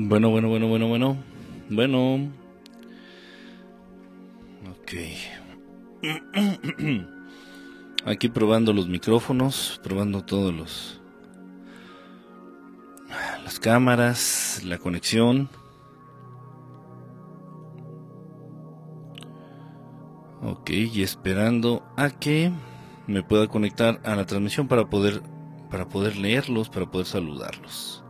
Bueno, bueno, bueno, bueno, bueno. Bueno. Ok. Aquí probando los micrófonos, probando todos los las cámaras, la conexión. Ok, y esperando a que me pueda conectar a la transmisión para poder para poder leerlos, para poder saludarlos.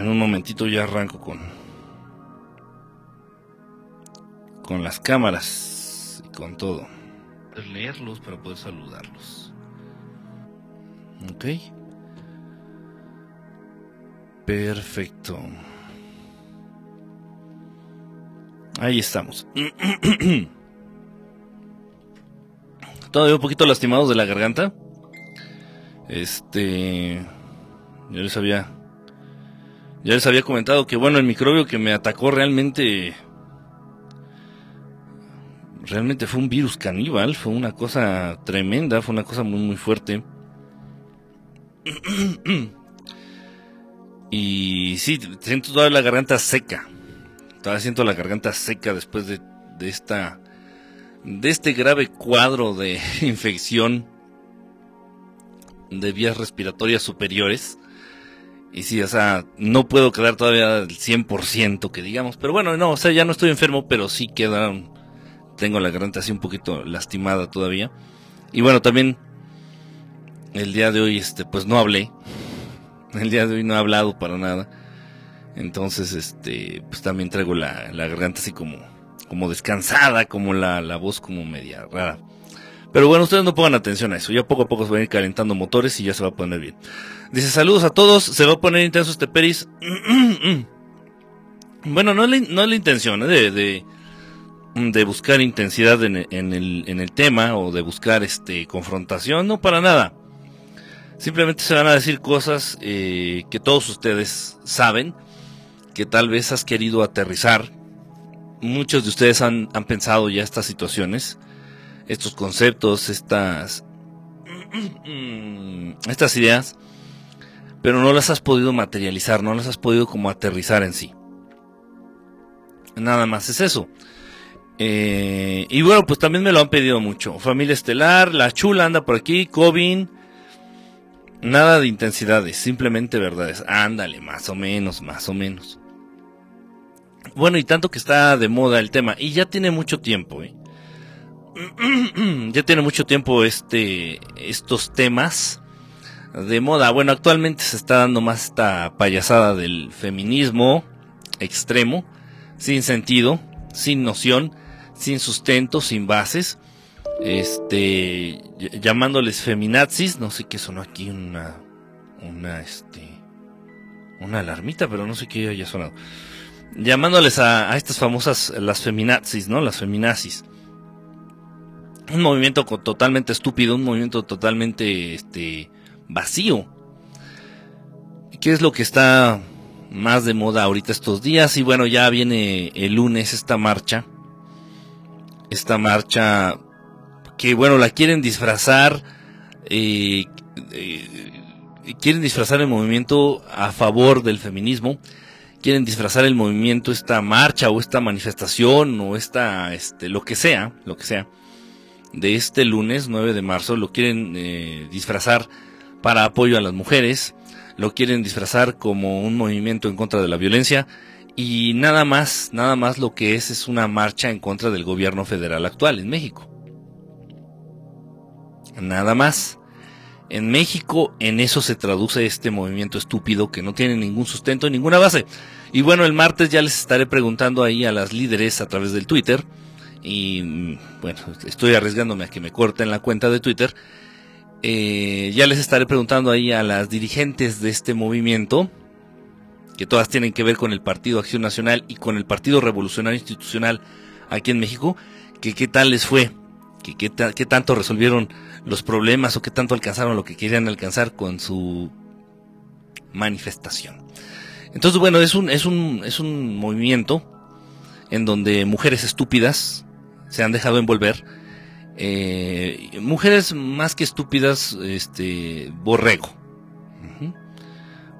En un momentito ya arranco con con las cámaras y con todo. Leerlos para poder saludarlos. Ok. Perfecto. Ahí estamos. Todavía un poquito lastimados de la garganta. Este. Yo les había. Ya les había comentado que, bueno, el microbio que me atacó realmente. Realmente fue un virus caníbal. Fue una cosa tremenda. Fue una cosa muy, muy fuerte. y sí, siento toda la garganta seca. Todavía siento la garganta seca después de, de esta de este grave cuadro de infección de vías respiratorias superiores. Y sí, o sea, no puedo quedar todavía al 100% que digamos, pero bueno, no, o sea, ya no estoy enfermo, pero sí quedaron, tengo la garganta así un poquito lastimada todavía. Y bueno, también el día de hoy, este, pues no hablé, el día de hoy no he hablado para nada. Entonces, este, pues también traigo la, la garganta así como, como descansada, como la, la voz como media rara. Pero bueno, ustedes no pongan atención a eso. Ya poco a poco se van a ir calentando motores y ya se va a poner bien. Dice, saludos a todos. Se va a poner intenso este peris. bueno, no, es la intención ¿eh? de, de, de, buscar intensidad en, en, el, en el tema o de buscar este confrontación. No, para nada. Simplemente se van a decir cosas eh, que todos ustedes saben, que tal vez has querido aterrizar. Muchos de ustedes han, han pensado ya estas situaciones estos conceptos, estas, estas ideas, pero no las has podido materializar, no las has podido como aterrizar en sí. Nada más es eso. Eh, y bueno, pues también me lo han pedido mucho. Familia Estelar, La Chula anda por aquí, Covin. Nada de intensidades, simplemente verdades. Ándale, más o menos, más o menos. Bueno, y tanto que está de moda el tema, y ya tiene mucho tiempo, ¿eh? ya tiene mucho tiempo este estos temas de moda. Bueno, actualmente se está dando más esta payasada del feminismo extremo, sin sentido, sin noción, sin sustento, sin bases. Este llamándoles feminazis, no sé qué sonó aquí una una este una alarmita, pero no sé qué haya sonado. Llamándoles a, a estas famosas las feminazis, ¿no? Las feminazis un movimiento totalmente estúpido, un movimiento totalmente este vacío. ¿Qué es lo que está más de moda ahorita estos días? Y bueno, ya viene el lunes esta marcha. Esta marcha que bueno, la quieren disfrazar. Eh, eh, quieren disfrazar el movimiento a favor del feminismo. Quieren disfrazar el movimiento, esta marcha o esta manifestación o esta, este, lo que sea, lo que sea de este lunes 9 de marzo lo quieren eh, disfrazar para apoyo a las mujeres, lo quieren disfrazar como un movimiento en contra de la violencia y nada más, nada más lo que es es una marcha en contra del gobierno federal actual en México. Nada más. En México en eso se traduce este movimiento estúpido que no tiene ningún sustento, ninguna base. Y bueno, el martes ya les estaré preguntando ahí a las líderes a través del Twitter y bueno, estoy arriesgándome a que me corten la cuenta de Twitter. Eh, ya les estaré preguntando ahí a las dirigentes de este movimiento, que todas tienen que ver con el Partido Acción Nacional y con el Partido Revolucionario Institucional aquí en México, que qué tal les fue, que qué, qué tanto resolvieron los problemas o qué tanto alcanzaron lo que querían alcanzar con su manifestación. Entonces, bueno, es un, es un, es un movimiento en donde mujeres estúpidas, se han dejado envolver. Mujeres más que estúpidas, este, borrego.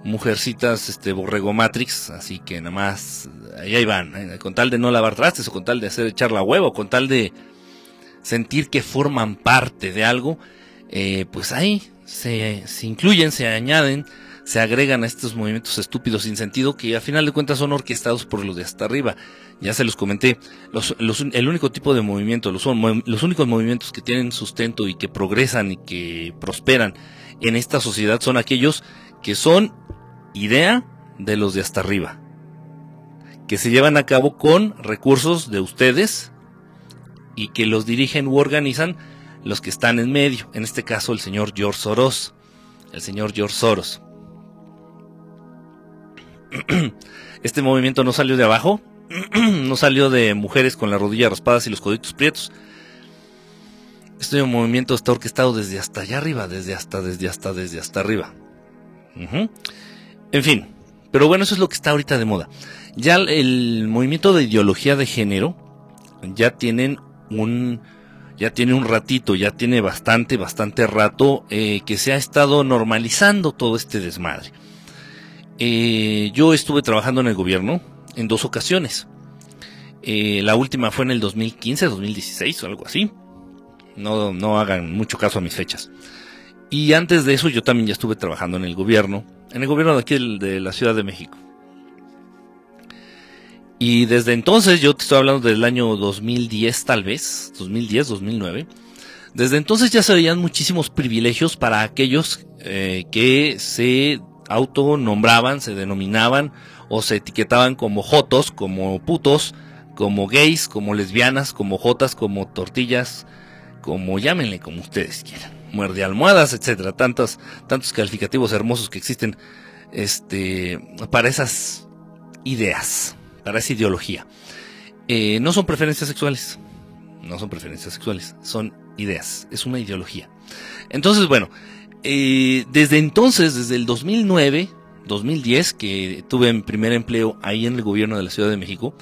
mujercitas este borrego matrix, así que nada más ahí van, eh, con tal de no lavar trastes o con tal de hacer echar la huevo, con tal de sentir que forman parte de algo, eh, pues ahí se, se, incluyen, se añaden, se agregan a estos movimientos estúpidos sin sentido que a final de cuentas son orquestados por los de hasta arriba. Ya se los comenté, los, el único tipo de movimiento, los, los únicos movimientos que tienen sustento y que progresan y que prosperan en esta sociedad son aquellos que son idea de los de hasta arriba, que se llevan a cabo con recursos de ustedes y que los dirigen u organizan los que están en medio, en este caso el señor George Soros, el señor George Soros. Este movimiento no salió de abajo, no salió de mujeres con las rodillas raspadas y los coditos prietos. Este movimiento está orquestado desde hasta allá arriba, desde hasta, desde hasta, desde hasta arriba. En fin, pero bueno, eso es lo que está ahorita de moda. Ya el movimiento de ideología de género ya tienen un ya tiene un ratito, ya tiene bastante, bastante rato eh, que se ha estado normalizando todo este desmadre. Eh, yo estuve trabajando en el gobierno en dos ocasiones. Eh, la última fue en el 2015, 2016 o algo así. No, no hagan mucho caso a mis fechas. Y antes de eso yo también ya estuve trabajando en el gobierno, en el gobierno de aquí de la Ciudad de México. Y desde entonces, yo te estoy hablando del año 2010 tal vez, 2010, 2009, desde entonces ya se veían muchísimos privilegios para aquellos eh, que se autonombraban, se denominaban o se etiquetaban como jotos, como putos, como gays, como lesbianas, como jotas, como tortillas, como llámenle como ustedes quieran muerde almohadas, etcétera, tantos, tantos calificativos hermosos que existen este, para esas ideas, para esa ideología. Eh, no son preferencias sexuales, no son preferencias sexuales, son ideas, es una ideología. Entonces, bueno, eh, desde entonces, desde el 2009, 2010, que tuve mi primer empleo ahí en el gobierno de la Ciudad de México,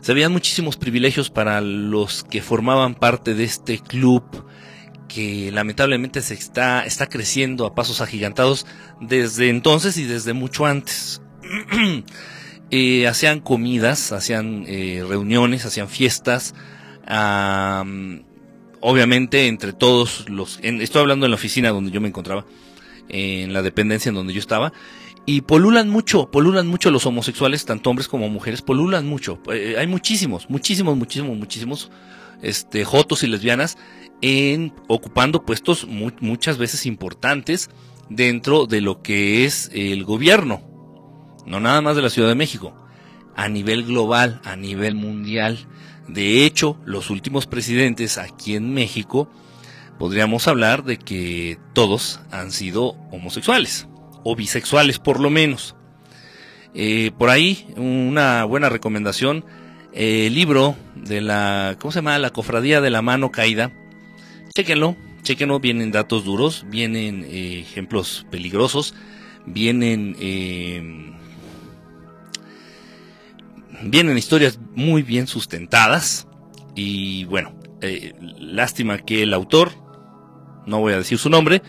se habían muchísimos privilegios para los que formaban parte de este club que lamentablemente se está, está creciendo a pasos agigantados desde entonces y desde mucho antes. Eh, hacían comidas, hacían eh, reuniones, hacían fiestas, obviamente entre todos los, estoy hablando en la oficina donde yo me encontraba, en la dependencia en donde yo estaba, y polulan mucho, polulan mucho los homosexuales, tanto hombres como mujeres, polulan mucho. Eh, hay muchísimos, muchísimos, muchísimos, muchísimos, este, jotos y lesbianas en ocupando puestos muchas veces importantes dentro de lo que es el gobierno, no nada más de la Ciudad de México, a nivel global, a nivel mundial. De hecho, los últimos presidentes aquí en México, podríamos hablar de que todos han sido homosexuales, o bisexuales por lo menos. Eh, por ahí, una buena recomendación, el libro de la, ¿cómo se llama? La Cofradía de la Mano Caída, Chéquenlo, chéquenlo, vienen datos duros, vienen eh, ejemplos peligrosos, vienen eh, vienen historias muy bien sustentadas y bueno, eh, lástima que el autor, no voy a decir su nombre,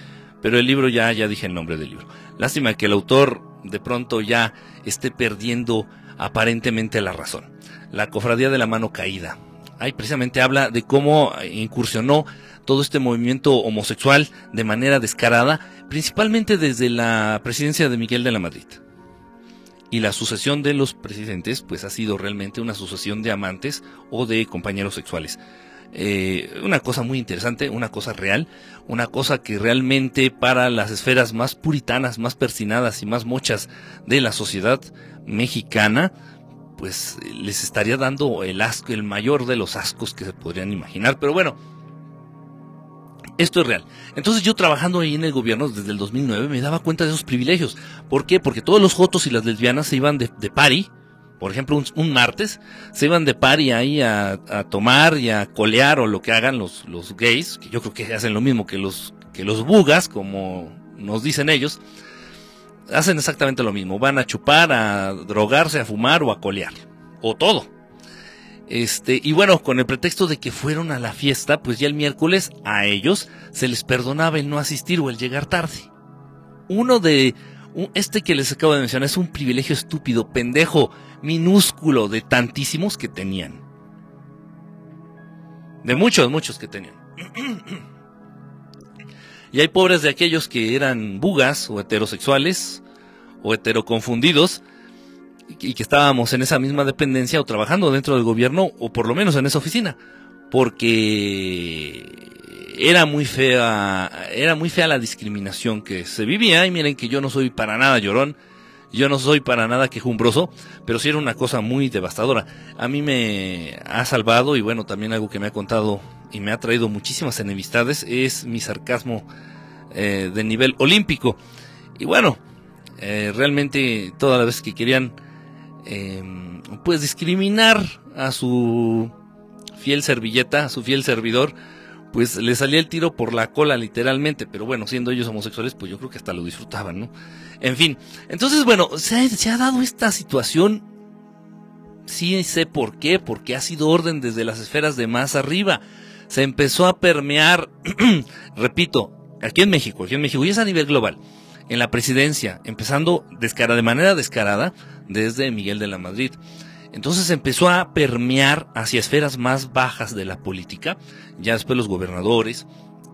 pero el libro ya, ya dije el nombre del libro. Lástima que el autor de pronto ya esté perdiendo aparentemente la razón. La cofradía de la mano caída. Ahí precisamente habla de cómo incursionó todo este movimiento homosexual de manera descarada, principalmente desde la presidencia de Miguel de la Madrid. Y la sucesión de los presidentes, pues ha sido realmente una sucesión de amantes o de compañeros sexuales. Eh, una cosa muy interesante, una cosa real, una cosa que realmente para las esferas más puritanas, más persinadas y más mochas de la sociedad mexicana, pues les estaría dando el asco, el mayor de los ascos que se podrían imaginar. Pero bueno, esto es real. Entonces yo trabajando ahí en el gobierno desde el 2009 me daba cuenta de esos privilegios. ¿Por qué? Porque todos los jotos y las lesbianas se iban de, de pari, por ejemplo un, martes, se iban de pari ahí a, tomar y a colear o lo que hagan los, los gays, que yo creo que hacen lo mismo que los, que los bugas, como nos dicen ellos. Hacen exactamente lo mismo. Van a chupar, a drogarse, a fumar o a colear. O todo. Este, y bueno, con el pretexto de que fueron a la fiesta, pues ya el miércoles a ellos se les perdonaba el no asistir o el llegar tarde. Uno de, Este que les acabo de mencionar es un privilegio estúpido, pendejo, minúsculo de tantísimos que tenían. De muchos, muchos que tenían. Y hay pobres de aquellos que eran bugas o heterosexuales o heteroconfundidos y que estábamos en esa misma dependencia o trabajando dentro del gobierno o por lo menos en esa oficina. Porque era muy fea, era muy fea la discriminación que se vivía y miren que yo no soy para nada llorón. Yo no soy para nada quejumbroso, pero sí era una cosa muy devastadora. A mí me ha salvado y bueno, también algo que me ha contado y me ha traído muchísimas enemistades es mi sarcasmo eh, de nivel olímpico. Y bueno, eh, realmente todas las veces que querían em, pues discriminar a su fiel servilleta, a su fiel servidor, pues le salía el tiro por la cola literalmente, pero bueno, siendo ellos homosexuales, pues yo creo que hasta lo disfrutaban, ¿no? En fin, entonces bueno, se ha, dado esta situación, sí sé por qué, porque ha sido orden desde las esferas de más arriba, se empezó a permear, repito, aquí en México, aquí en México, y es a nivel global, en la presidencia, empezando de manera descarada desde Miguel de la Madrid. Entonces empezó a permear hacia esferas más bajas de la política, ya después los gobernadores,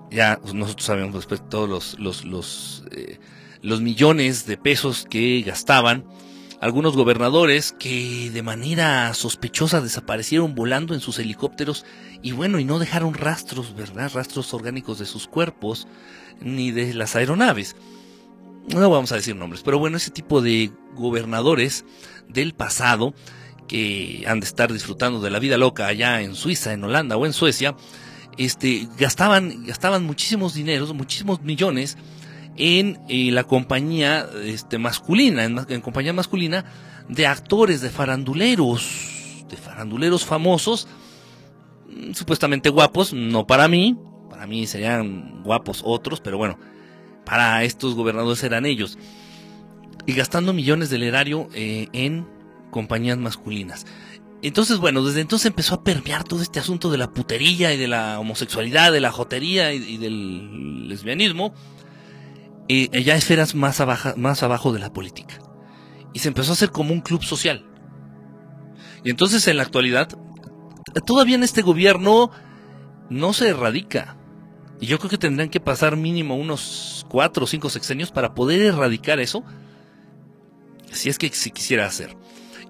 ya nosotros sabemos después todos los, los, eh, los millones de pesos que gastaban, algunos gobernadores que de manera sospechosa desaparecieron volando en sus helicópteros y bueno, y no dejaron rastros, ¿verdad? Rastros orgánicos de sus cuerpos ni de las aeronaves. No vamos a decir nombres, pero bueno, ese tipo de gobernadores del pasado que han de estar disfrutando de la vida loca allá en Suiza, en Holanda o en Suecia, este, gastaban, gastaban muchísimos dineros, muchísimos millones en eh, la compañía este, masculina, en, compañía masculina de actores, de faranduleros, de faranduleros famosos, mm, supuestamente guapos, no para mí, para mí serían guapos otros, pero bueno, para estos gobernadores eran ellos. Y gastando millones del erario eh, en compañías masculinas. Entonces, bueno, desde entonces empezó a permear todo este asunto de la putería y de la homosexualidad, de la jotería y, del lesbianismo, eh, ya esferas más, más abajo de la política. Y se empezó a hacer como un club social. Y entonces en la actualidad, todavía en este gobierno no se erradica. Y yo creo que tendrán que pasar mínimo unos cuatro o cinco sexenios para poder erradicar eso, si es que se quisiera hacer.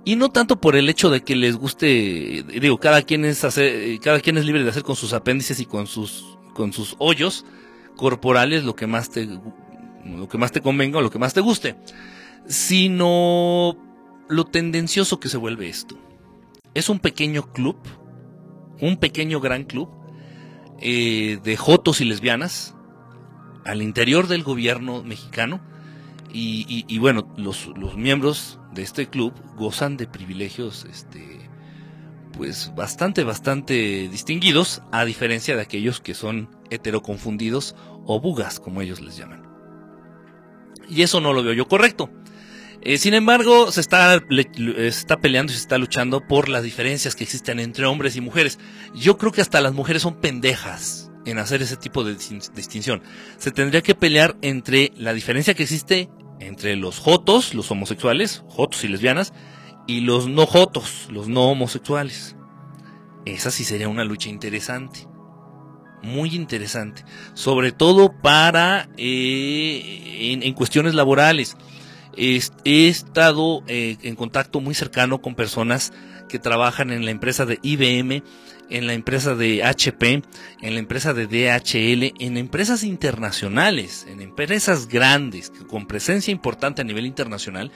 Y no tanto por el hecho de que les guste, digo, cada quien es hacer, cada quien es libre de hacer con sus apéndices y con sus, con sus hoyos corporales lo que más te, lo que más te convenga o lo que más te guste, sino lo tendencioso que se vuelve esto. Es un pequeño club, un pequeño gran club eh, de jotos y lesbianas al interior del gobierno mexicano y, bueno, los, los, miembros de este club gozan de privilegios, este, pues bastante, bastante distinguidos, a diferencia de aquellos que son heteroconfundidos o bugas, como ellos les llaman. Y eso no lo veo yo correcto. Eh, sin embargo, se está, está peleando y se está luchando por las diferencias que existen entre hombres y mujeres. Yo creo que hasta las mujeres son pendejas en hacer ese tipo de distinción. Se tendría que pelear entre la diferencia que existe entre los jotos, los homosexuales, jotos y lesbianas, y los no jotos, los no homosexuales. Esa sí sería una lucha interesante. Muy interesante. Sobre todo para eh, en, cuestiones laborales. He, estado eh, en contacto muy cercano con personas que trabajan en la empresa de IBM en la empresa de HP, en la empresa de DHL, en empresas internacionales, en empresas grandes, con presencia importante a nivel internacional,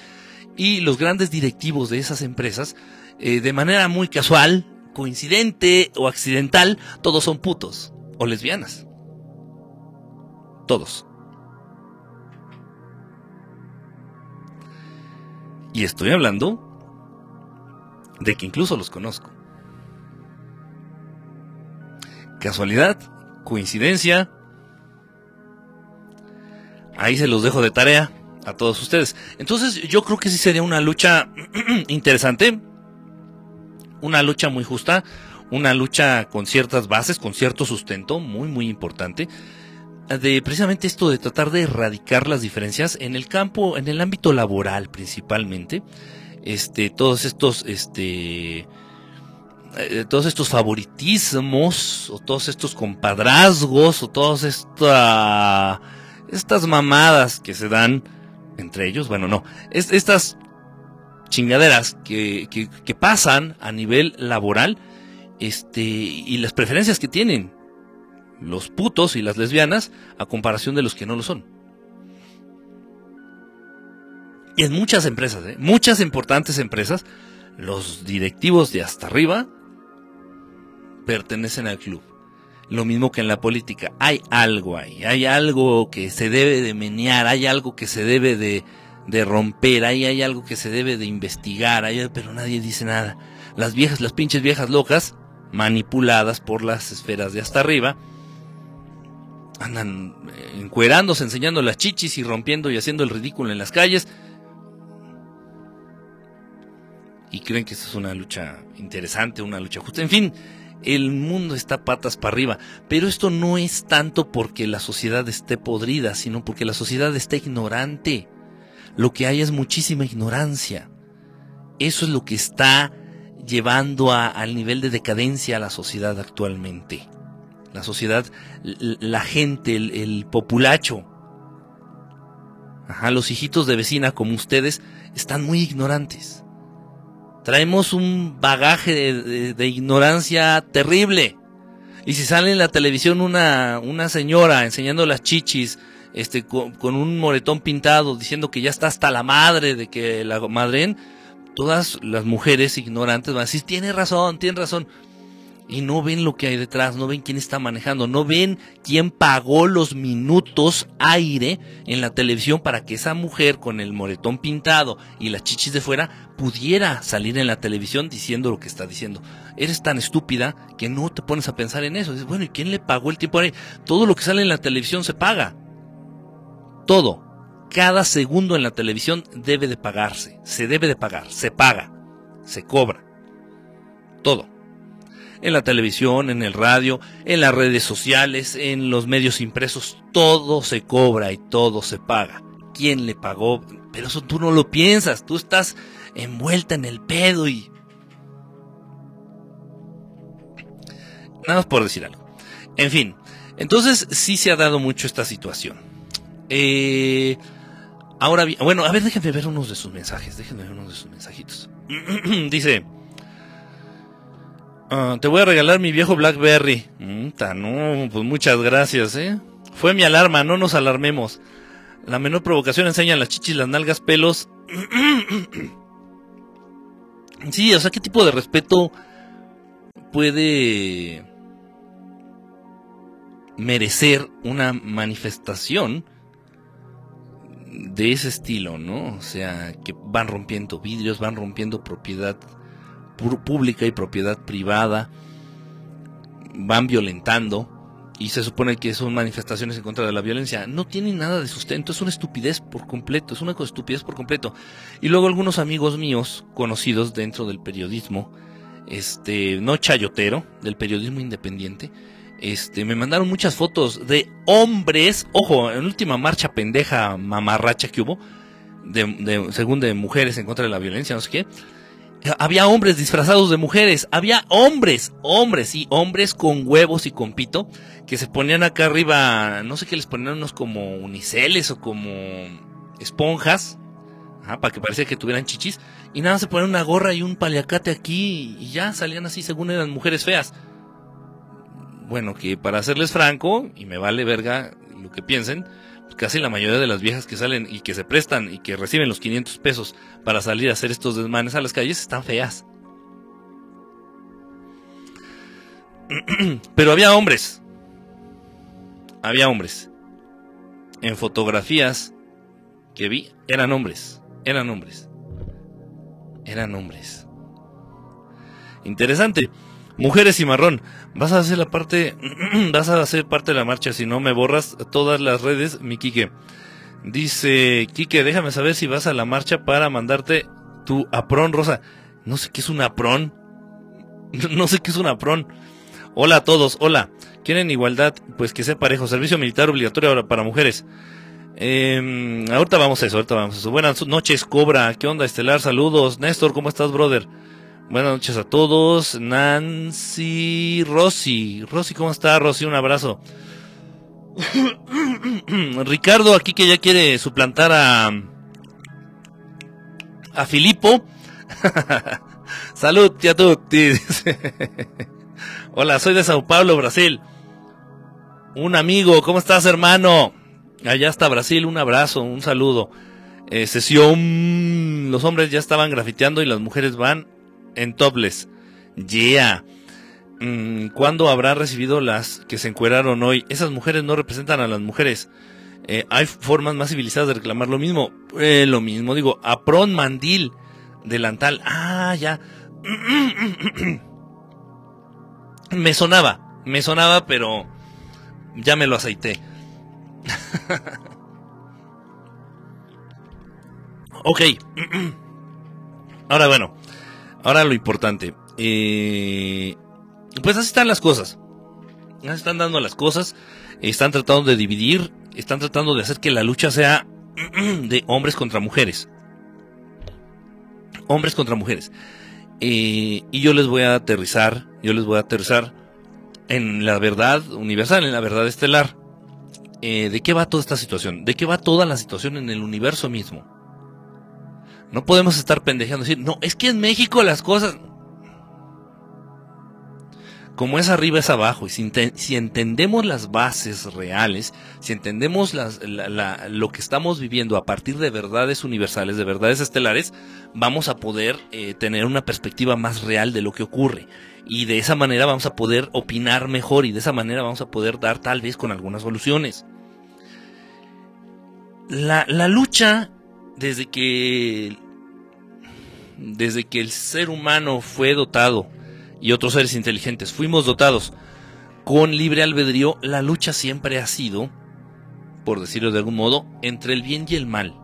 y los grandes directivos de esas empresas, eh, de manera muy casual, coincidente o accidental, todos son putos o lesbianas. Todos. Y estoy hablando de que incluso los conozco. ¿Casualidad? ¿Coincidencia? Ahí se los dejo de tarea a todos ustedes. Entonces yo creo que sí sería una lucha interesante, una lucha muy justa, una lucha con ciertas bases, con cierto sustento, muy muy importante. de precisamente esto de tratar de erradicar las diferencias en el campo, en el ámbito laboral principalmente. Este, todos estos, este, eh, todos estos favoritismos, o todos estos compadrazgos, o todas esta, estas mamadas que se dan entre ellos, bueno, no, estas chingaderas que, que, pasan a nivel laboral, este, y las preferencias que tienen los putos y las lesbianas a comparación de los que no lo son. Y en muchas empresas, ¿eh? muchas importantes empresas, los directivos de hasta arriba pertenecen al club. Lo mismo que en la política. Hay algo ahí, hay algo que se debe de menear, hay algo que se debe de, de romper, ahí hay algo que se debe de investigar, pero nadie dice nada. Las viejas, las pinches viejas locas, manipuladas por las esferas de hasta arriba, andan eh, encuerándose, enseñando las chichis y rompiendo y haciendo el ridículo en las calles. Y creen que esto es una lucha interesante, una lucha justa. En fin, el mundo está patas para arriba. Pero esto no es tanto porque la sociedad esté podrida, sino porque la sociedad está ignorante. Lo que hay es muchísima ignorancia. Eso es lo que está llevando al nivel de decadencia a la sociedad actualmente la sociedad, la gente, el, populacho. Ajá, los hijitos de vecina como ustedes están muy ignorantes. Traemos un bagaje de, ignorancia terrible. Y si sale en la televisión una, una señora enseñando las chichis, este, con, con, un moretón pintado, diciendo que ya está hasta la madre de que la madren, todas las mujeres ignorantes van a decir, tiene razón, tiene razón y no ven lo que hay detrás, no ven quién está manejando, no ven quién pagó los minutos aire en la televisión para que esa mujer con el moretón pintado y las chichis de fuera pudiera salir en la televisión diciendo lo que está diciendo. Eres tan estúpida que no te pones a pensar en eso. Dices, bueno, ¿y quién le pagó el tiempo ahí? Todo lo que sale en la televisión se paga. Todo. Cada segundo en la televisión debe de pagarse. Se debe de pagar. Se paga. Se cobra. Todo en la televisión, en el radio, en las redes sociales, en los medios impresos, todo se cobra y todo se paga. ¿Quién le pagó? Pero eso tú no lo piensas, tú estás envuelta en el pedo y... Nada más por decir algo. En fin, entonces sí se ha dado mucho esta situación. Eh, ahora bien, bueno, a ver, déjenme ver unos de sus mensajes, déjenme ver unos de sus mensajitos. Dice... Ah, te voy a regalar mi viejo Blackberry. Mm, no, pues muchas gracias, ¿eh? Fue mi alarma, no nos alarmemos. La menor provocación enseña las chichis, las nalgas, pelos. sí, o sea, ¿qué tipo de respeto puede merecer una manifestación de ese estilo, ¿no? O sea, que van rompiendo vidrios, van rompiendo propiedad pública y propiedad privada van violentando y se supone que son manifestaciones en contra de la violencia, no tienen nada de sustento, es una estupidez por completo, es una estupidez por completo. Y luego algunos amigos míos, conocidos dentro del periodismo, este, no chayotero, del periodismo independiente, este, me mandaron muchas fotos de hombres, ojo, en última marcha pendeja mamarracha que hubo, de, de, según de mujeres en contra de la violencia, no sé qué, había hombres disfrazados de mujeres, había hombres, hombres, y hombres con huevos y con pito, que se ponían acá arriba, no sé qué les ponían unos como uniceles o como esponjas, para que parecía que tuvieran chichis, y nada, se ponían una gorra y un paliacate aquí, y ya salían así según eran mujeres feas. Bueno, que para serles franco, y me vale verga lo que piensen, casi la mayoría de las viejas que salen y que se prestan y que reciben los 500 pesos para salir a hacer estos desmanes a las calles están feas. Pero había hombres. Había hombres. En fotografías que vi eran hombres. Eran hombres. Eran hombres. Interesante. Mujeres y marrón, vas a hacer la parte, vas a hacer parte de la marcha si no me borras todas las redes, mi Quique. Dice, Quique, déjame saber si vas a la marcha para mandarte tu aprón rosa. No sé qué es un aprón. No sé qué es un aprón. Hola a todos, hola. ¿Quieren igualdad? Pues que sea parejo. Servicio militar obligatorio para mujeres. Eh, ahorita vamos a eso, ahorita vamos a eso. Buenas noches, Cobra. ¿Qué onda, Estelar? Saludos. Néstor, ¿cómo estás, brother? Buenas noches a todos. Nancy Rossi. Rosy, ¿cómo está, Rosy? Un abrazo. Ricardo, aquí que ya quiere suplantar a. a Filipo. Salud, ya tú. Hola, soy de Sao Paulo, Brasil. Un amigo, ¿cómo estás, hermano? Allá está Brasil, un abrazo, un saludo. Eh, sesión, los hombres ya estaban grafiteando y las mujeres van en topless. Yeah. Mm, ¿Cuándo habrá recibido las que se encueraron hoy? Esas mujeres no representan a las mujeres. Eh, hay formas más civilizadas de reclamar lo mismo. Eh, lo mismo, digo, aprón, mandil, delantal. Ah, ya. me sonaba, me sonaba, pero ya me lo aceité. ok. Ahora bueno, ahora lo importante. Eh, pues así están las cosas. Así están dando las cosas. Están tratando de dividir. Están tratando de hacer que la lucha sea de hombres contra mujeres. Hombres contra mujeres. Eh, y yo les voy a aterrizar. Yo les voy a aterrizar en la verdad universal, en la verdad estelar. Eh, ¿De qué va toda esta situación? ¿De qué va toda la situación en el universo mismo? No podemos estar pendejeando decir, no, es que en México las cosas como es arriba es abajo. Y si, entendemos las bases reales, si entendemos lo que estamos viviendo a partir de verdades universales, de verdades estelares, vamos a poder eh, tener una perspectiva más real de lo que ocurre. Y de esa manera vamos a poder opinar mejor y de esa manera vamos a poder dar tal vez con algunas soluciones. La lucha desde que desde que el ser humano fue dotado y otros seres inteligentes fuimos dotados con libre albedrío, la lucha siempre ha sido, por decirlo de algún modo, entre el bien y el mal.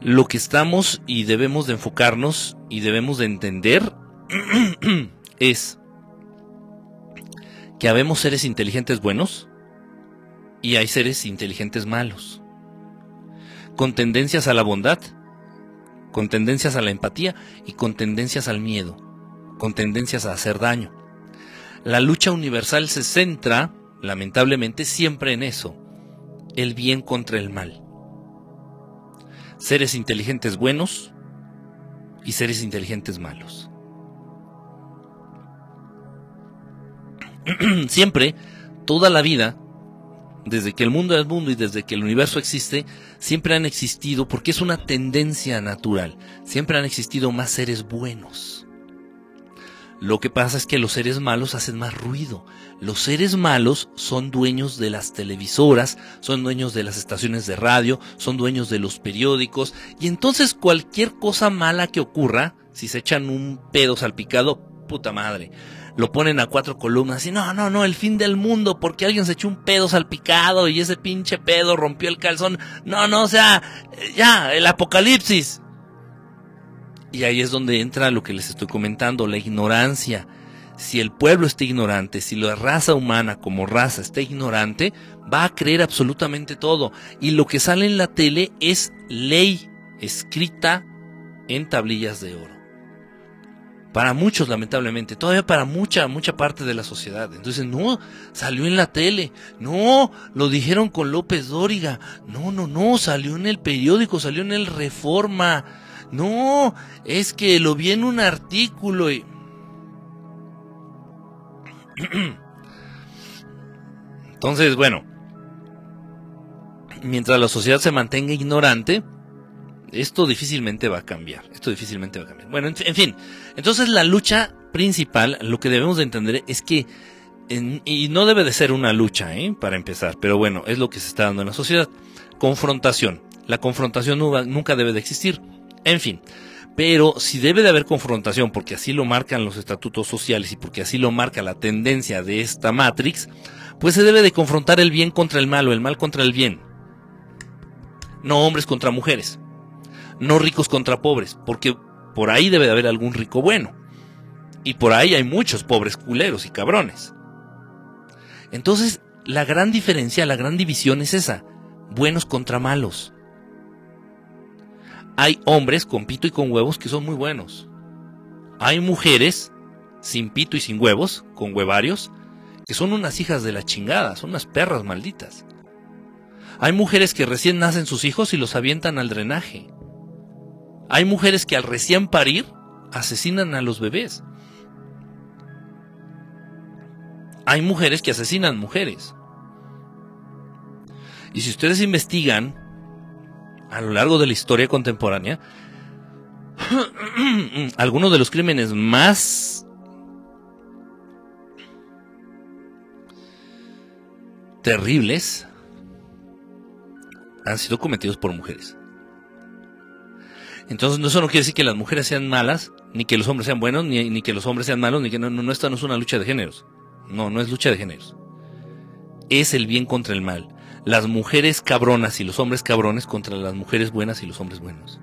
Lo que estamos y debemos de enfocarnos y debemos de entender es que habemos seres inteligentes buenos y hay seres inteligentes malos, con tendencias a la bondad con tendencias a la empatía y con tendencias al miedo, con tendencias a hacer daño. La lucha universal se centra, lamentablemente, siempre en eso, el bien contra el mal. Seres inteligentes buenos y seres inteligentes malos. siempre, toda la vida, desde que el mundo es mundo y desde que el universo existe, siempre han existido, porque es una tendencia natural, siempre han existido más seres buenos. Lo que pasa es que los seres malos hacen más ruido. Los seres malos son dueños de las televisoras, son dueños de las estaciones de radio, son dueños de los periódicos, y entonces cualquier cosa mala que ocurra, si se echan un pedo salpicado, puta madre lo ponen a cuatro columnas y no, no, no, el fin del mundo porque alguien se echó un pedo salpicado y ese pinche pedo rompió el calzón. No, no, o sea, ya, el apocalipsis. Y ahí es donde entra lo que les estoy comentando, la ignorancia. Si el pueblo está ignorante, si la raza humana como raza está ignorante, va a creer absolutamente todo. Y lo que sale en la tele es ley escrita en tablillas de oro. Para muchos, lamentablemente, todavía para mucha, mucha parte de la sociedad. Entonces, no, salió en la tele, no, lo dijeron con López Dóriga, no, no, no, salió en el periódico, salió en el Reforma, no, es que lo vi en un artículo y... Entonces, bueno, mientras la sociedad se mantenga ignorante, esto difícilmente va a cambiar. Esto difícilmente va a cambiar. Bueno, en, fin. Entonces la lucha principal, lo que debemos de entender es que, y no debe de ser una lucha, ¿eh? para empezar, pero bueno, es lo que se está dando en la sociedad. Confrontación. La confrontación nunca debe de existir. En fin. Pero si debe de haber confrontación, porque así lo marcan los estatutos sociales y porque así lo marca la tendencia de esta Matrix, pues se debe de confrontar el bien contra el mal el mal contra el bien. No hombres contra mujeres no ricos contra pobres, porque por ahí debe de haber algún rico bueno. Y por ahí hay muchos pobres culeros y cabrones. Entonces, la gran diferencia, la gran división es esa. Buenos contra malos. Hay hombres con pito y con huevos que son muy buenos. Hay mujeres sin pito y sin huevos, con huevarios, que son unas hijas de la chingada, son unas perras malditas. Hay mujeres que recién nacen sus hijos y los avientan al drenaje. Hay mujeres que al recién parir asesinan a los bebés. Hay mujeres que asesinan mujeres. Y si ustedes investigan a lo largo de la historia contemporánea, algunos de los crímenes más terribles han sido cometidos por mujeres. Entonces, eso no quiere decir que las mujeres sean malas, ni que los hombres sean buenos, ni, que los hombres sean malos, ni que no, no, esta no es una lucha de géneros. No, no es lucha de géneros. Es el bien contra el mal. Las mujeres cabronas y los hombres cabrones contra las mujeres buenas y los hombres buenos.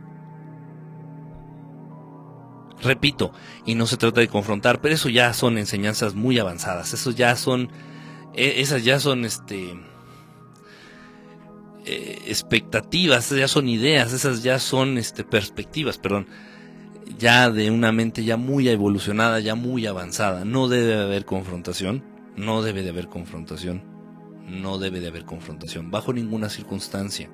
Repito, y no se trata de confrontar, pero eso ya son enseñanzas muy avanzadas. Eso ya son, e, esas ya son, este, eh, expectativas, esas ya son ideas, esas ya son este, perspectivas, perdón, ya de una mente ya muy evolucionada, ya muy avanzada. No debe haber confrontación, no debe de haber confrontación, no debe de haber confrontación, bajo ninguna circunstancia.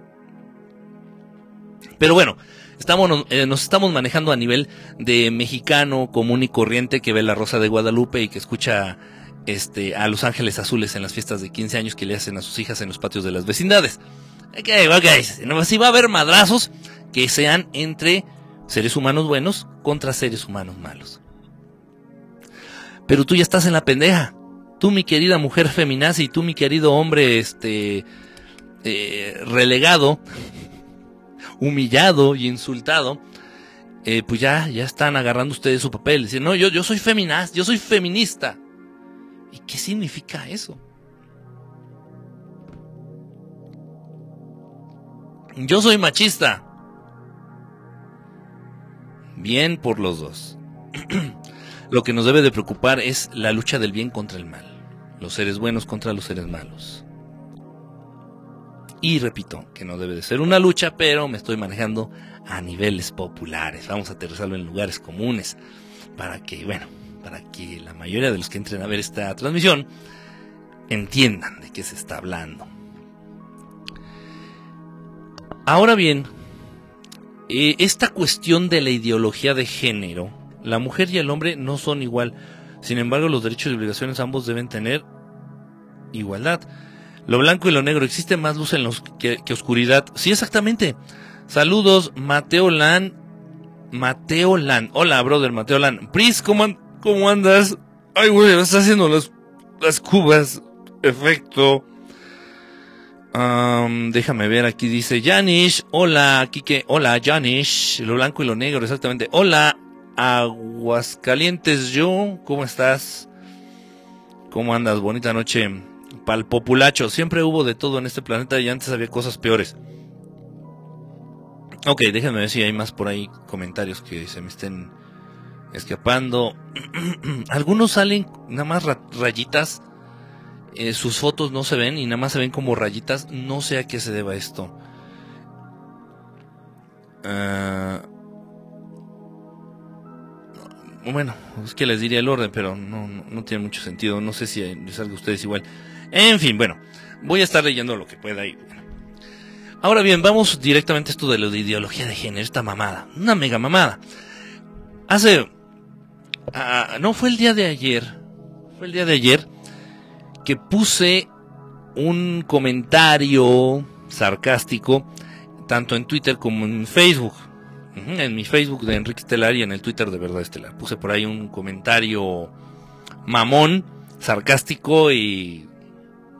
Pero bueno, estamos, eh, nos estamos manejando a nivel de mexicano común y corriente que ve la Rosa de Guadalupe y que escucha este, a Los Ángeles Azules en las fiestas de 15 años que le hacen a sus hijas en los patios de las vecindades. Ok, ok, si va a haber madrazos que sean entre seres humanos buenos contra seres humanos malos. Pero tú ya estás en la pendeja. Tú, mi querida mujer feminazi, y tú, mi querido hombre, este, eh, relegado, humillado y insultado, eh, pues ya, ya están agarrando ustedes su papel. Dicen, no, yo, yo soy feminaz, yo soy feminista. ¿Y qué significa eso? Yo soy machista. Bien por los dos. Lo que nos debe de preocupar es la lucha del bien contra el mal. Los seres buenos contra los seres malos. Y repito, que no debe de ser una lucha, pero me estoy manejando a niveles populares. Vamos a aterrizarlo en lugares comunes. Para que, bueno, para que la mayoría de los que entren a ver esta transmisión entiendan de qué se está hablando. Ahora bien, eh, esta cuestión de la ideología de género, la mujer y el hombre no son igual. Sin embargo, los derechos y obligaciones ambos deben tener igualdad. Lo blanco y lo negro, ¿existe más luz en los que, oscuridad? Sí, exactamente. Saludos, Mateo Lan. Mateo Lan. Hola, brother, Mateo Lan. Pris, ¿cómo, cómo andas? Ay, güey, estás haciendo las, las cubas. Efecto déjame ver, aquí dice Janish. Hola, Kike. Hola, Janish. Lo blanco y lo negro, exactamente. Hola, Aguascalientes, yo. ¿Cómo estás? ¿Cómo andas? Bonita noche. Pal populacho. Siempre hubo de todo en este planeta y antes había cosas peores. Ok, déjenme ver si hay más por ahí comentarios que se me estén escapando. Algunos salen nada más rayitas eh, sus fotos no se ven y nada más se ven como rayitas. No sé a qué se deba esto. Ah, bueno, es que les diría el orden, pero no, tiene mucho sentido. No sé si les salga a ustedes igual. En fin, bueno, voy a estar leyendo lo que pueda ahí. Ahora bien, vamos directamente a esto de lo de ideología de género, esta mamada. Una mega mamada. Hace... Ah, no, fue el día de ayer. Fue el día de ayer que puse un comentario sarcástico tanto en Twitter como en Facebook. En mi Facebook de Enrique Estelar y en el Twitter de Verdad Estelar. Puse por ahí un comentario mamón, sarcástico y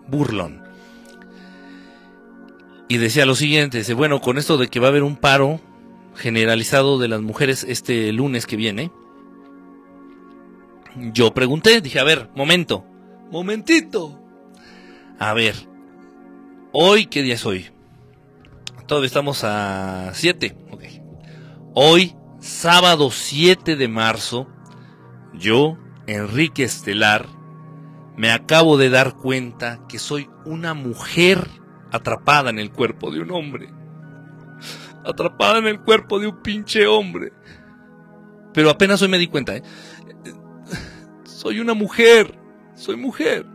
burlón. Y decía lo siguiente, dice, bueno, con esto de que va a haber un paro generalizado de las mujeres este lunes que viene, yo pregunté, dije, a ver, momento, Momentito. A ver. Hoy, ¿qué día es hoy? Todavía estamos a 7. Ok. Hoy, sábado 7 de marzo yo, Enrique Estelar, me acabo de dar cuenta que soy una mujer atrapada en el cuerpo de un hombre. Atrapada en el cuerpo de un pinche hombre. Pero apenas hoy me di cuenta, ¿eh? Soy una mujer. Soy mujer.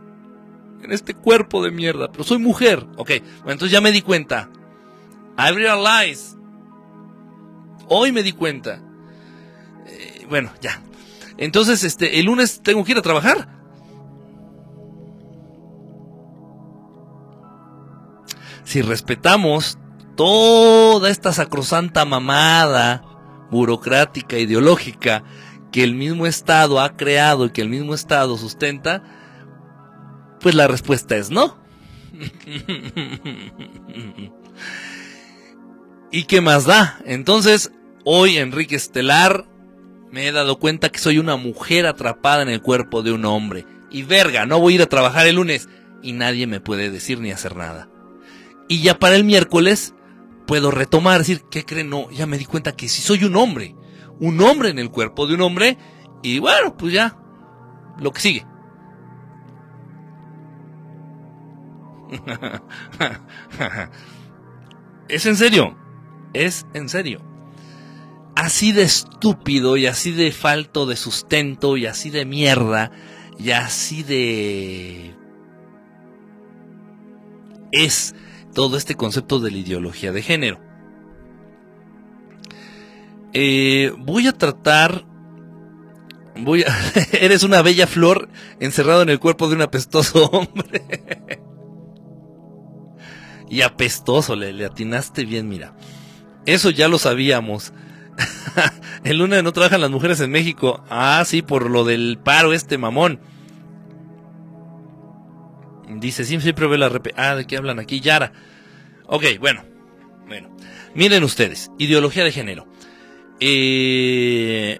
En este cuerpo de mierda. Pero soy mujer. Ok, bueno, entonces ya me di cuenta. I realize. Hoy me di cuenta. Eh, bueno, ya. Entonces, este, el lunes tengo que ir a trabajar. Si respetamos toda esta sacrosanta mamada burocrática, ideológica, que el mismo Estado ha creado y que el mismo Estado sustenta, pues la respuesta es no. ¿Y qué más da? Entonces, hoy Enrique Estelar me he dado cuenta que soy una mujer atrapada en el cuerpo de un hombre. Y verga, no voy a ir a trabajar el lunes y nadie me puede decir ni hacer nada. Y ya para el miércoles puedo retomar, decir, ¿qué creen? No, ya me di cuenta que si soy un hombre, un hombre en el cuerpo de un hombre, y bueno, pues ya, lo que sigue. es en serio, es en serio. Así de estúpido y así de falto de sustento y así de mierda y así de... Es todo este concepto de la ideología de género. Eh, voy a tratar. Voy a. eres una bella flor encerrado en el cuerpo de un apestoso hombre. y apestoso, le, atinaste bien, mira. Eso ya lo sabíamos. el lunes no trabajan las mujeres en México. Ah, sí, por lo del paro este mamón. Dice, siempre ve la rep Ah, ¿de qué hablan aquí? Yara. Ok, bueno. Bueno. Miren ustedes, ideología de género. Eh,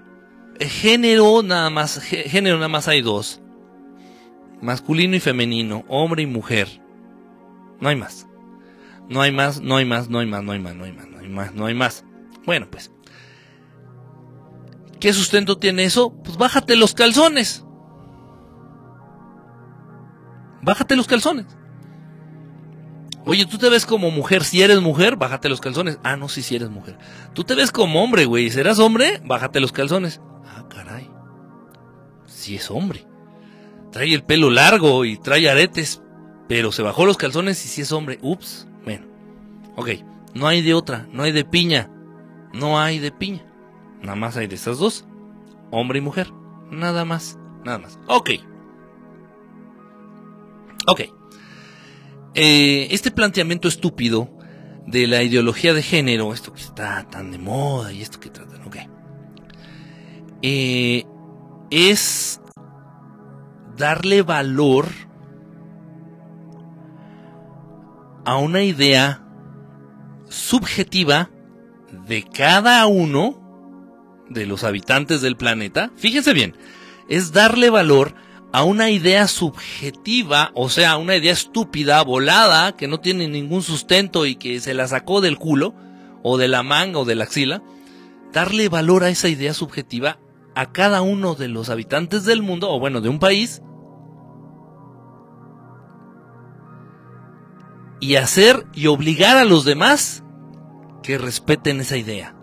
género nada más, género nada más hay dos. Masculino y femenino, hombre y mujer. No hay más. No hay más, no hay más, no hay más, no hay más, no hay más, no hay más, no hay más. Bueno, pues. ¿Qué sustento tiene eso? Pues bájate los calzones. Bájate los calzones. Oye, tú te ves como mujer, si eres mujer, bájate los calzones. Ah, no, sí, si eres mujer. Tú te ves como hombre, güey. ¿Serás hombre? Bájate los calzones. Ah, caray. Si es hombre. Trae el pelo largo y trae aretes, pero se bajó los calzones y si es hombre. Ups. Bueno. Ok. No hay de otra, no hay de piña. No hay de piña. Nada más hay de estas dos. Hombre y mujer. Nada más. Nada más. Ok. Ok. Eh, este planteamiento estúpido de la ideología de género, esto que está tan de moda y esto que tratan, ok. Eh, es darle valor a una idea subjetiva de cada uno de los habitantes del planeta. Fíjense bien, es darle valor a una idea subjetiva, o sea, una idea estúpida, volada, que no tiene ningún sustento y que se la sacó del culo, o de la manga o de la axila, darle valor a esa idea subjetiva a cada uno de los habitantes del mundo, o bueno, de un país, y hacer y obligar a los demás que respeten esa idea.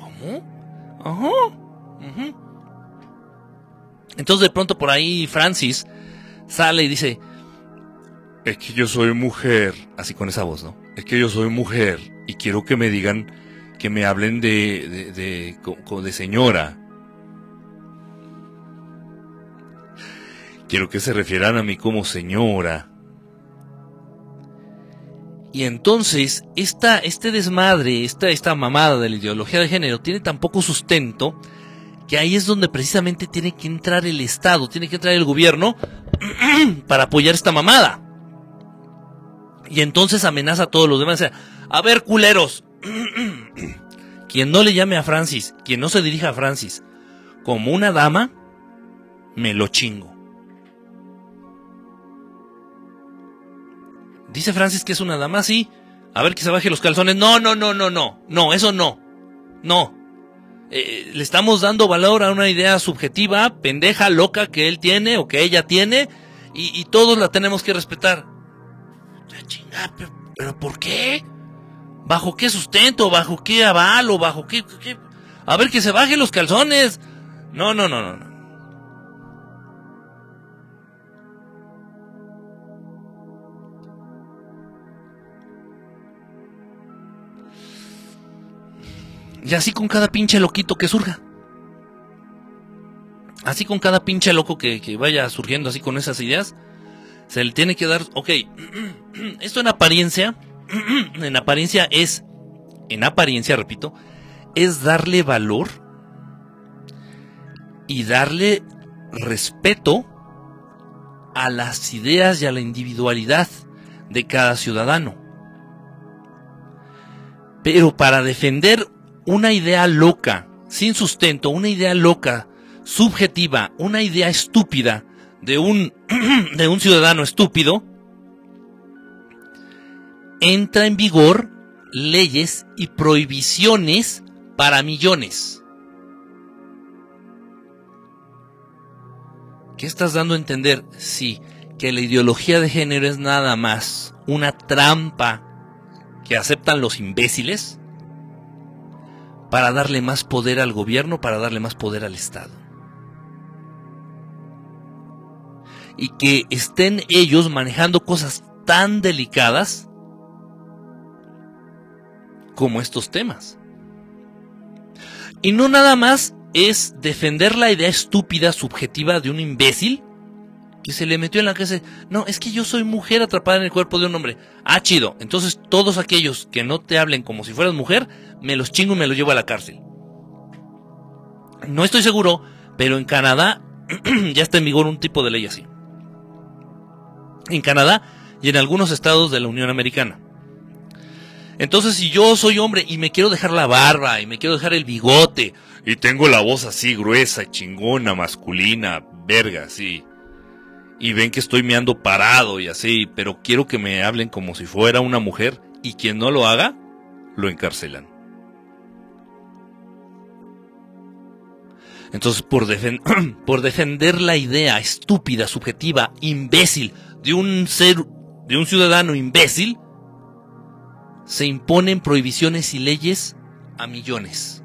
¿Cómo? Ajá. Entonces de pronto por ahí Francis sale y dice, es que yo soy mujer, así con esa voz, ¿no? Es que yo soy mujer y quiero que me digan, que me hablen de, de, de, señora. Quiero que se refieran a mí como señora. Y entonces, esta, este desmadre, esta, esta mamada de la ideología de género tiene tan poco sustento que ahí es donde precisamente tiene que entrar el Estado, tiene que entrar el gobierno para apoyar esta mamada. Y entonces amenaza a todos los demás. a ver, culeros. quien no le llame a Francis, quien no se dirija a Francis como una dama, me lo chingo. Dice Francis que es una dama, sí. A ver que se baje los calzones. No, no, no, no, no. No, eso no. No. Eh, le estamos dando valor a una idea subjetiva, pendeja, loca que él tiene o que ella tiene y, todos la tenemos que respetar. Chinga, pero, ¿por qué? ¿Bajo qué sustento? ¿Bajo qué aval? ¿O bajo qué, qué? A ver que se bajen los calzones. No, no, no, no. Y así con cada pinche loquito que surja. Así con cada pinche loco que, vaya surgiendo así con esas ideas. Se le tiene que dar, ok, esto en apariencia, en apariencia es, en apariencia, repito, es darle valor y darle respeto a las ideas y a la individualidad de cada ciudadano. Pero para defender una idea loca, sin sustento, una idea loca, subjetiva, una idea estúpida de un, de un ciudadano estúpido, entra en vigor leyes y prohibiciones para millones. ¿Qué estás dando a entender? Sí, que la ideología de género es nada más una trampa que aceptan los imbéciles para darle más poder al gobierno, para darle más poder al Estado. Y que estén ellos manejando cosas tan delicadas como estos temas. Y no nada más es defender la idea estúpida, subjetiva de un imbécil que se le metió en la cabeza. No, es que yo soy mujer atrapada en el cuerpo de un hombre. Ah, chido. Entonces todos aquellos que no te hablen como si fueras mujer, me los chingo y me los llevo a la cárcel. No estoy seguro, pero en Canadá ya está en vigor un tipo de ley así. En Canadá y en algunos estados de la Unión Americana. Entonces, si yo soy hombre y me quiero dejar la barba y me quiero dejar el bigote y tengo la voz así gruesa, chingona, masculina, verga, sí. Y ven que estoy meando parado y así, pero quiero que me hablen como si fuera una mujer y quien no lo haga, lo encarcelan. Entonces, por, por defender la idea estúpida, subjetiva, imbécil de un ser, de un ciudadano imbécil, se imponen prohibiciones y leyes a millones.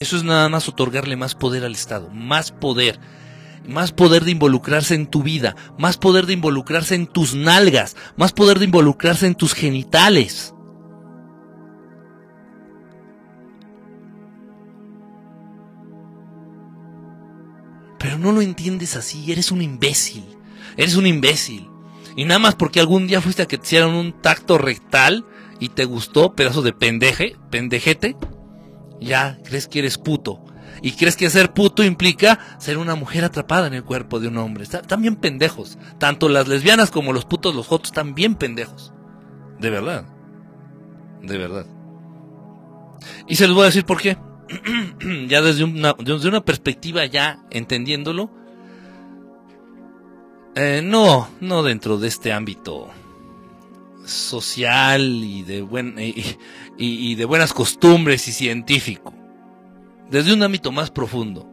Eso es nada más otorgarle más poder al Estado, más poder, más poder de involucrarse en tu vida, más poder de involucrarse en tus nalgas, más poder de involucrarse en tus genitales. Pero no lo entiendes así, eres un imbécil. Eres un imbécil. Y nada más porque algún día fuiste a que te hicieran un tacto rectal y te gustó, pedazo de pendeje, pendejete, ya crees que eres puto. Y crees que ser puto implica ser una mujer atrapada en el cuerpo de un hombre. Están bien pendejos. Tanto las lesbianas como los putos, los jotos, están bien pendejos. De verdad. De verdad. Y se los voy a decir por qué. ya desde una, desde una perspectiva ya entendiéndolo, eh, no, no dentro de este ámbito social y de, buen, y de buenas costumbres y científico, desde un ámbito más profundo.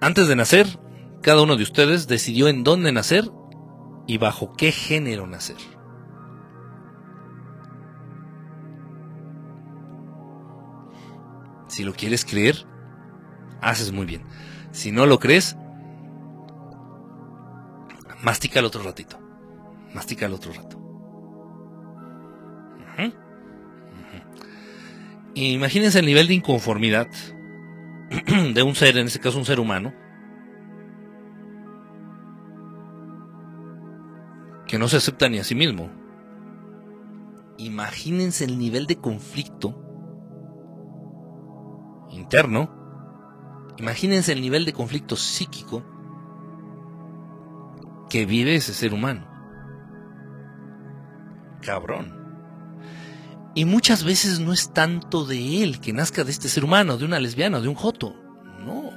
Antes de nacer, cada uno de ustedes decidió en dónde nacer y bajo qué género nacer. Si lo quieres creer, haces muy bien. Si no lo crees, mastica el otro ratito. Mastica el otro rato. Imagínense el nivel de inconformidad de un ser, en este caso un ser humano, que no se acepta ni a sí mismo. Imagínense el nivel de conflicto interno, imagínense el nivel de conflicto psíquico que vive ese ser humano. Cabrón. Y muchas veces no es tanto de él que nazca de este ser humano, de una lesbiana, de un joto. No.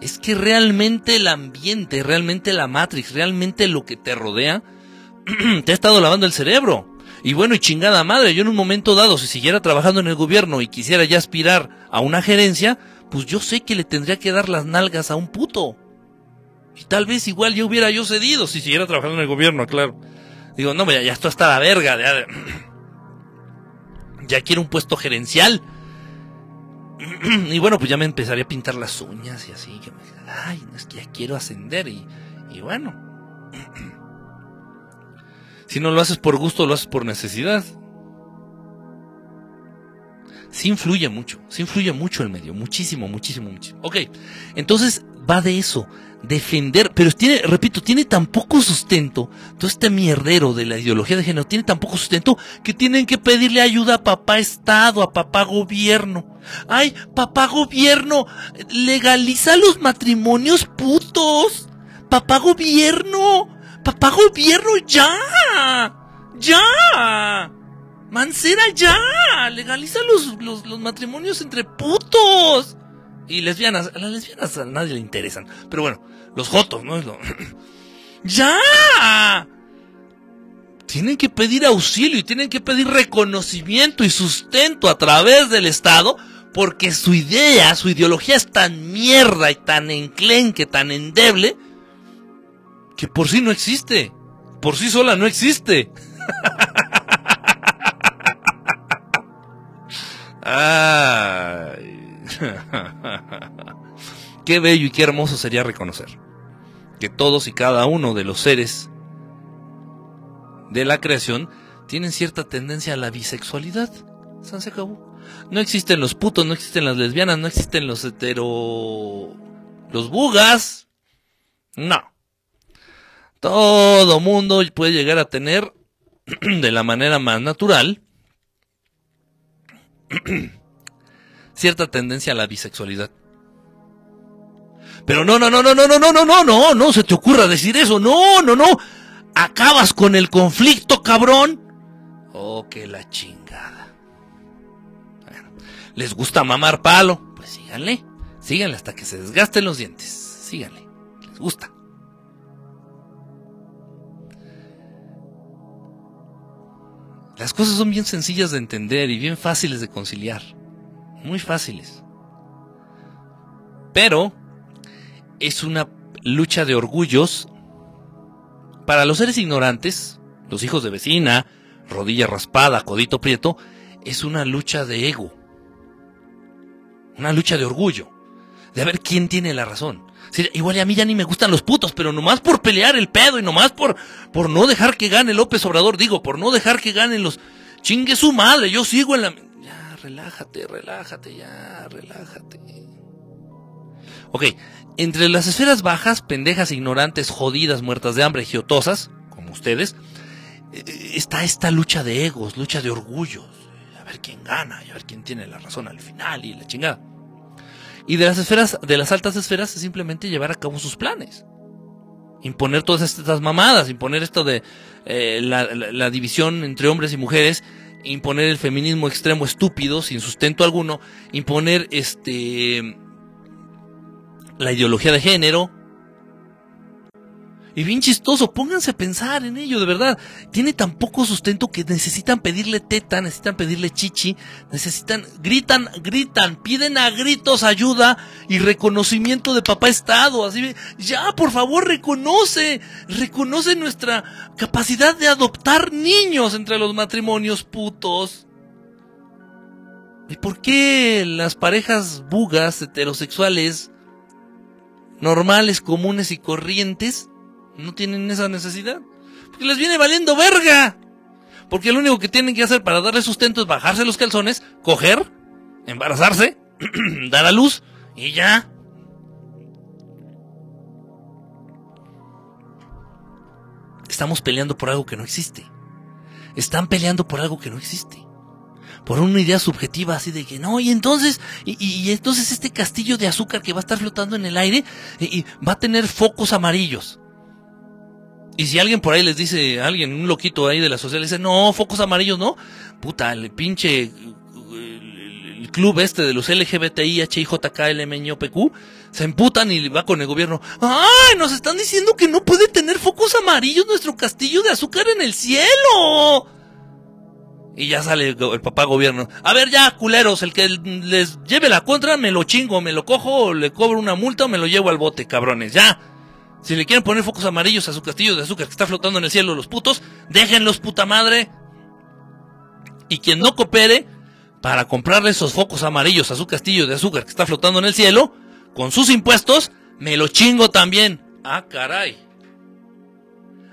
Es que realmente el ambiente, realmente la Matrix, realmente lo que te rodea, te ha estado lavando el cerebro. Y bueno, y chingada madre, yo en un momento dado, si siguiera trabajando en el gobierno y quisiera ya aspirar a una gerencia, pues yo sé que le tendría que dar las nalgas a un puto. Y tal vez igual ya hubiera yo cedido si siguiera trabajando en el gobierno, claro. Digo, no, ya, ya esto está la verga. Ya, ya quiero un puesto gerencial. y bueno, pues ya me empezaría a pintar las uñas y así. Que me, ay, no es que ya quiero ascender. Y, y bueno. si no lo haces por gusto, lo haces por necesidad. Sí influye mucho, sí influye mucho el medio, muchísimo, muchísimo, muchísimo. Ok, entonces va de eso, defender, pero tiene, repito, tiene tan poco sustento, todo este mierdero de la ideología de género tiene tan poco sustento que tienen que pedirle ayuda a papá Estado, a papá gobierno. Ay, papá gobierno, legaliza los matrimonios putos. Papá gobierno, papá gobierno, ya, ya. Mancera, ya, legaliza los, los, los matrimonios entre putos y lesbianas. A las lesbianas a nadie le interesan. Pero bueno, los jotos, ¿no? Es lo... ¡Ya! Tienen que pedir auxilio y tienen que pedir reconocimiento y sustento a través del Estado porque su idea, su ideología es tan mierda y tan enclenque, tan endeble, que por sí no existe. Por sí sola no existe. Ay. qué bello y qué hermoso sería reconocer que todos y cada uno de los seres de la creación tienen cierta tendencia a la bisexualidad. Se acabó. No existen los putos, no existen las lesbianas, no existen los hetero... los bugas. No. Todo mundo puede llegar a tener de la manera más natural cierta tendencia a la bisexualidad. Pero no, no, no, no, no, no, no, no, no, no, no se te ocurra decir eso. No, no, no. Acabas con el conflicto, cabrón. Oh, que la chingada. Bueno, ¿les gusta mamar palo? Pues síganle. Síganle hasta que se desgasten los dientes. Síganle. Les gusta. Las cosas son bien sencillas de entender y bien fáciles de conciliar muy fáciles. Pero es una lucha de orgullos para los seres ignorantes, los hijos de vecina, rodilla raspada, codito prieto, es una lucha de ego. Una lucha de orgullo. De ver quién tiene la razón. igual a mí ya ni me gustan los putos, pero nomás por pelear el pedo y nomás por, por no dejar que gane López Obrador, digo, por no dejar que ganen los... Chingue su madre, yo sigo en la relájate, relájate ya, relájate. Ok, entre las esferas bajas, pendejas, ignorantes, jodidas, muertas de hambre, giotosas, como ustedes, eh, está esta lucha de egos, lucha de orgullos. A ver quién gana y a ver quién tiene la razón al final y la chingada. Y de las esferas, de las altas esferas, es simplemente llevar a cabo sus planes. Imponer todas estas mamadas, imponer esto de eh, la división entre hombres y mujeres imponer el feminismo extremo estúpido, sin sustento alguno, imponer este la ideología de género. Y bien chistoso, pónganse a pensar en ello, de verdad. Tiene tan poco sustento que necesitan pedirle teta, necesitan pedirle chichi, necesitan, gritan, gritan, piden a gritos ayuda y reconocimiento de papá Estado. Así, ya, por favor, reconoce, reconoce nuestra capacidad de adoptar niños entre los matrimonios putos. ¿Y por qué las parejas bugas heterosexuales, normales, comunes y corrientes, no tienen esa necesidad? Porque les viene valiendo verga. Porque lo único que tienen que hacer para darle sustento es bajarse los calzones, coger, embarazarse, dar a luz y ya. Estamos peleando por algo que no existe. Están peleando por algo que no existe. Por una idea subjetiva así de que no, y entonces, y, entonces este castillo de azúcar que va a estar flotando en el aire y, va a tener focos amarillos. Y si alguien por ahí les dice, alguien, un loquito ahí de la sociedad, le dice, no, focos amarillos, no, puta, el pinche el club este de los LGBTI, HIJKLMñOPQ, se emputan y va con el gobierno. ¡Ay! Nos están diciendo que no puede tener focos amarillos nuestro castillo de azúcar en el cielo. Y ya sale el papá gobierno. A ver ya, culeros, el que les lleve la contra, me lo chingo, me lo cojo, le cobro una multa o me lo llevo al bote, cabrones, ya. Si le quieren poner focos amarillos a su castillo de azúcar que está flotando en el cielo los putos, déjenlos puta madre. Y quien no coopere para comprarle esos focos amarillos a su castillo de azúcar que está flotando en el cielo, con sus impuestos, me lo chingo también. Ah, caray.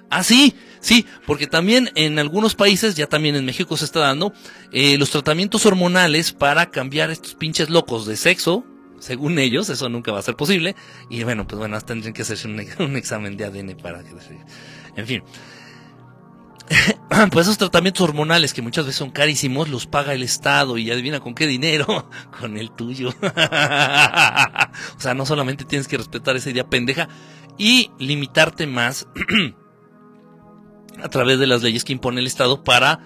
Ah, sí, sí, porque también en algunos países, ya también en México se está dando, eh, los tratamientos hormonales para cambiar estos pinches locos de sexo, según ellos, eso nunca va a ser posible. Y bueno, pues bueno, tendrían que hacerse un, examen de ADN para que... En fin. pues esos tratamientos hormonales que muchas veces son carísimos, los paga el Estado y adivina con qué dinero, con el tuyo. o sea, no solamente tienes que respetar esa idea pendeja y limitarte más a través de las leyes que impone el Estado para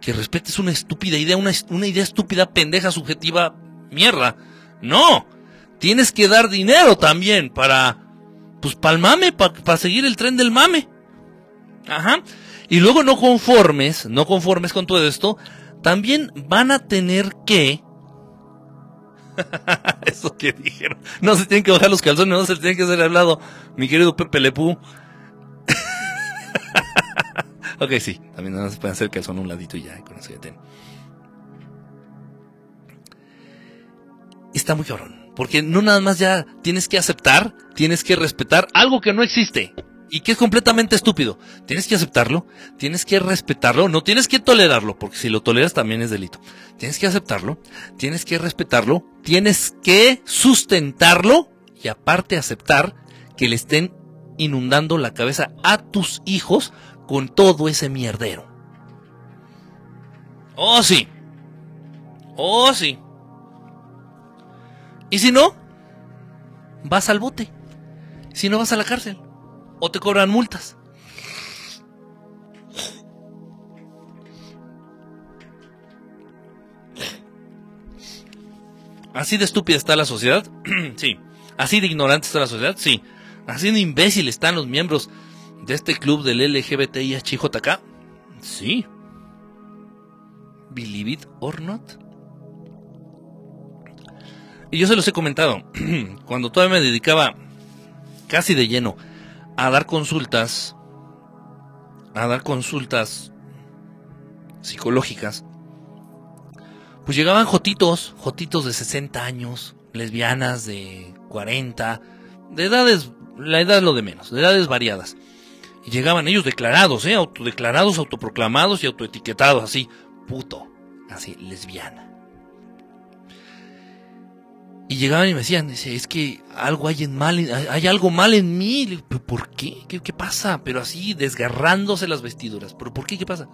que respetes una estúpida idea, una, una idea estúpida, pendeja, subjetiva, mierda. No, tienes que dar dinero también para, pues, para el mame, para seguir el tren del mame. Ajá. Y luego no conformes, no conformes con todo esto, también van a tener que... Eso que dijeron. No se tienen que bajar los calzones, no se tienen que hacer hablado. Mi querido Pepe Lepú. ok, sí. También no se pueden hacer calzón un ladito y ya, con eso ya tienen. Está muy cabrón. Porque no nada más ya tienes que aceptar, tienes que respetar algo que no existe y que es completamente estúpido. Tienes que aceptarlo, tienes que respetarlo, no tienes que tolerarlo, porque si lo toleras también es delito. Tienes que aceptarlo, tienes que respetarlo, tienes que sustentarlo y aparte aceptar que le estén inundando la cabeza a tus hijos con todo ese mierdero. Oh, sí. Oh, sí. Y si no, vas al bote. Si no, vas a la cárcel o te cobran multas. Así de estúpida está la sociedad, sí. Así de ignorante está la sociedad, sí. Así de imbécil están los miembros de este club del LGBTIHJK, sí. Believe it or not. Y yo se los he comentado, cuando todavía me dedicaba casi de lleno a dar consultas, a dar consultas psicológicas, pues llegaban jotitos, jotitos de 60 años, lesbianas de 40, de edades, la edad es lo de menos, de edades variadas. Y llegaban ellos declarados, ¿eh? Autodeclarados, autoproclamados y autoetiquetados, así, puto, así, lesbiana. Y llegaban y me decían, dice, es que algo hay en mal, hay algo mal en mí. ¿Por qué? qué? ¿Qué pasa? Pero así, desgarrándose las vestiduras. ¿Pero por qué? ¿Qué pasa?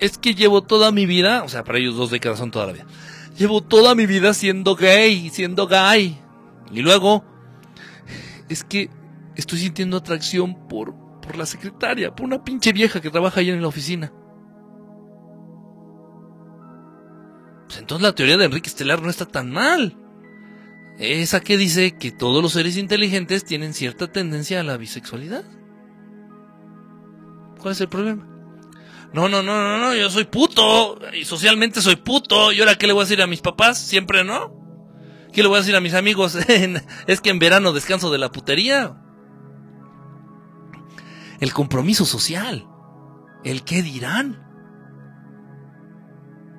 Es que llevo toda mi vida, o sea, para ellos dos décadas son toda la vida. Llevo toda mi vida siendo gay, siendo gay. Y luego, es que estoy sintiendo atracción por, por la secretaria, por una pinche vieja que trabaja ahí en la oficina. Pues entonces la teoría de Enrique Estelar no está tan mal. Esa que dice que todos los seres inteligentes tienen cierta tendencia a la bisexualidad. ¿Cuál es el problema? No, no, no, no, no, yo soy puto. Y socialmente soy puto. ¿Y ahora qué le voy a decir a mis papás? Siempre no. ¿Qué le voy a decir a mis amigos? es que en verano descanso de la putería. El compromiso social. El qué dirán.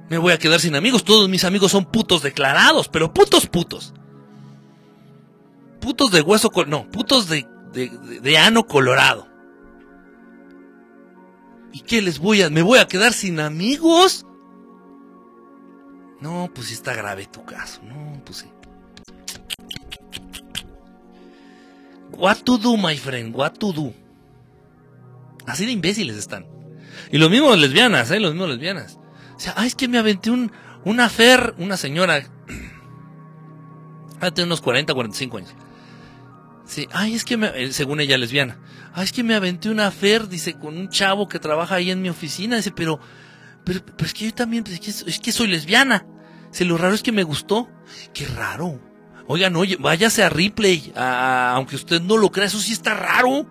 Me voy a quedar sin amigos. Todos mis amigos son putos declarados, pero putos putos putos de hueso, no, putos de, de, ano colorado. ¿Y qué les voy a, me voy a quedar sin amigos? No, pues sí está grave tu caso, no, pues sí. What to do, my friend, what to do. Así de imbéciles están. Y los mismos lesbianas, ¿eh? Los mismos lesbianas. O sea, ay, es que me aventé un, una fer, una señora, hace unos 40, 45 años. Sí, ay, es que me, eh, según ella lesbiana. Ay, es que me aventé una fer, dice, con un chavo que trabaja ahí en mi oficina. Dice, pero, pero, es que yo también, pues, es, que, soy lesbiana. Dice, lo raro es que me gustó. Qué raro. Oigan, oye, váyase a Ripley, aunque usted no lo crea, eso sí está raro.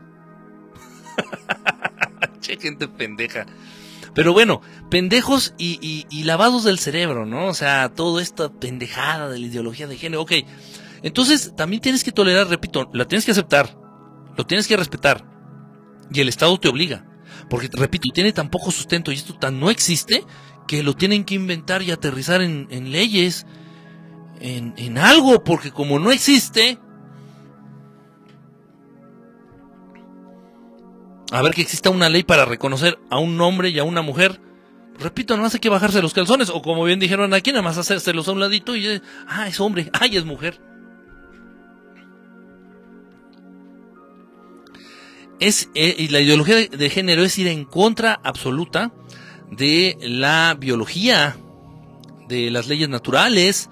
che, gente pendeja. Pero bueno, pendejos y, y, lavados del cerebro, ¿no? O sea, toda esta pendejada de la ideología de género. Ok, entonces también tienes que tolerar, repito, la tienes que aceptar, lo tienes que respetar. Y el Estado te obliga. Porque, repito, tiene tan poco sustento y esto tan no existe que lo tienen que inventar y aterrizar en, en leyes, en, algo, porque como no existe, a ver que exista una ley para reconocer a un hombre y a una mujer. Repito, no hace que bajarse los calzones, o como bien dijeron aquí, nada más hacérselos a un ladito y, ah, es hombre, ay, es mujer. Es, eh, y la ideología de género es ir en contra absoluta de la biología, de las leyes naturales,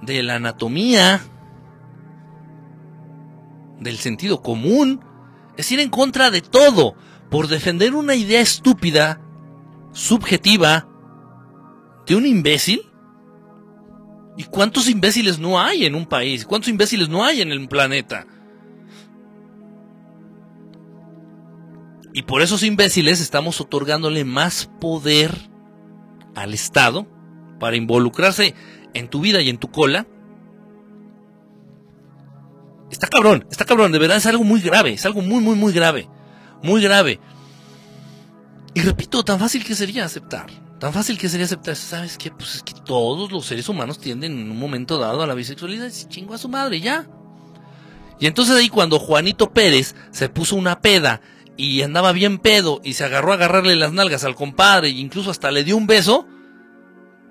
de la anatomía, del sentido común. Es ir en contra de todo por defender una idea estúpida, subjetiva, de un imbécil. ¿Y cuántos imbéciles no hay en un país? ¿Cuántos imbéciles no hay en el planeta? Y por esos imbéciles estamos otorgándole más poder al Estado para involucrarse en tu vida y en tu cola. Está cabrón, está cabrón, de verdad es algo muy grave, es algo muy, muy, muy grave, muy grave. Y repito, tan fácil que sería aceptar, tan fácil que sería aceptar, ¿sabes qué? Pues es que todos los seres humanos tienden en un momento dado a la bisexualidad y chingo a su madre, ya. Y entonces ahí cuando Juanito Pérez se puso una peda y andaba bien pedo y se agarró a agarrarle las nalgas al compadre e incluso hasta le dio un beso,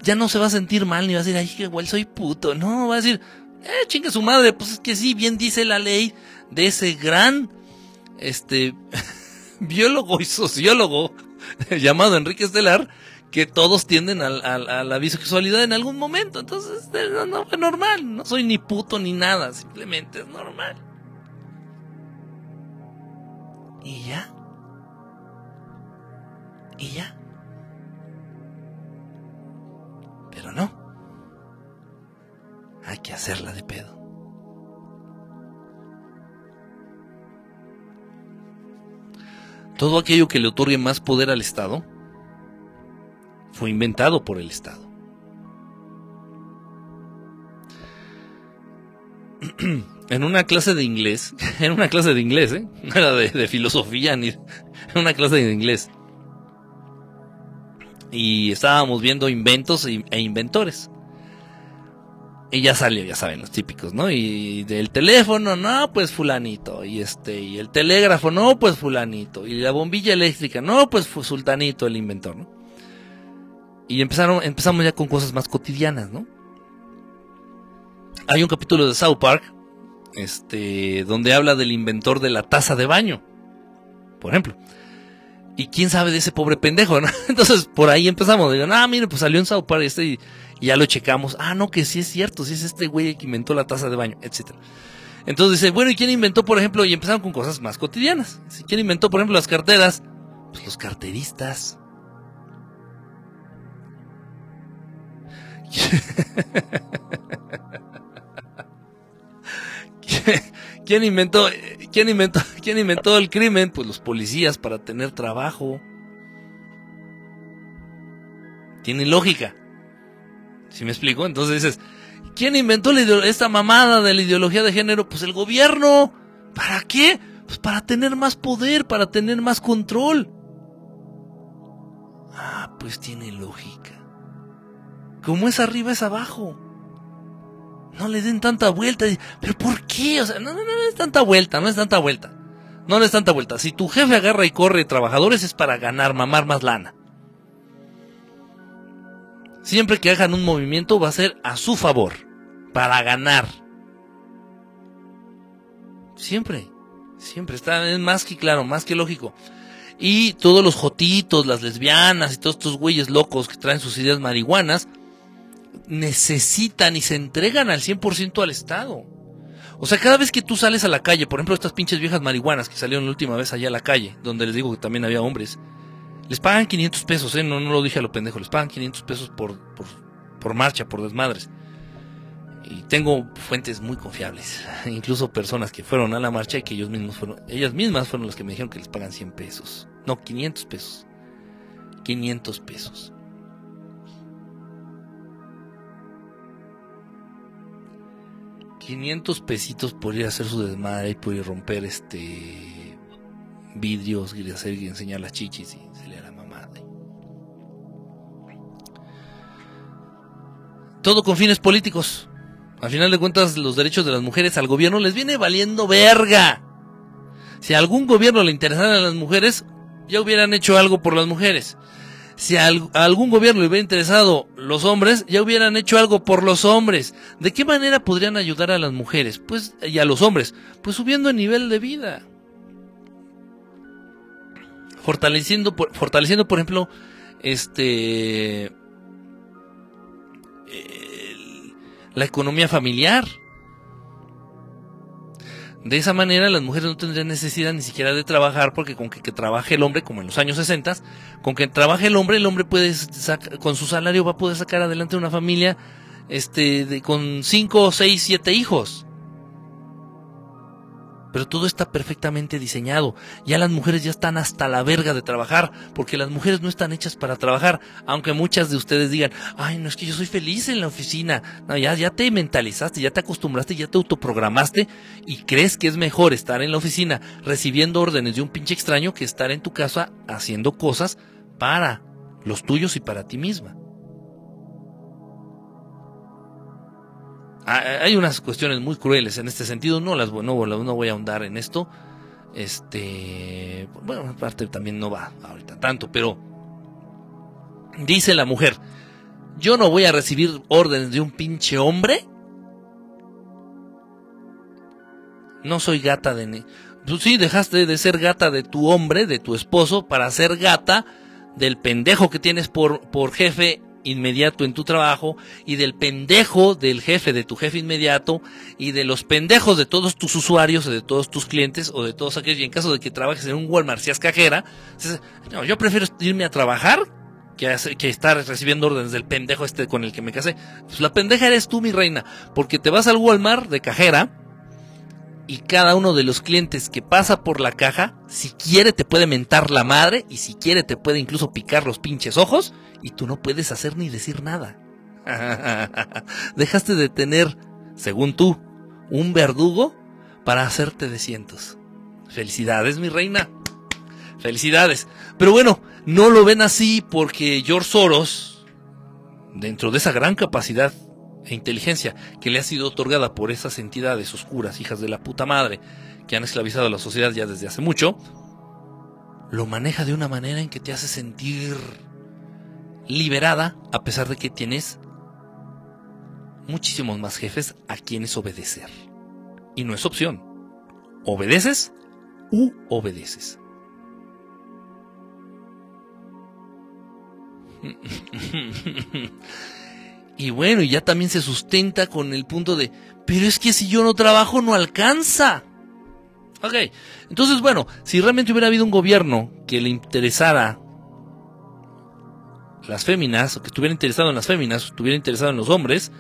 ya no se va a sentir mal ni va a decir, ay, igual soy puto. No, va a decir, eh, chingue su madre, pues es que sí, bien dice la ley de ese gran, este, biólogo y sociólogo llamado Enrique Estelar, que todos tienden a, la bisexualidad en algún momento. Entonces, no, no fue normal. No soy ni puto ni nada, simplemente es normal. Y ya. Y ya. Pero no. Hay que hacerla de pedo. Todo aquello que le otorgue más poder al Estado fue inventado por el Estado. en una clase de inglés, en una clase de inglés, ¿eh? No era de, filosofía ni. En una clase de inglés. Y estábamos viendo inventos e inventores. Y ya salió, ya saben, los típicos, ¿no? Y del teléfono, no, pues fulanito. Y este, y el telégrafo, no, pues fulanito. Y la bombilla eléctrica, no, pues sultanito, el inventor, ¿no? Y empezaron, empezamos ya con cosas más cotidianas, ¿no? Hay un capítulo de South Park este, donde habla del inventor de la taza de baño, por ejemplo. Y quién sabe de ese pobre pendejo, ¿no? Entonces por ahí empezamos. Digo, ah, mire, pues salió en South este y, ya lo checamos. Ah, no, que sí es cierto, sí es este güey que inventó la taza de baño, etcétera. Entonces dice, bueno, ¿y quién inventó, por ejemplo? Y empezaron con cosas más cotidianas. ¿Quién inventó, por ejemplo, las carteras? Pues los carteristas. ¿Quién inventó, quién inventó, quién inventó el crimen? Pues los policías para tener trabajo. Tiene lógica. ¿Sí me explico? Entonces dices, ¿quién inventó esta mamada de la ideología de género? Pues el gobierno. ¿Para qué? Pues para tener más poder, para tener más control. Ah, pues tiene lógica. Como es arriba es abajo no le den tanta vuelta. Pero ¿por qué? O sea, no, no, no, es tanta vuelta, no es tanta vuelta. No, no es tanta vuelta. Si tu jefe agarra y corre trabajadores es para ganar, mamar más lana. Siempre que hagan un movimiento va a ser a su favor, para ganar. Siempre, siempre, está es más que claro, más que lógico. Y todos los jotitos, las lesbianas y todos estos güeyes locos que traen sus ideas marihuanas, necesitan y se entregan al 100% al Estado. O sea, cada vez que tú sales a la calle, por ejemplo, estas pinches viejas marihuanas que salieron la última vez allá a la calle, donde les digo que también había hombres, les pagan 500 pesos, ¿eh? No, no lo dije a lo pendejo, les pagan 500 pesos por, por, por marcha, por desmadres. Y tengo fuentes muy confiables, incluso personas que fueron a la marcha y que ellos mismos fueron, ellas mismas fueron las que me dijeron que les pagan 100 pesos, no 500 pesos. 500 pesos. ...500 pesitos por ir a hacer su desmadre y por ir a romper este vidrios y hacer y enseñar las chichis y se le la mamada. Todo con fines políticos. Al final de cuentas, los derechos de las mujeres al gobierno les viene valiendo verga. Si a algún gobierno le interesaran las mujeres, ya hubieran hecho algo por las mujeres. Si a, algún gobierno le hubiera interesado los hombres, ya hubieran hecho algo por los hombres. ¿De qué manera podrían ayudar a las mujeres? Pues, y a los hombres, pues subiendo el nivel de vida. Fortaleciendo, por, fortaleciendo, por ejemplo, este, la economía familiar. De esa manera las mujeres no tendrían necesidad ni siquiera de trabajar porque con que, trabaje el hombre, como en los años 60, con que trabaje el hombre, el hombre puede con su salario va a poder sacar adelante una familia este, de, con 5, 6, 7 hijos. Pero todo está perfectamente diseñado. Ya las mujeres ya están hasta la verga de trabajar, porque las mujeres no están hechas para trabajar, aunque muchas de ustedes digan, ay, no es que yo soy feliz en la oficina. No, ya, ya te mentalizaste, ya te acostumbraste, ya te autoprogramaste y crees que es mejor estar en la oficina recibiendo órdenes de un pinche extraño que estar en tu casa haciendo cosas para los tuyos y para ti misma. Hay unas cuestiones muy crueles en este sentido, no las no, no voy a ahondar en esto. Este, bueno, aparte también no va ahorita tanto, pero dice la mujer, yo no voy a recibir órdenes de un pinche hombre. No soy gata de... Pues sí, dejaste de ser gata de tu hombre, de tu esposo, para ser gata del pendejo que tienes por, por jefe inmediato en tu trabajo y del pendejo del jefe de tu jefe inmediato y de los pendejos de todos tus usuarios o de todos tus clientes o de todos aquellos. Y en caso de que trabajes en un Walmart seas cajera no, yo prefiero irme a trabajar que, que estar recibiendo órdenes del pendejo este con el que me casé pues la pendeja eres tú mi reina porque te vas al Walmart de cajera y cada uno de los clientes que pasa por la caja, si quiere te puede mentar la madre y si quiere te puede incluso picar los pinches ojos y tú no puedes hacer ni decir nada. Dejaste de tener, según tú, un verdugo para hacerte de cientos. Felicidades, mi reina. Felicidades. Pero bueno, no lo ven así porque George Soros, dentro de esa gran capacidad e inteligencia que le ha sido otorgada por esas entidades oscuras, hijas de la puta madre, que han esclavizado a la sociedad ya desde hace mucho, lo maneja de una manera en que te hace sentir liberada a pesar de que tienes muchísimos más jefes a quienes obedecer. Y no es opción. Obedeces u obedeces. Y bueno, ya también se sustenta con el punto de, pero es que si yo no trabajo no alcanza. Ok, entonces bueno, si realmente hubiera habido un gobierno que le interesara las féminas, o que estuviera interesado en las féminas, o estuviera interesado en los hombres,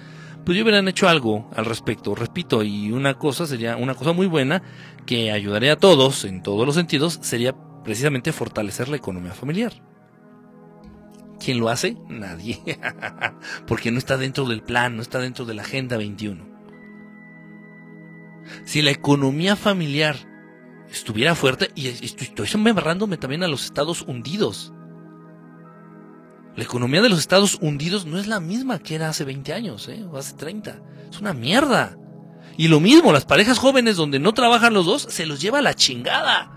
pues ya hubieran hecho algo al respecto. Repito, y una cosa sería, una cosa muy buena, que ayudaría a todos, en todos los sentidos, sería precisamente fortalecer la economía familiar. ¿Quién lo hace? Nadie. Porque no está dentro del plan, no está dentro de la Agenda 21. Si la economía familiar estuviera fuerte, y estoy embarrándome también a los Estados hundidos. La economía de los Estados hundidos no es la misma que era hace 20 años, ¿eh? o hace 30. Es una mierda. Y lo mismo, las parejas jóvenes donde no trabajan los dos, se los lleva la chingada.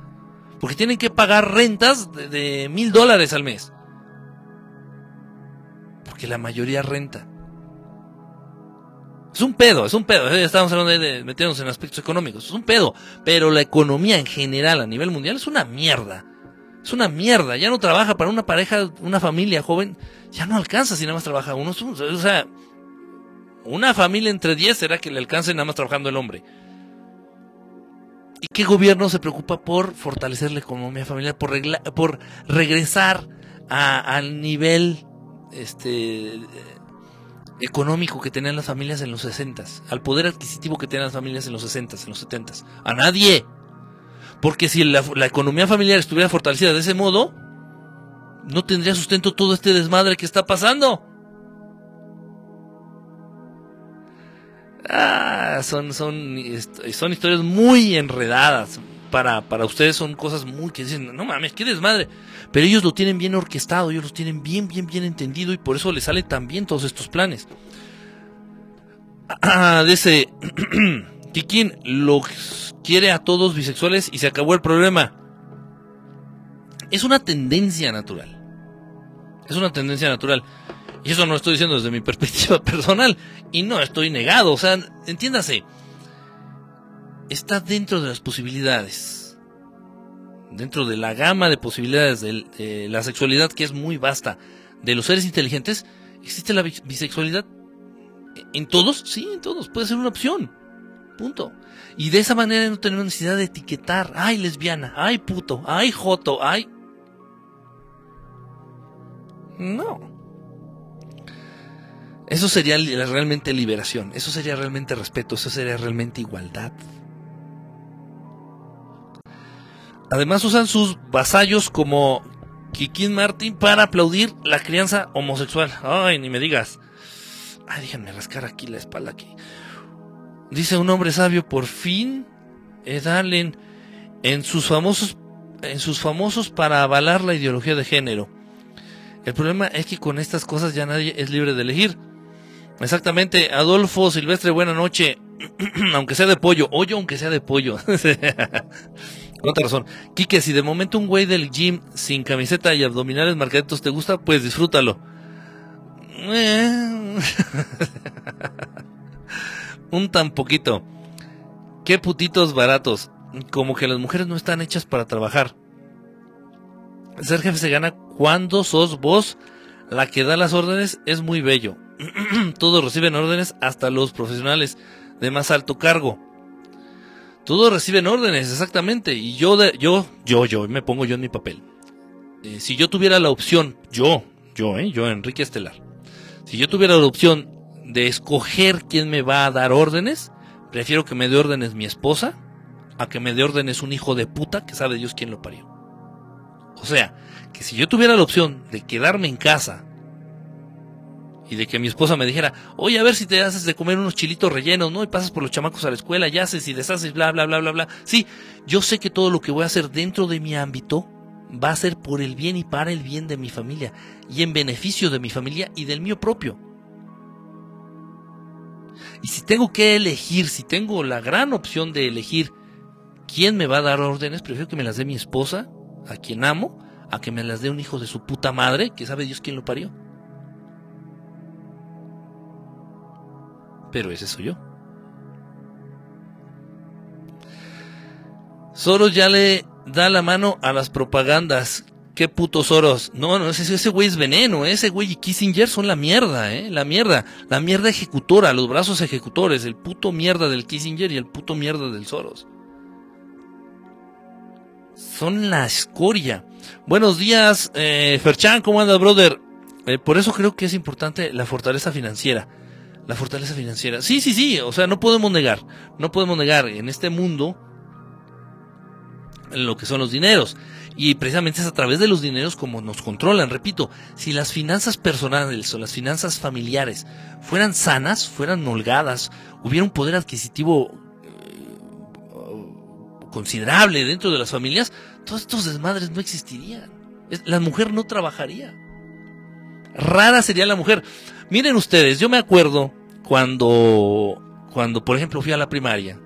Porque tienen que pagar rentas de mil dólares al mes porque la mayoría renta. Es un pedo, es un pedo. Eh, estamos hablando de meternos en aspectos económicos. Es un pedo. Pero la economía en general a nivel mundial es una mierda. Es una mierda. Ya no trabaja para una pareja, una familia joven. Ya no alcanza si nada más trabaja uno. O sea, una familia entre 10 será que le alcance nada más trabajando el hombre. ¿Y qué gobierno se preocupa por fortalecer la economía familiar? Por, por regresar al nivel este económico que tenían las familias en los 60, al poder adquisitivo que tenían las familias en los 60, en los 70. A nadie. Porque si la, economía familiar estuviera fortalecida de ese modo, no tendría sustento todo este desmadre que está pasando. Ah, son, son, son historias muy enredadas. Para, para ustedes son cosas muy que dicen, no mames, qué desmadre. Pero ellos lo tienen bien orquestado, ellos lo tienen bien, bien, bien entendido y por eso les salen tan bien todos estos planes. Ah, dice, Kikín lo quiere a todos bisexuales y se acabó el problema. Es una tendencia natural. Es una tendencia natural. Y eso no lo estoy diciendo desde mi perspectiva personal. Y no estoy negado. O sea, entiéndase. Está dentro de las posibilidades. Dentro de la gama de posibilidades de la sexualidad que es muy vasta. De los seres inteligentes, existe la bisexualidad. ¿En todos? Sí, en todos. Puede ser una opción. Punto. Y de esa manera no tenemos necesidad de etiquetar. Ay, lesbiana. Ay, puto. Ay, joto. Ay. No. Eso sería realmente liberación, eso sería realmente respeto, eso sería realmente igualdad. Además usan sus vasallos como Kikín Martin para aplaudir la crianza homosexual. Ay, ni me digas. Ay, déjenme rascar aquí la espalda aquí. Dice un hombre sabio, por fin Edalen en sus famosos en sus famosos para avalar la ideología de género. El problema es que con estas cosas ya nadie es libre de elegir. Exactamente, Adolfo Silvestre, buena noche. aunque sea de pollo, oye, aunque sea de pollo. Con otra razón. Quique, si de momento un güey del gym sin camiseta y abdominales marcaditos te gusta, pues disfrútalo. un tan poquito. Qué putitos baratos. Como que las mujeres no están hechas para trabajar. Ser jefe se gana cuando sos vos la que da las órdenes. Es muy bello. Todos reciben órdenes, hasta los profesionales de más alto cargo. Todos reciben órdenes, exactamente. Y yo, de, yo, yo, yo, me pongo yo en mi papel. Eh, si yo tuviera la opción, yo, yo, eh, yo, Enrique Estelar, si yo tuviera la opción de escoger quién me va a dar órdenes, prefiero que me dé órdenes mi esposa a que me dé órdenes un hijo de puta que sabe Dios quién lo parió. O sea, que si yo tuviera la opción de quedarme en casa y de que mi esposa me dijera, oye, a ver si te haces de comer unos chilitos rellenos, ¿no? Y pasas por los chamacos a la escuela y haces y deshaces, bla, bla, bla, bla, bla. Sí, yo sé que todo lo que voy a hacer dentro de mi ámbito va a ser por el bien y para el bien de mi familia y en beneficio de mi familia y del mío propio. Y si tengo que elegir, si tengo la gran opción de elegir quién me va a dar órdenes, prefiero que me las dé mi esposa, a quien amo, a que me las dé un hijo de su puta madre, que sabe Dios quién lo parió. Pero ese soy yo. Soros ya le da la mano a las propagandas. Qué puto Soros. No, no, ese, ese güey es veneno. Ese güey y Kissinger son la mierda, eh. La mierda. La mierda ejecutora, los brazos ejecutores. El puto mierda del Kissinger y el puto mierda del Soros. Son la escoria. Buenos días, eh, Ferchan, ¿cómo anda, brother? Eh, por eso creo que es importante la fortaleza financiera la fortaleza financiera. Sí, sí, sí, o sea, no podemos negar, no podemos negar en este mundo lo que son los dineros. Y precisamente es a través de los dineros como nos controlan. Repito, si las finanzas personales o las finanzas familiares fueran sanas, fueran holgadas, hubiera un poder adquisitivo eh, considerable dentro de las familias, todos estos desmadres no existirían. La mujer no trabajaría. Rara sería la mujer. Miren ustedes, yo me acuerdo cuando, cuando por ejemplo fui a la primaria,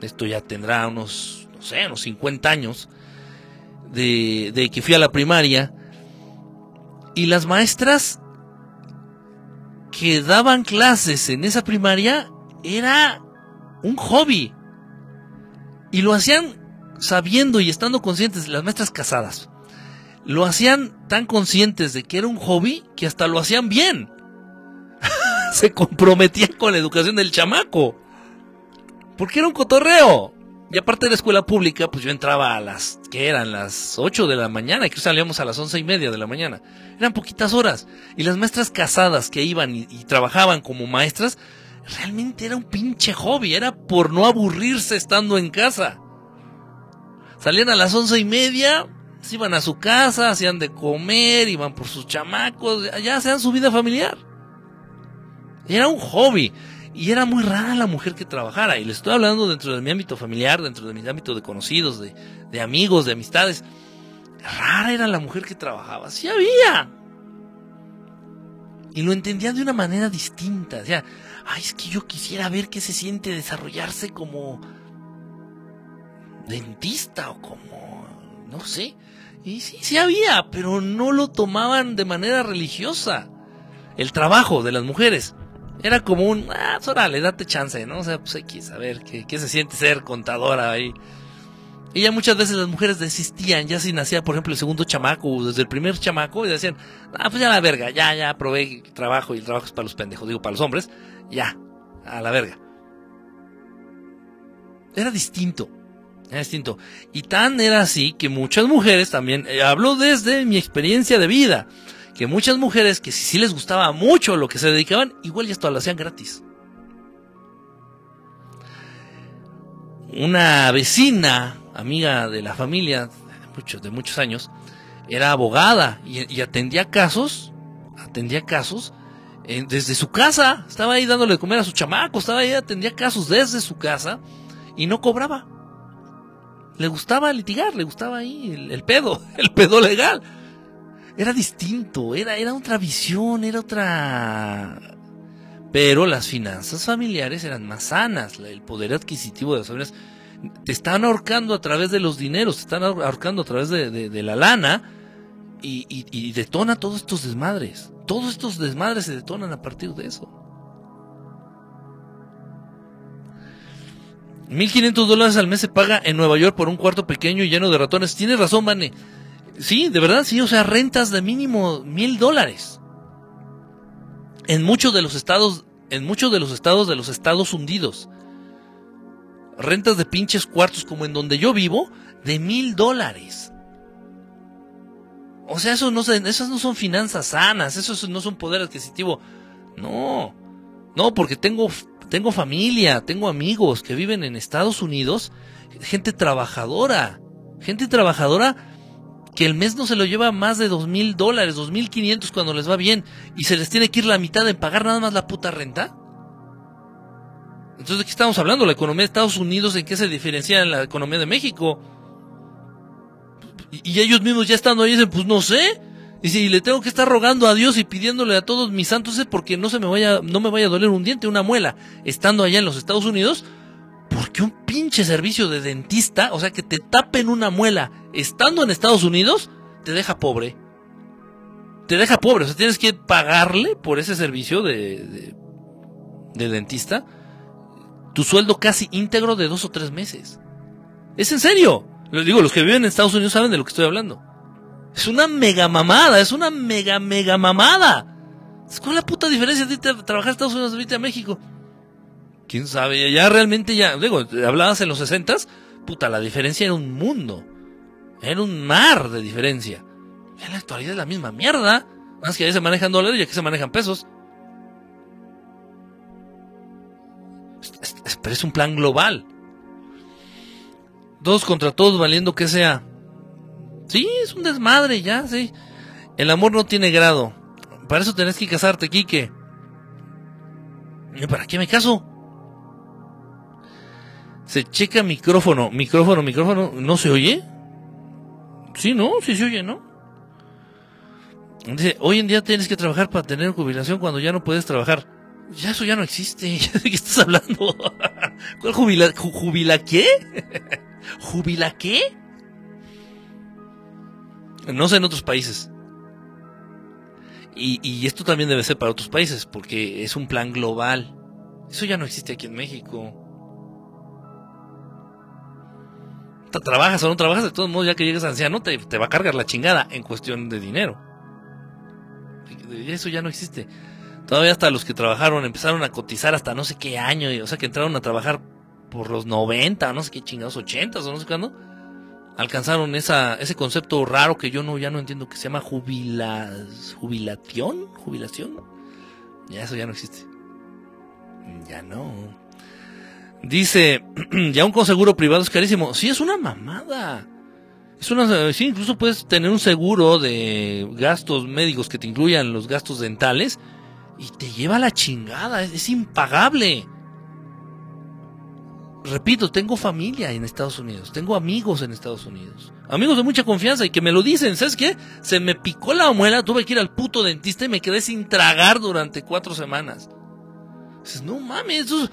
esto ya tendrá unos, no sé, unos 50 años, de, de que fui a la primaria, y las maestras que daban clases en esa primaria era un hobby. Y lo hacían sabiendo y estando conscientes, las maestras casadas, lo hacían tan conscientes de que era un hobby que hasta lo hacían bien. se comprometían con la educación del chamaco. Porque era un cotorreo. Y aparte de la escuela pública, pues yo entraba a las, que eran las 8 de la mañana, y que salíamos a las once y media de la mañana. Eran poquitas horas. Y las maestras casadas que iban y, trabajaban como maestras, realmente era un pinche hobby, era por no aburrirse estando en casa. Salían a las once y media, se iban a su casa, hacían de comer, iban por sus chamacos, ya hacían su vida familiar. Era un hobby. Y era muy rara la mujer que trabajara. Y le estoy hablando dentro de mi ámbito familiar, dentro de mi ámbito de conocidos, de, de amigos, de amistades. Rara era la mujer que trabajaba. Sí había. Y lo entendían de una manera distinta. O sea, ay, es que yo quisiera ver qué se siente desarrollarse como dentista o como, no sé. Y sí, sí había, pero no lo tomaban de manera religiosa. El trabajo de las mujeres era como un, ah, pues órale, date chance, ¿no? O sea, pues hay que saber qué, qué se siente ser contadora ahí. Y ya muchas veces las mujeres desistían, ya si nacía, por ejemplo, el segundo chamaco, o desde el primer chamaco, y decían, ah, pues ya la verga, ya, ya probé trabajo y el trabajo es para los pendejos, digo, para los hombres, ya, a la verga. Era distinto, era distinto. Y tan era así que muchas mujeres también, eh, hablo desde mi experiencia de vida, que muchas mujeres que si sí les gustaba mucho lo que se dedicaban, igual ya esto lo hacían gratis. Una vecina, amiga de la familia de muchos, de muchos años, era abogada y, atendía casos, atendía casos eh, desde su casa, estaba ahí dándole de comer a su chamaco, estaba ahí, atendía casos desde su casa y no cobraba. Le gustaba litigar, le gustaba ahí el, el pedo, el pedo legal era distinto, era, era otra visión, era otra... Pero las finanzas familiares eran más sanas, el poder adquisitivo de las familias te están ahorcando a través de los dineros, te están ahorcando a través de, la lana y, y, detona todos estos desmadres. Todos estos desmadres se detonan a partir de eso. 1.500 dólares al mes se paga en Nueva York por un cuarto pequeño y lleno de ratones. Tienes razón, Vane. Sí, de verdad, sí, o sea, rentas de mínimo mil dólares. En muchos de los estados, en muchos de los estados de los Estados Unidos. Rentas de pinches cuartos como en donde yo vivo, de mil dólares. O sea, eso no, esas no son finanzas sanas, eso no son poder adquisitivo. No, no, porque tengo, tengo familia, tengo amigos que viven en Estados Unidos, gente trabajadora, gente trabajadora que el mes no se lo lleva más de dos mil dólares, dos mil quinientos cuando les va bien, y se les tiene que ir la mitad en pagar nada más la puta renta. Entonces, ¿de qué estamos hablando? ¿La economía de Estados Unidos en qué se diferencia en la economía de México? Y, ellos mismos ya estando ahí dicen, pues no sé. Y si le tengo que estar rogando a Dios y pidiéndole a todos mis santos es porque no se me vaya, no me vaya a doler un diente, una muela, estando allá en los Estados Unidos, porque un pinche servicio de dentista, o sea, que te tapen una muela estando en Estados Unidos, te deja pobre. Te deja pobre, o sea, tienes que pagarle por ese servicio de, de, dentista tu sueldo casi íntegro de dos o tres meses. Es en serio. Les digo, los que viven en Estados Unidos saben de lo que estoy hablando. Es una mega mamada, es una mega, mega mamada. ¿Cuál es la puta diferencia de trabajar en Estados Unidos y a México? Quién sabe, ya realmente ya, digo, hablabas en los sesentas, puta, la diferencia era un mundo. Era un mar de diferencia. En la actualidad es la misma mierda. Más que ahí se manejan dólares y aquí se manejan pesos. Pero es un plan global. Todos contra todos, valiendo que sea. Sí, es un desmadre, ya, sí. El amor no tiene grado. Para eso tenés que casarte, Quique. ¿Y para qué me caso? Se checa micrófono, micrófono, micrófono. ¿No se oye? Sí, ¿no? Sí se oye, ¿no? Dice, hoy en día tienes que trabajar para tener jubilación cuando ya no puedes trabajar. Ya eso ya no existe. ¿De qué estás hablando? ¿Cuál jubila, jubila qué? ¿Jubila qué? No sé en otros países. Y, y esto también debe ser para otros países, porque es un plan global. Eso ya no existe aquí en México. Trabajas o no trabajas, de todos modos, ya que llegues anciano, te, te va a cargar la chingada en cuestión de dinero. Eso ya no existe. Todavía hasta los que trabajaron empezaron a cotizar hasta no sé qué año, o sea que entraron a trabajar por los 90, no sé qué chingados, 80 o no sé cuándo, alcanzaron esa, ese concepto raro que yo no, ya no entiendo que se llama jubila, jubilación, jubilación. Ya eso ya no existe. Ya no. Dice, ya un conseguro privado es carísimo. Sí, es una mamada. Es una, sí, incluso puedes tener un seguro de gastos médicos que te incluyan los gastos dentales y te lleva la chingada, es, impagable. Repito, tengo familia en Estados Unidos, tengo amigos en Estados Unidos, amigos de mucha confianza y que me lo dicen, ¿sabes qué? Se me picó la muela, tuve que ir al puto dentista y me quedé sin tragar durante cuatro semanas. Dices, no mames, eso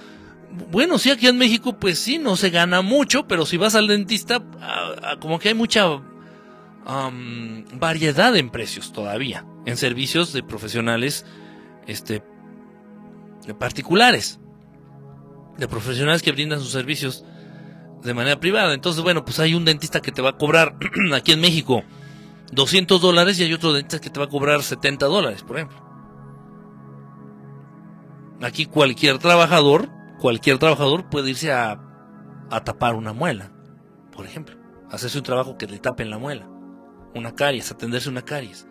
bueno, sí, aquí en México, pues sí, no se gana mucho, pero si vas al dentista, como que hay mucha variedad en precios todavía, en servicios de profesionales este, particulares, de profesionales que brindan sus servicios de manera privada. Entonces, bueno, pues hay un dentista que te va a cobrar aquí en México 200 dólares y hay otro dentista que te va a cobrar 70 dólares, por ejemplo. Aquí cualquier trabajador cualquier trabajador puede irse a, tapar una muela, por ejemplo. Hacerse un trabajo que le tapen la muela. Una caries, atenderse una caries.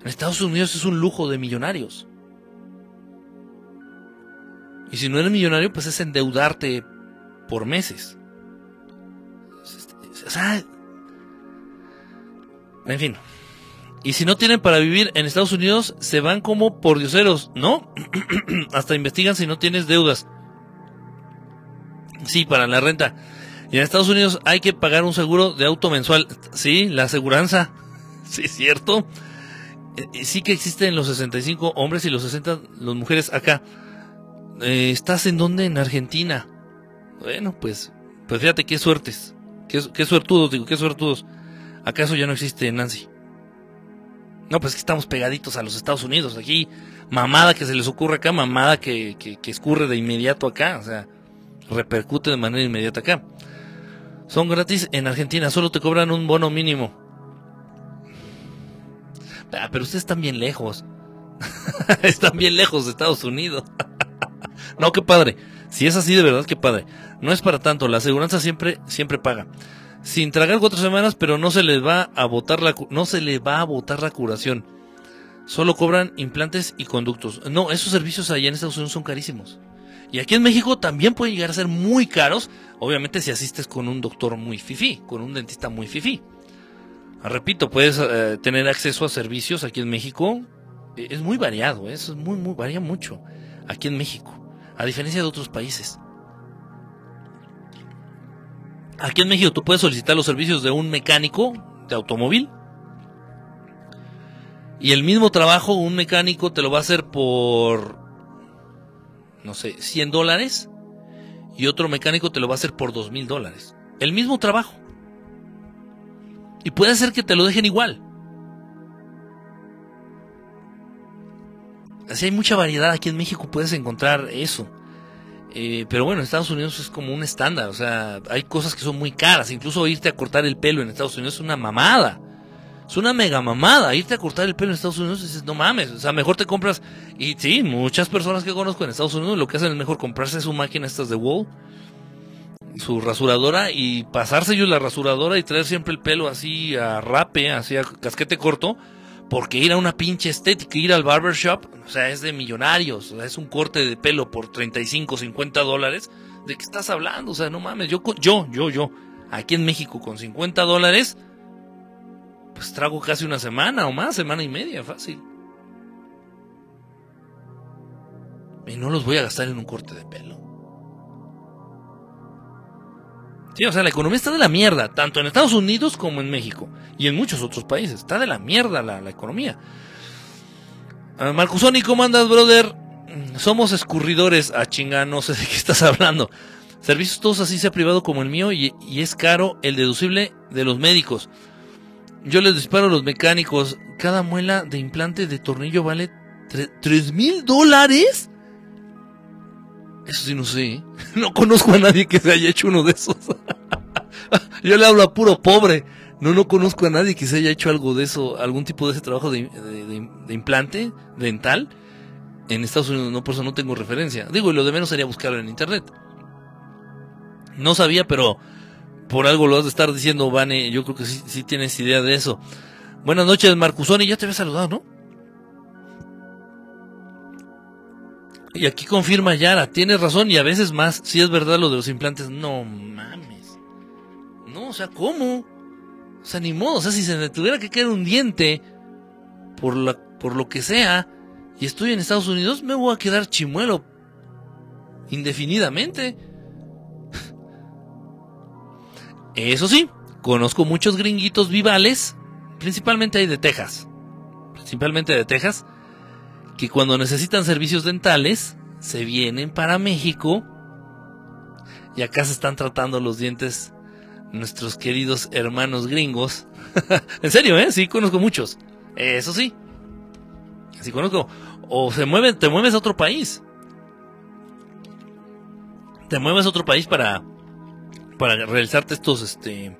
En Estados Unidos es un lujo de millonarios. Y si no eres millonario, pues es endeudarte por meses. O sea, en fin. Y si no tienen para vivir en Estados Unidos, se van como por dioseros, ¿no? Hasta investigan si no tienes deudas. Sí, para la renta. Y en Estados Unidos hay que pagar un seguro de auto mensual. Sí, la aseguranza. Sí, es cierto. Eh, sí que existen los 65 hombres y los 60 las mujeres acá. Eh, ¿Estás en dónde? En Argentina. Bueno, pues, pues fíjate qué suertes. Qué, qué suertudos, digo, qué suertudos. ¿Acaso ya no existe Nancy? No, pues es que estamos pegaditos a los Estados Unidos. Aquí, mamada que se les ocurre acá, mamada que, que escurre de inmediato acá. O sea, repercute de manera inmediata acá. Son gratis en Argentina, solo te cobran un bono mínimo. Ah, pero ustedes están bien lejos. están bien lejos de Estados Unidos. no, qué padre. Si es así de verdad, qué padre. No es para tanto, la aseguranza siempre, siempre paga. Sin tragar cuatro semanas, pero no se les va a botar la, no se le va a botar la curación. Solo cobran implantes y conductos. No, esos servicios allá en Estados Unidos son carísimos. Y aquí en México también pueden llegar a ser muy caros, obviamente si asistes con un doctor muy fifi, con un dentista muy fifi. Ah, repito, puedes eh, tener acceso a servicios aquí en México, e, es muy variado, ¿eh? es muy, muy, varía mucho aquí en México, a diferencia de otros países. Aquí en México tú puedes solicitar los servicios de un mecánico de automóvil y el mismo trabajo un mecánico te lo va a hacer por no sé, 100 dólares y otro mecánico te lo va a hacer por 2 mil dólares. El mismo trabajo. Y puede ser que te lo dejen igual. Así hay mucha variedad aquí en México, puedes encontrar eso. Eh, pero bueno, en Estados Unidos es como un estándar, o sea, hay cosas que son muy caras, incluso irte a cortar el pelo en Estados Unidos es una mamada. Es una mega mamada irte a cortar el pelo en Estados Unidos y dices, no mames, o sea, mejor te compras. Y sí, muchas personas que conozco en Estados Unidos lo que hacen es mejor comprarse su máquina estas de Wall, su rasuradora y pasarse ellos la rasuradora y traer siempre el pelo así a rape, así a casquete corto, porque ir a una pinche estética, ir al barbershop, o sea, es de millonarios, o sea, es un corte de pelo por 35, 50 dólares. ¿De qué estás hablando? O sea, no mames, yo, yo, yo, yo, aquí en México con 50 dólares pues trago casi una semana o más, semana y media, fácil. Y no los voy a gastar en un corte de pelo. Sí, o sea, la economía está de la mierda, tanto en Estados Unidos como en México. Y en muchos otros países. Está de la mierda la, economía. Uh, Marcusoni, ¿cómo andas, brother? Somos escurridores. A ah, chinga, no sé de qué estás hablando. Servicios todos así sea privado como el mío y es caro el deducible de los médicos. Yo les disparo a los mecánicos. Cada muela de implante de tornillo vale tres mil dólares. Eso sí no sé. ¿eh? No conozco a nadie que se haya hecho uno de esos. Yo le hablo a puro pobre. No, no conozco a nadie que se haya hecho algo de eso, algún tipo de ese trabajo de, implante dental. En Estados Unidos no, por eso no tengo referencia. Digo, y lo de menos sería buscarlo en internet. No sabía, pero por algo lo has de estar diciendo, Vane. Yo creo que sí, tienes idea de eso. Buenas noches, Marcusoni. Ya te había saludado, ¿no? Y aquí confirma Yara, tienes razón y a veces más. Si es verdad lo de los implantes, no mames. No, o sea, ¿cómo? O sea, ni modo. O sea, si se me tuviera que caer un diente por, la, por lo que sea y estoy en Estados Unidos, me voy a quedar chimuelo indefinidamente. Eso sí, conozco muchos gringuitos vivales, principalmente hay de Texas, principalmente de Texas, que cuando necesitan servicios dentales se vienen para México y acá se están tratando los dientes nuestros queridos hermanos gringos. en serio, ¿eh? Sí, conozco muchos. Eso sí. Sí conozco. O se mueven, te mueves a otro país. Te mueves a otro país para, para realizarte estos, este,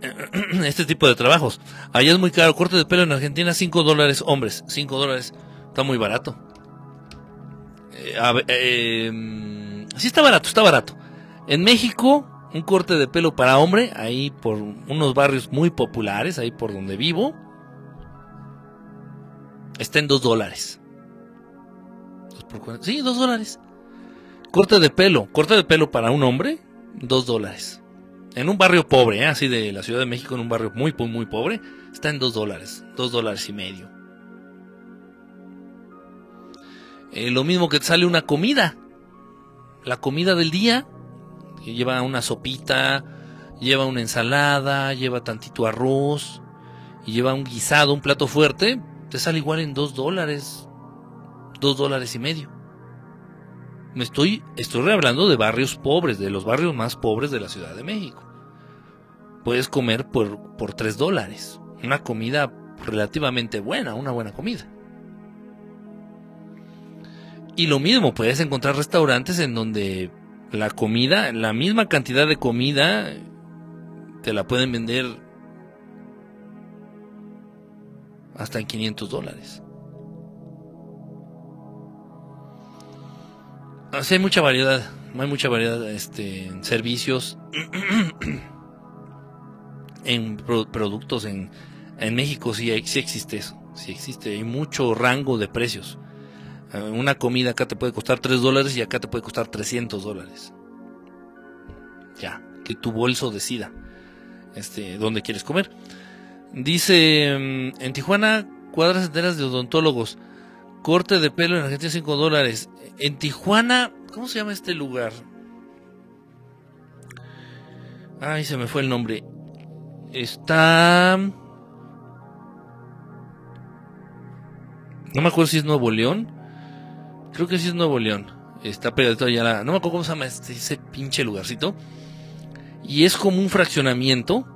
este tipo de trabajos. Allá es muy caro. Corte de pelo en Argentina, 5 dólares, hombres. 5 dólares. Está muy barato. Eh, eh, sí está barato, está barato. En México, un corte de pelo para hombre, ahí por unos barrios muy populares, ahí por donde vivo, está en 2 dólares. Sí, 2 dólares. Corte de pelo, corte de pelo para un hombre, 2 dólares. En un barrio pobre, ¿eh? así de la Ciudad de México, en un barrio muy, muy, muy pobre, está en 2 dólares, 2 dólares y medio. Eh, lo mismo que te sale una comida. La comida del día, que lleva una sopita, lleva una ensalada, lleva tantito arroz, y lleva un guisado, un plato fuerte, te sale igual en 2 dólares, 2 dólares y medio. Me estoy, estoy hablando de barrios pobres, de los barrios más pobres de la Ciudad de México. Puedes comer por, por 3 dólares. Una comida relativamente buena, una buena comida. Y lo mismo, puedes encontrar restaurantes en donde la comida, la misma cantidad de comida, te la pueden vender hasta en 500 dólares. Así hay mucha variedad, hay mucha variedad este, en servicios, en productos, en, en México sí, sí existe eso, sí existe, hay mucho rango de precios. Eh, una comida acá te puede costar 3 dólares y acá te puede costar 300 dólares. Ya, que tu bolso decida este, dónde quieres comer. Dice, mm, en Tijuana, cuadras enteras de odontólogos. Corte de pelo en Argentina 5 dólares. En Tijuana, ¿cómo se llama este lugar? Ay, se me fue el nombre. Está... No me acuerdo si es Nuevo León. Creo que sí es Nuevo León. Está pegadito allá la... No me acuerdo cómo se llama este, ese pinche lugarcito. Y es como un fraccionamiento.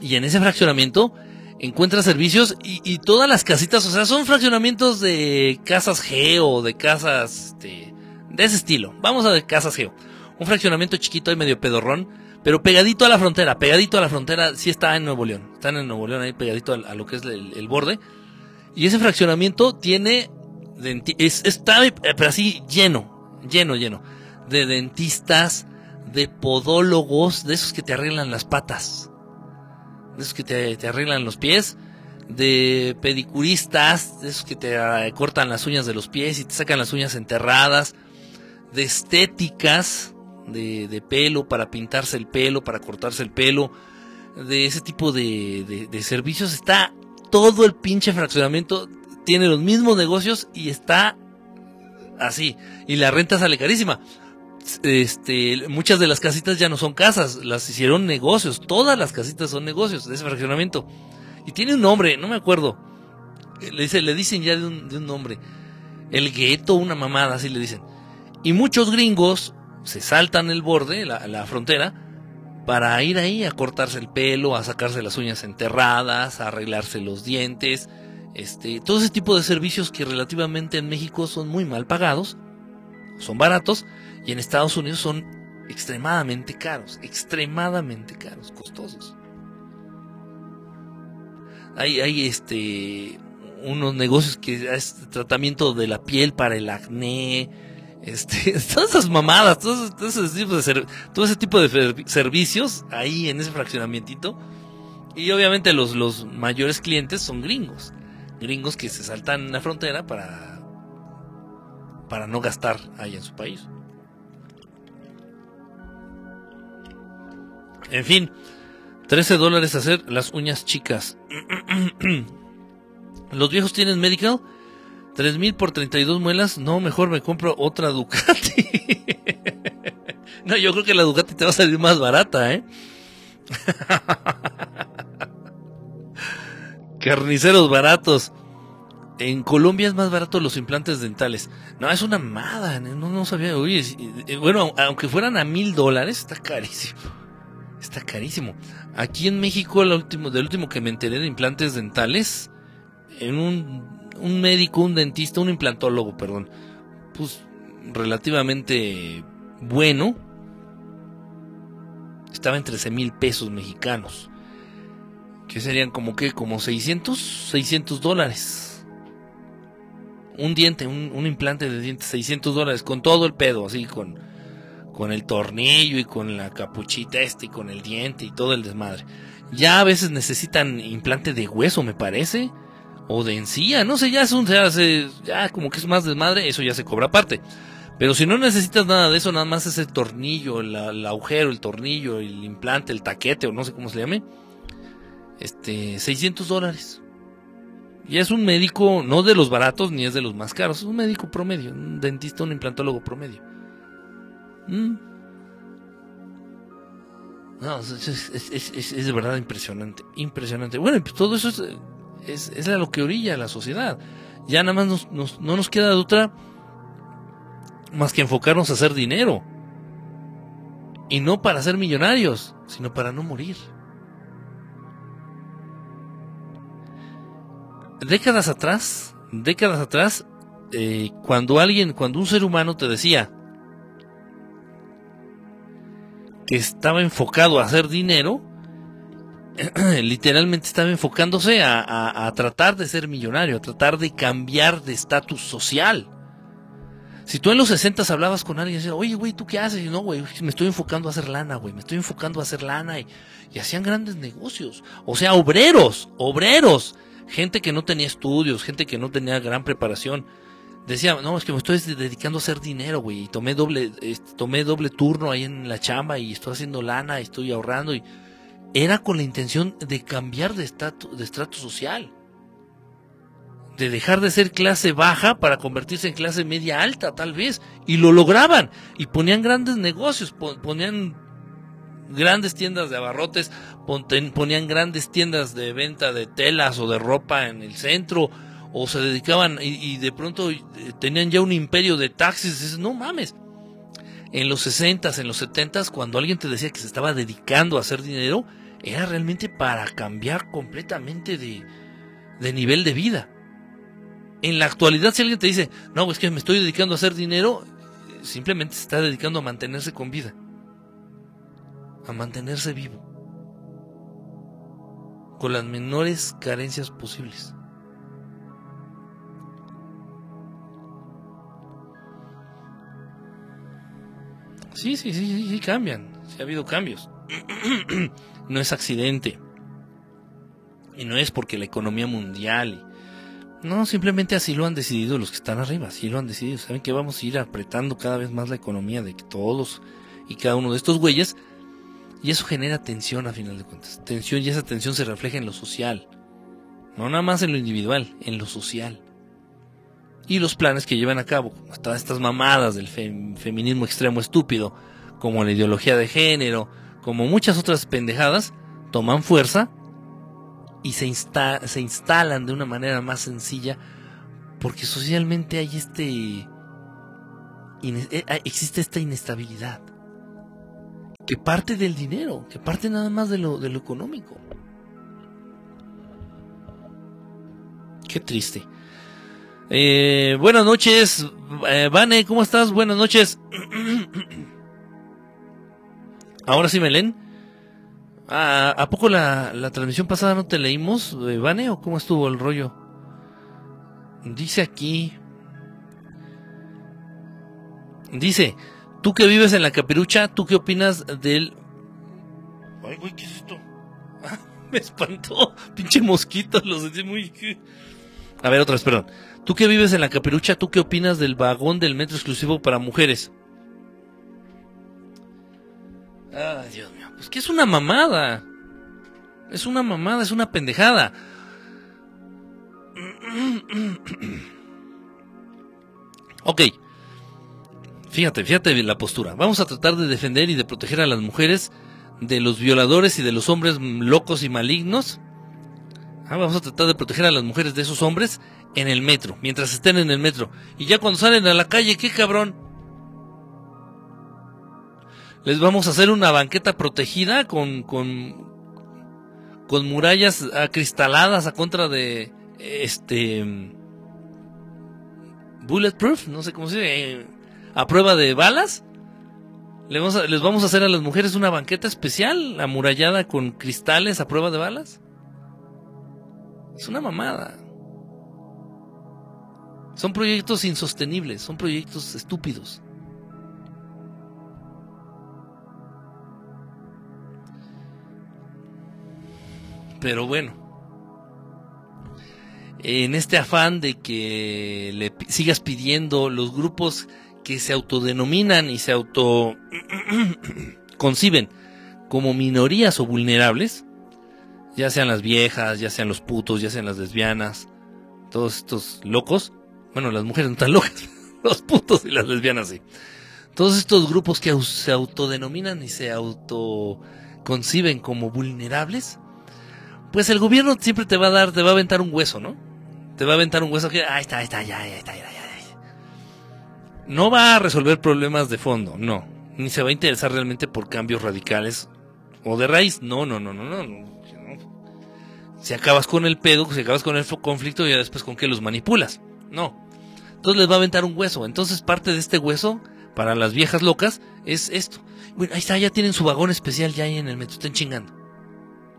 Y en ese fraccionamiento encuentras servicios y, todas las casitas, o sea, son fraccionamientos de casas geo, de casas este, de ese estilo. Vamos a de casas geo. Un fraccionamiento chiquito y medio pedorrón, pero pegadito a la frontera, pegadito a la frontera, sí está en Nuevo León. Están en Nuevo León ahí pegadito a, lo que es el borde. Y ese fraccionamiento tiene está eh, pero así lleno, lleno, lleno de dentistas, de podólogos, de esos que te arreglan las patas, de esos que te, arreglan los pies, de pedicuristas, de esos que te eh, cortan las uñas de los pies y te sacan las uñas enterradas, de estéticas, de, de pelo para pintarse el pelo, para cortarse el pelo, de ese tipo de, de servicios. Está todo el pinche fraccionamiento tiene los mismos negocios y está así. Y la renta sale carísima. Este, muchas de las casitas ya no son casas, las hicieron negocios. Todas las casitas son negocios de ese fraccionamiento. Y tiene un nombre, no me acuerdo. Le, dice, le dicen ya de un, de un nombre. El gueto, una mamada, así le dicen. Y muchos gringos se saltan el borde, la, la frontera, para ir ahí a cortarse el pelo, a sacarse las uñas enterradas, a arreglarse los dientes este, todo ese tipo de servicios que relativamente en México son muy mal pagados, son baratos, y en Estados Unidos son extremadamente caros, extremadamente caros, costosos. Hay, hay este unos negocios que es tratamiento de la piel para el acné, este, todas esas mamadas, todo, ese tipo de todo ese tipo de servicios ahí en ese fraccionamiento. Y obviamente los, los mayores clientes son gringos gringos que se saltan la frontera para, para no gastar ahí en su país. En fin, 13 dólares hacer las uñas chicas. Los viejos tienen medical. 3 mil por 32 muelas. No, mejor me compro otra Ducati. no, yo creo que la Ducati te va a salir más barata, ¿eh? Carniceros baratos. En Colombia es más barato los implantes dentales. No, es una mamada. No, no sabía. Oye, eh, bueno, aunque fueran a mil dólares, está carísimo. Está carísimo. Aquí en México, el último, del último que me enteré de implantes dentales, en un, un médico, un dentista, un implantólogo, perdón, pues relativamente bueno, estaba en 13 mil pesos mexicanos. Que serían como que, como 600, 600 dólares un diente, un, implante de dientes, 600 dólares, con todo el pedo, así, con, con el tornillo y con la capuchita este y con el diente y todo el desmadre. Ya a veces necesitan implante de hueso, me parece, o de encía, no sé, ya es un, ya, ya como que es más desmadre, eso ya se cobra aparte. Pero si no necesitas nada de eso, nada más ese tornillo, el, agujero, el tornillo, el implante, el taquete, o no sé cómo se llame, este, 600 dólares. Y es un médico, no de los baratos ni es de los más caros, es un médico promedio, un dentista, un implantólogo promedio. Mm. No, es, de verdad impresionante, impresionante. Bueno, pues todo eso es, es, lo que orilla a la sociedad. Ya nada más no nos queda de otra más que enfocarnos a hacer dinero. Y no para ser millonarios, sino para no morir. décadas atrás, décadas atrás, eh, cuando alguien, cuando un ser humano te decía que estaba enfocado a hacer dinero, literalmente estaba enfocándose a, tratar de ser millonario, a tratar de cambiar de estatus social. Si tú en los 60 hablabas con alguien y decías, oye, güey, ¿tú qué haces? Y no, güey, me estoy enfocando a hacer lana, güey, me estoy enfocando a hacer lana. Y, y hacían grandes negocios. O sea, obreros, obreros gente que no tenía estudios, gente que no tenía gran preparación, decía, no, es que me estoy dedicando a hacer dinero, güey, y tomé doble, tomé doble turno ahí en la chamba y estoy haciendo lana y estoy ahorrando y era con la intención de cambiar de estatus, de estrato social, de dejar de ser clase baja para convertirse en clase media alta, tal vez, y lo lograban, y ponían grandes negocios, ponían grandes tiendas de abarrotes, ponían grandes tiendas de venta de telas o de ropa en el centro, o se dedicaban y, de pronto eh, tenían ya un imperio de taxis. no mames. En los 60s, en los 70s, cuando alguien te decía que se estaba dedicando a hacer dinero, era realmente para cambiar completamente de, de nivel de vida. En la actualidad, si alguien te dice, no, es que me estoy dedicando a hacer dinero, simplemente se está dedicando a mantenerse con vida a mantenerse vivo, con las menores carencias posibles. Sí, sí, sí, sí, cambian, sí ha habido cambios. no es accidente. Y no es porque la economía mundial... No, simplemente así lo han decidido los que están arriba, así lo han decidido. Saben que vamos a ir apretando cada vez más la economía de todos y cada uno de estos güeyes y eso genera tensión a final de cuentas. Tensión y esa tensión se refleja en lo social. No nada más en lo individual, en lo social. Y los planes que llevan a cabo, todas estas mamadas del feminismo extremo estúpido, como la ideología de género, como muchas otras pendejadas, toman fuerza y se, se instalan de una manera más sencilla porque socialmente hay este... Eh, existe esta inestabilidad que parte del dinero, que parte nada más de lo, de lo económico. Qué triste. Eh, buenas noches, eh, Vane, ¿cómo estás? Buenas noches. Ahora sí me leen. Ah, ¿A, poco la, la, transmisión pasada no te leímos, eh, Vane, o cómo estuvo el rollo? Dice aquí. Dice, Tú que vives en la capirucha, ¿tú qué opinas del... Ay, güey, ¿qué es esto? me espantó. Pinche mosquito, lo sentí muy... A ver, otra vez, perdón. Tú que vives en la capirucha, ¿tú qué opinas del vagón del metro exclusivo para mujeres? Ay, Dios mío, pues que es una mamada. Es una mamada, es una pendejada. Ok. Fíjate, fíjate la postura. Vamos a tratar de defender y de proteger a las mujeres de los violadores y de los hombres locos y malignos. Ah, vamos a tratar de proteger a las mujeres de esos hombres en el metro, mientras estén en el metro. Y ya cuando salen a la calle, ¿qué cabrón? Les vamos a hacer una banqueta protegida con, con, con murallas acristaladas a contra de este bulletproof, no sé cómo se dice, a prueba de balas. Les vamos, a, les vamos a hacer a las mujeres una banqueta especial, amurallada con cristales a prueba de balas. Es una mamada. Son proyectos insostenibles, son proyectos estúpidos. Pero bueno, en este afán de que le sigas pidiendo los grupos que se autodenominan y se auto conciben como minorías o vulnerables, ya sean las viejas, ya sean los putos, ya sean las lesbianas, todos estos locos, bueno, las mujeres no están locas, los putos y las lesbianas sí. Todos estos grupos que se autodenominan y se autoconciben como vulnerables, pues el gobierno siempre te va a dar, te va a aventar un hueso, ¿no? Te va a aventar un hueso que, ahí está, ahí está, ya, ya está, ya, ya, No va a resolver problemas de fondo, no. Ni se va a interesar realmente por cambios radicales o de raíz. No, no, no, no, no. Si acabas con el pedo, si acabas con el conflicto, ya después con qué los manipulas. No. Entonces les va a aventar un hueso. Entonces parte de este hueso, para las viejas locas, es esto. Bueno, ahí está, ya tienen su vagón especial ya ahí en el metro, están chingando.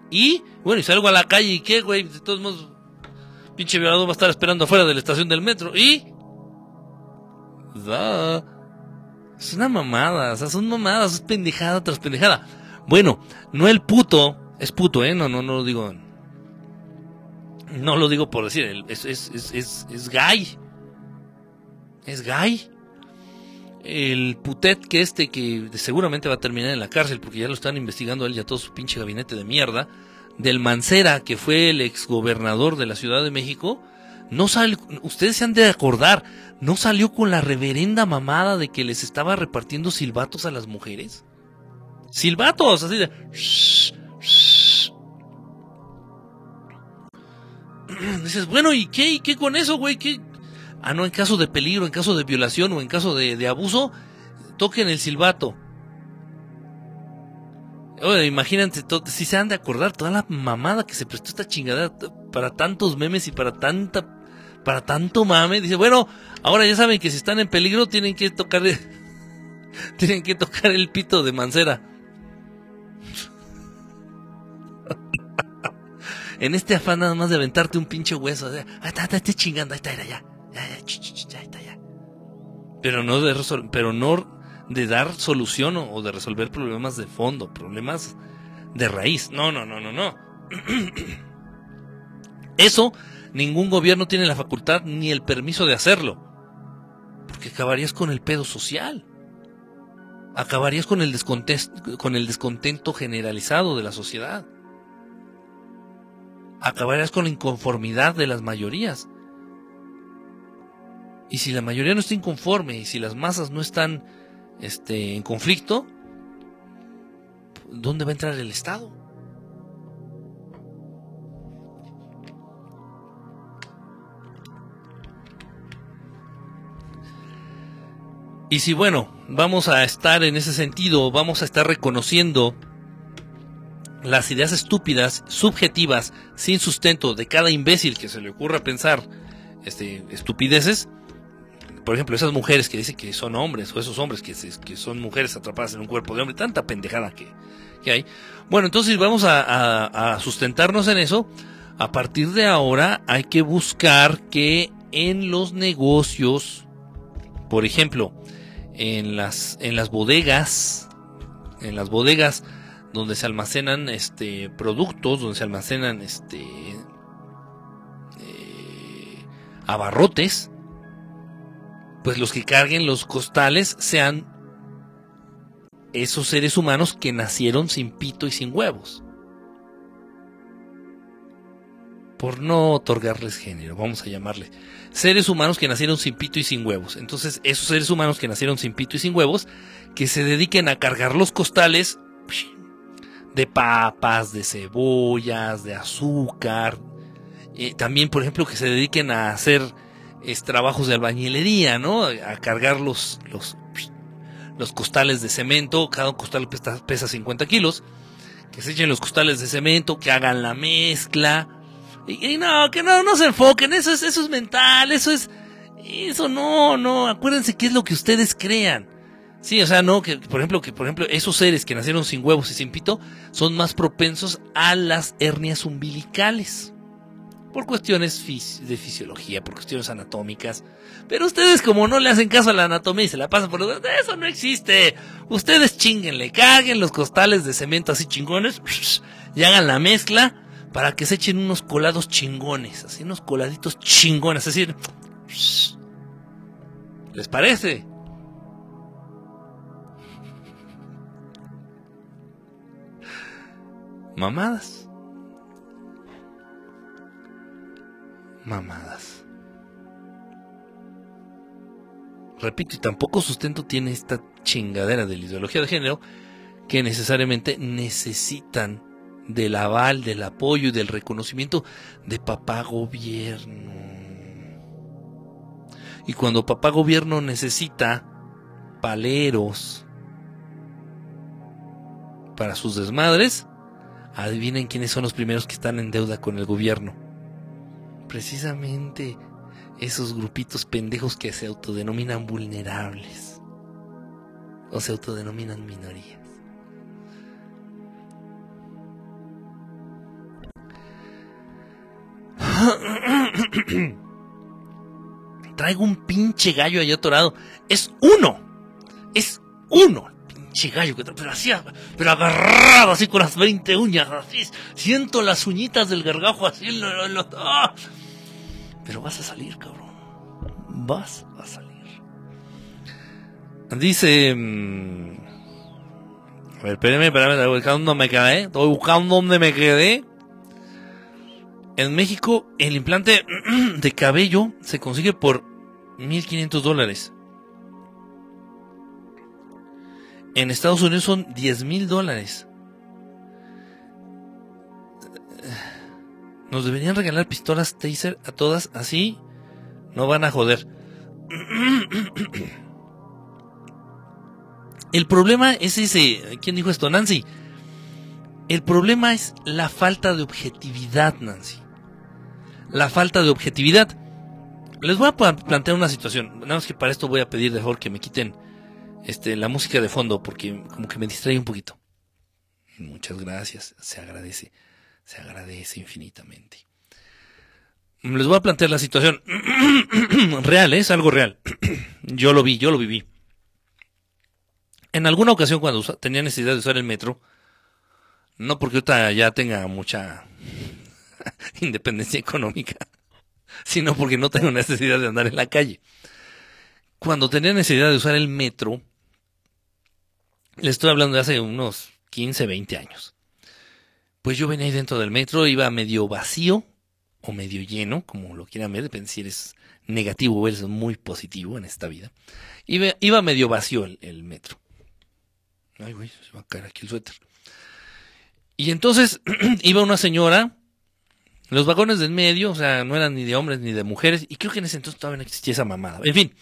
Y, bueno, y salgo a la calle y qué, güey, de todos modos, pinche violador va a estar esperando afuera de la estación del metro. Y... Da. Es una mamada, o sea, son mamadas, es pendejada tras pendejada. Bueno, no el puto, es puto, ¿eh? No, no, no lo digo. No lo digo por decir, es, es, gay. Es gay. El putet que este, que seguramente va a terminar en la cárcel, porque ya lo están investigando él y a todo su pinche gabinete de mierda del Mancera, que fue el exgobernador de la Ciudad de México, no sale, ustedes se han de acordar, no salió con la reverenda mamada de que les estaba repartiendo silbatos a las mujeres. Silbatos, así de... Dices, bueno, ¿y qué? ¿Y qué con eso, güey? ¿Qué? Ah, no, en caso de peligro, en caso de violación o en caso de, de abuso, toquen el silbato. Oye, imagínate, si se han de acordar toda la mamada que se prestó esta chingada para tantos memes y para tanta, para tanto mame. Dice, bueno, ahora ya saben que si están en peligro tienen que tocar, tienen que tocar el pito de Mancera. En este afán nada más de aventarte un pinche hueso. ahí está, está, chingando, ahí está. Pero no de pero no de dar solución o, de resolver problemas de fondo, problemas de raíz. No, no, no, no, no. Eso ningún gobierno tiene la facultad ni el permiso de hacerlo. Porque acabarías con el pedo social. Acabarías con el, con el descontento generalizado de la sociedad. Acabarías con la inconformidad de las mayorías. Y si la mayoría no está inconforme y si las masas no están este, en conflicto, ¿dónde va a entrar el Estado? Y si bueno, vamos a estar en ese sentido, vamos a estar reconociendo las ideas estúpidas, subjetivas, sin sustento de cada imbécil que se le ocurra pensar este, estupideces, por ejemplo, esas mujeres que dicen que son hombres, o esos hombres que, son mujeres atrapadas en un cuerpo de hombre, tanta pendejada que, que hay. Bueno, entonces vamos a, a, sustentarnos en eso. A partir de ahora hay que buscar que en los negocios, por ejemplo, en las, en las bodegas, en las bodegas donde se almacenan este productos, donde se almacenan este eh, abarrotes, pues los que carguen los costales sean esos seres humanos que nacieron sin pito y sin huevos. por no otorgarles género, vamos a llamarle, seres humanos que nacieron sin pito y sin huevos. Entonces, esos seres humanos que nacieron sin pito y sin huevos, que se dediquen a cargar los costales de papas, de cebollas, de azúcar. Eh, también, por ejemplo, que se dediquen a hacer trabajos de albañilería, ¿no? A cargar los, los, los costales de cemento. Cada costal pesa, pesa 50 kilos. Que se echen los costales de cemento, que hagan la mezcla. Y, no, que no, no se enfoquen. Eso es, eso es mental, eso es. Eso no, no. Acuérdense qué es lo que ustedes crean. Sí, o sea, no, que por ejemplo, que por ejemplo, esos seres que nacieron sin huevos y sin pito son más propensos a las hernias umbilicales. Por cuestiones de fisiología, por cuestiones anatómicas. Pero ustedes, como no le hacen caso a la anatomía y se la pasan por los. Eso no existe. Ustedes chinguenle, caguen los costales de cemento así chingones y hagan la mezcla para que se echen unos colados chingones. Así unos coladitos chingones. Es decir, ¿les parece? Mamadas. Mamadas. Repito, y tampoco sustento tiene esta chingadera de la ideología de género que necesariamente necesitan del aval, del apoyo y del reconocimiento de papá gobierno. Y cuando papá gobierno necesita paleros para sus desmadres, Adivinen quiénes son los primeros que están en deuda con el gobierno. Precisamente esos grupitos pendejos que se autodenominan vulnerables. O se autodenominan minorías. Traigo un pinche gallo allá atorado. Es uno. Es uno pinche gallo, que, pero así, pero agarrado así con las 20 uñas, así, siento las uñitas del gargajo así, ¡ah! pero vas a salir, cabrón, vas a salir. Dice, mm, a ver, espérenme, espérenme, estoy buscando dónde me quedé, estoy buscando dónde me quedé. En México, el implante de cabello se consigue por 1.500 dólares. En Estados Unidos son 10 mil dólares. Nos deberían regalar pistolas taser a todas, así no van a joder. El problema es ese. ¿Quién dijo esto? Nancy. El problema es la falta de objetividad, Nancy. La falta de objetividad. Les voy a plantear una situación. Nada más que para esto voy a pedir favor que me quiten este, la música de fondo porque como que me distrae un poquito. Muchas gracias, se agradece, se agradece infinitamente. Les voy a plantear la situación real, ¿eh? es algo real. yo lo vi, yo lo viví. En alguna ocasión cuando tenía necesidad de usar el metro, no porque ahorita ya tenga mucha independencia económica, sino porque no tengo necesidad de andar en la calle. Cuando tenía necesidad de usar el metro, le estoy hablando de hace unos 15, 20 años. Pues yo venía ahí dentro del metro, iba medio vacío o medio lleno, como lo quieran ver, depende si eres negativo o eres muy positivo en esta vida. Iba, iba medio vacío el, metro. Ay, güey, se va a caer aquí el suéter. Y entonces iba una señora, los vagones del medio, o sea, no eran ni de hombres ni de mujeres, y creo que en ese entonces todavía no existía esa mamada. En fin,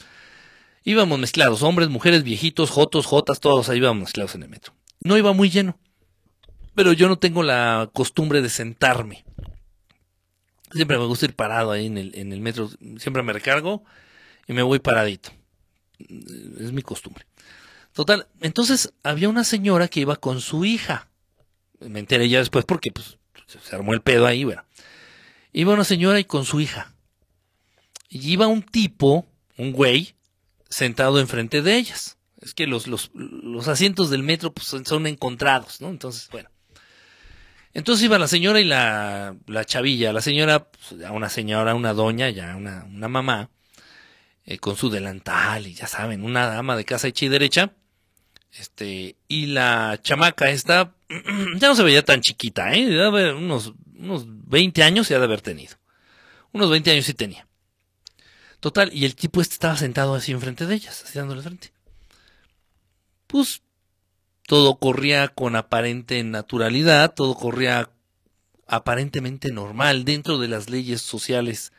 Íbamos mezclados, hombres, mujeres, viejitos, jotos, jotas, todos ahí íbamos mezclados en el metro. No iba muy lleno, pero yo no tengo la costumbre de sentarme. Siempre me gusta ir parado ahí en el, en el metro, siempre me recargo y me voy paradito. Es mi costumbre. Total, entonces había una señora que iba con su hija. Me enteré ya después porque pues, se armó el pedo ahí, bueno. Iba una señora y con su hija. Y iba un tipo, un güey, sentado enfrente de ellas. Es que los, los, los asientos del metro pues, son encontrados, ¿no? Entonces, bueno. Entonces iba la señora y la, la chavilla. La señora, pues, una señora, una doña, ya una, una mamá, eh, con su delantal y ya saben, una dama de casa hecha y derecha. Este, y la chamaca esta, ya no se veía tan chiquita, ¿eh? Unos, unos 20 años ha de haber tenido. Unos 20 años sí tenía. Total, y el tipo este estaba sentado así enfrente de ellas, así dándole frente. Pues todo corría con aparente naturalidad, todo corría aparentemente normal dentro de las leyes sociales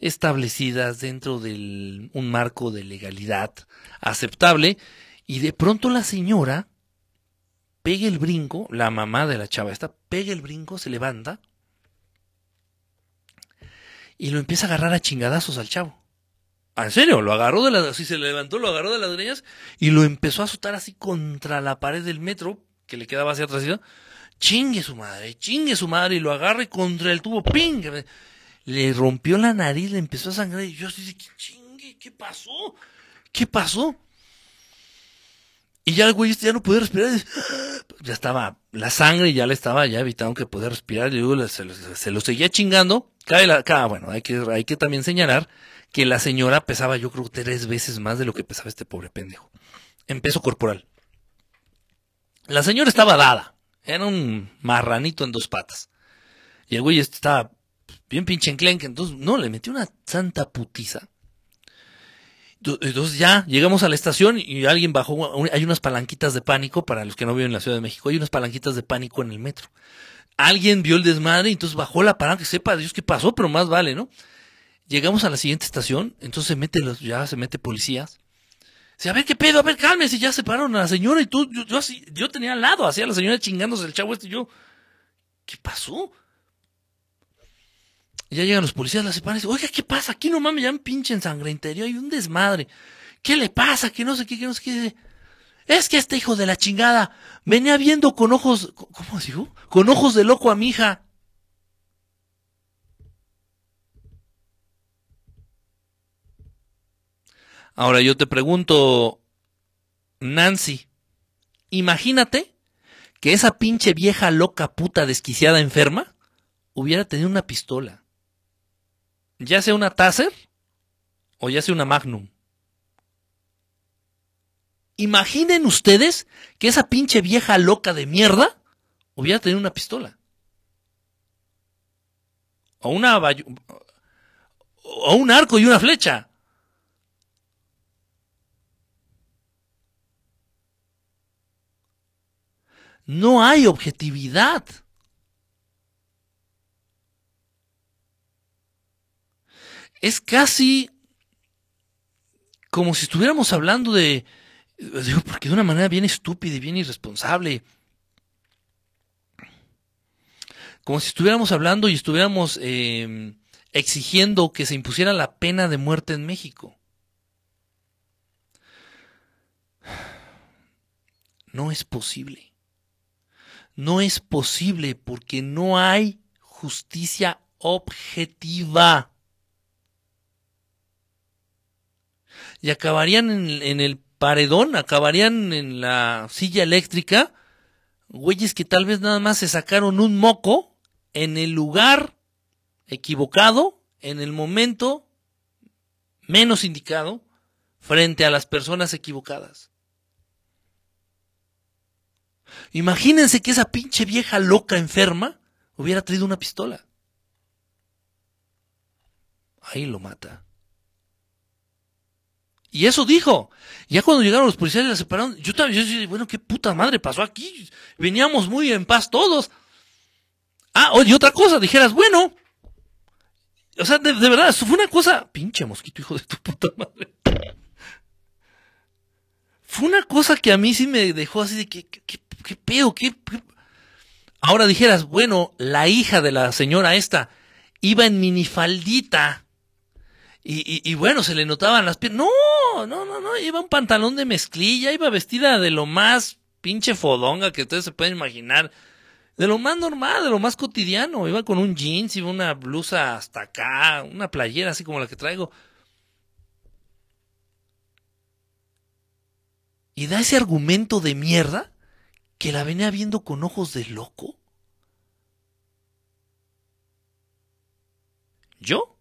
establecidas, dentro de un marco de legalidad aceptable, y de pronto la señora pega el brinco, la mamá de la chava esta, pega el brinco, se levanta y lo empieza a agarrar a chingadazos al chavo. Ah, en serio, lo agarró de las, así se levantó, lo agarró de las greñas y lo empezó a azotar así contra la pared del metro, que le quedaba hacia atrás. Chingue su madre, chingue su madre, y lo agarra y contra el tubo, ¡ping! Le rompió la nariz, le empezó a sangrar, y yo así ¿qué chingue? ¿Qué pasó? ¿Qué pasó? Y ya el güey este ya no podía respirar. Ya estaba, la sangre ya le estaba ya evitando que pudiera respirar. Y luego se, se, lo seguía chingando. Cae la, bueno, hay que, hay que también señalar que la señora pesaba yo creo tres veces más de lo que pesaba este pobre pendejo. En peso corporal. La señora estaba dada. Era un marranito en dos patas. Y el güey estaba bien pinche enclenque. Entonces, no, le metió una santa putiza. Entonces ya llegamos a la estación y alguien bajó. Hay unas palanquitas de pánico para los que no viven en la Ciudad de México. Hay unas palanquitas de pánico en el metro. Alguien vio el desmadre y entonces bajó la palanca. Sepa Dios qué pasó, pero más vale, ¿no? Llegamos a la siguiente estación, entonces se mete los, ya se mete policías. Dice, a ver qué pedo, a ver, cálmese, ya separaron a la señora y tú, yo, yo, así, yo tenía al lado, así a la señora chingándose el chavo este y yo, ¿qué pasó? Y ya llegan los policías, la separan y dicen, oiga, ¿qué pasa? Aquí no mames, ya un pinche interior hay un desmadre. ¿Qué le pasa? Que no sé qué, que no sé qué. Es que este hijo de la chingada venía viendo con ojos, ¿cómo dijo? Con ojos de loco a mi hija. Ahora yo te pregunto, Nancy, imagínate que esa pinche vieja loca puta desquiciada enferma hubiera tenido una pistola. Ya sea una Taser o ya sea una Magnum. Imaginen ustedes que esa pinche vieja loca de mierda hubiera tenido una pistola. O una o un arco y una flecha. No hay objetividad. Es casi como si estuviéramos hablando de, digo, porque de una manera bien estúpida y bien irresponsable. Como si estuviéramos hablando y estuviéramos em, exigiendo que se impusiera la pena de muerte en México. No es posible. No es posible porque no hay justicia objetiva. Y acabarían en, el paredón, acabarían en la silla eléctrica, güeyes que tal vez nada más se sacaron un moco en el lugar equivocado, en el momento menos indicado, frente a las personas equivocadas. Imagínense que esa pinche vieja loca enferma hubiera traído una pistola. Ahí lo mata. Y eso dijo. Ya cuando llegaron los policías y la separaron, yo también, yo dije, bueno, qué puta madre pasó aquí. Veníamos muy en paz todos. Ah, oye, otra cosa, dijeras, bueno. O sea, de, verdad, eso fue una cosa. Pinche mosquito, hijo de tu puta madre. Fue una cosa que a mí sí me dejó así de que ¿Qué pedo? ¿Qué, Ahora dijeras, bueno, la hija de la señora esta iba en minifaldita. Y, y, bueno, se le notaban las piernas. No, no, no, no, iba un pantalón de mezclilla, iba vestida de lo más pinche fodonga que ustedes se pueden imaginar. De lo más normal, de lo más cotidiano. Iba con un jeans, iba una blusa hasta acá, una playera así como la que traigo. Y da ese argumento de mierda que la venía viendo con ojos de loco? ¿Yo?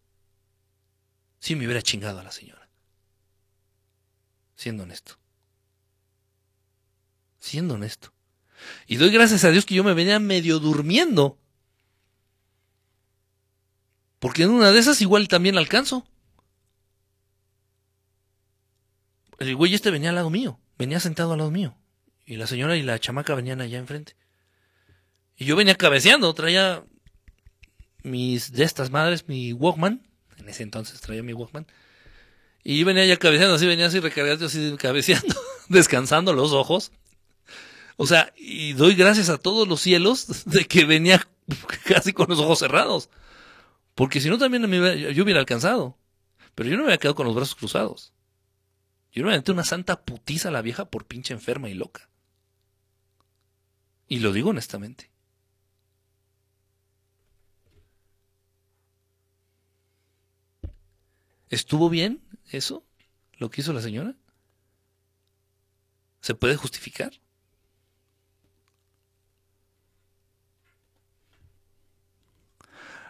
Sí me hubiera chingado a la señora. Siendo honesto. Siendo honesto. Y doy gracias a Dios que yo me venía medio durmiendo. Porque en una de esas igual también alcanzo. El güey este venía al lado mío, venía sentado al lado mío. Y la señora y la chamaca venían allá enfrente. Y yo venía cabeceando, traía mis de estas madres, mi Walkman. En ese entonces traía mi Walkman. Y venía ya cabeceando, así venía así recargando, así cabeceando, descansando los ojos. O sea, y doy gracias a todos los cielos de que venía casi con los ojos cerrados. Porque si no también yo hubiera alcanzado. Pero yo no me había quedado con los brazos cruzados. Yo me aventé una santa putiza a la vieja por pinche enferma y loca. Y lo digo honestamente. ¿Estuvo bien eso? ¿Lo que hizo la señora? ¿Se puede justificar?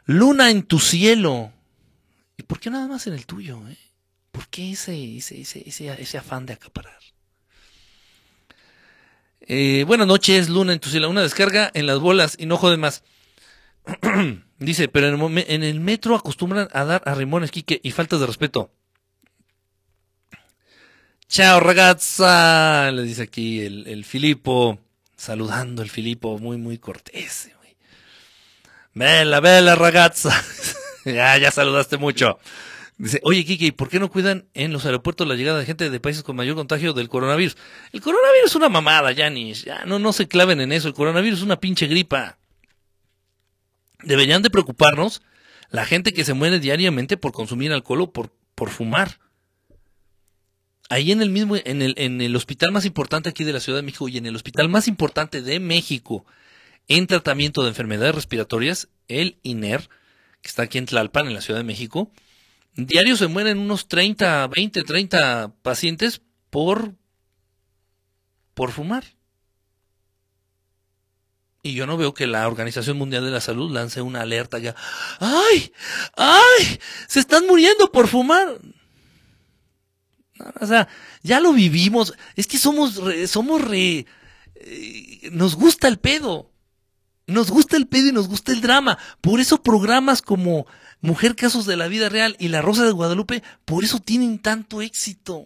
Luna en tu cielo. ¿Y por qué nada más en el tuyo? Eh? ¿Por qué ese, ese, ese, afán de acaparar? Eh, buenas noches, Luna en tu cielo. Una descarga en las bolas y no jode más. Dice, pero en el, metro acostumbran a dar a rimones, Quique, y faltas de respeto. Chao, ragazza, le dice aquí el, Filipo, saludando el Filipo, muy, muy cortés. Bella, bella ragazza. ya, ya saludaste mucho. Dice, oye, Kiki, ¿por qué no cuidan en los aeropuertos la llegada de gente de países con mayor contagio del coronavirus? El coronavirus es una mamada, Janis. Ya no, no se claven en eso. El coronavirus es una pinche gripa. Deberían de preocuparnos la gente que se muere diariamente por consumir alcohol o por, por fumar. Ahí en el mismo, en el, en el hospital más importante aquí de la Ciudad de México y en el hospital más importante de México, en tratamiento de enfermedades respiratorias, el INER, que está aquí en Tlalpan, en la Ciudad de México. Diario se mueren unos 30, 20, 30 pacientes por, por fumar. Y yo no veo que la Organización Mundial de la Salud lance una alerta ya. ¡Ay! ¡Ay! Se están muriendo por fumar. O sea, ya lo vivimos. Es que somos, somos re, eh, nos gusta el pedo. Nos gusta el pedo y nos gusta el drama. Por eso programas como Mujer Casos de la Vida Real y La Rosa de Guadalupe, por eso tienen tanto éxito.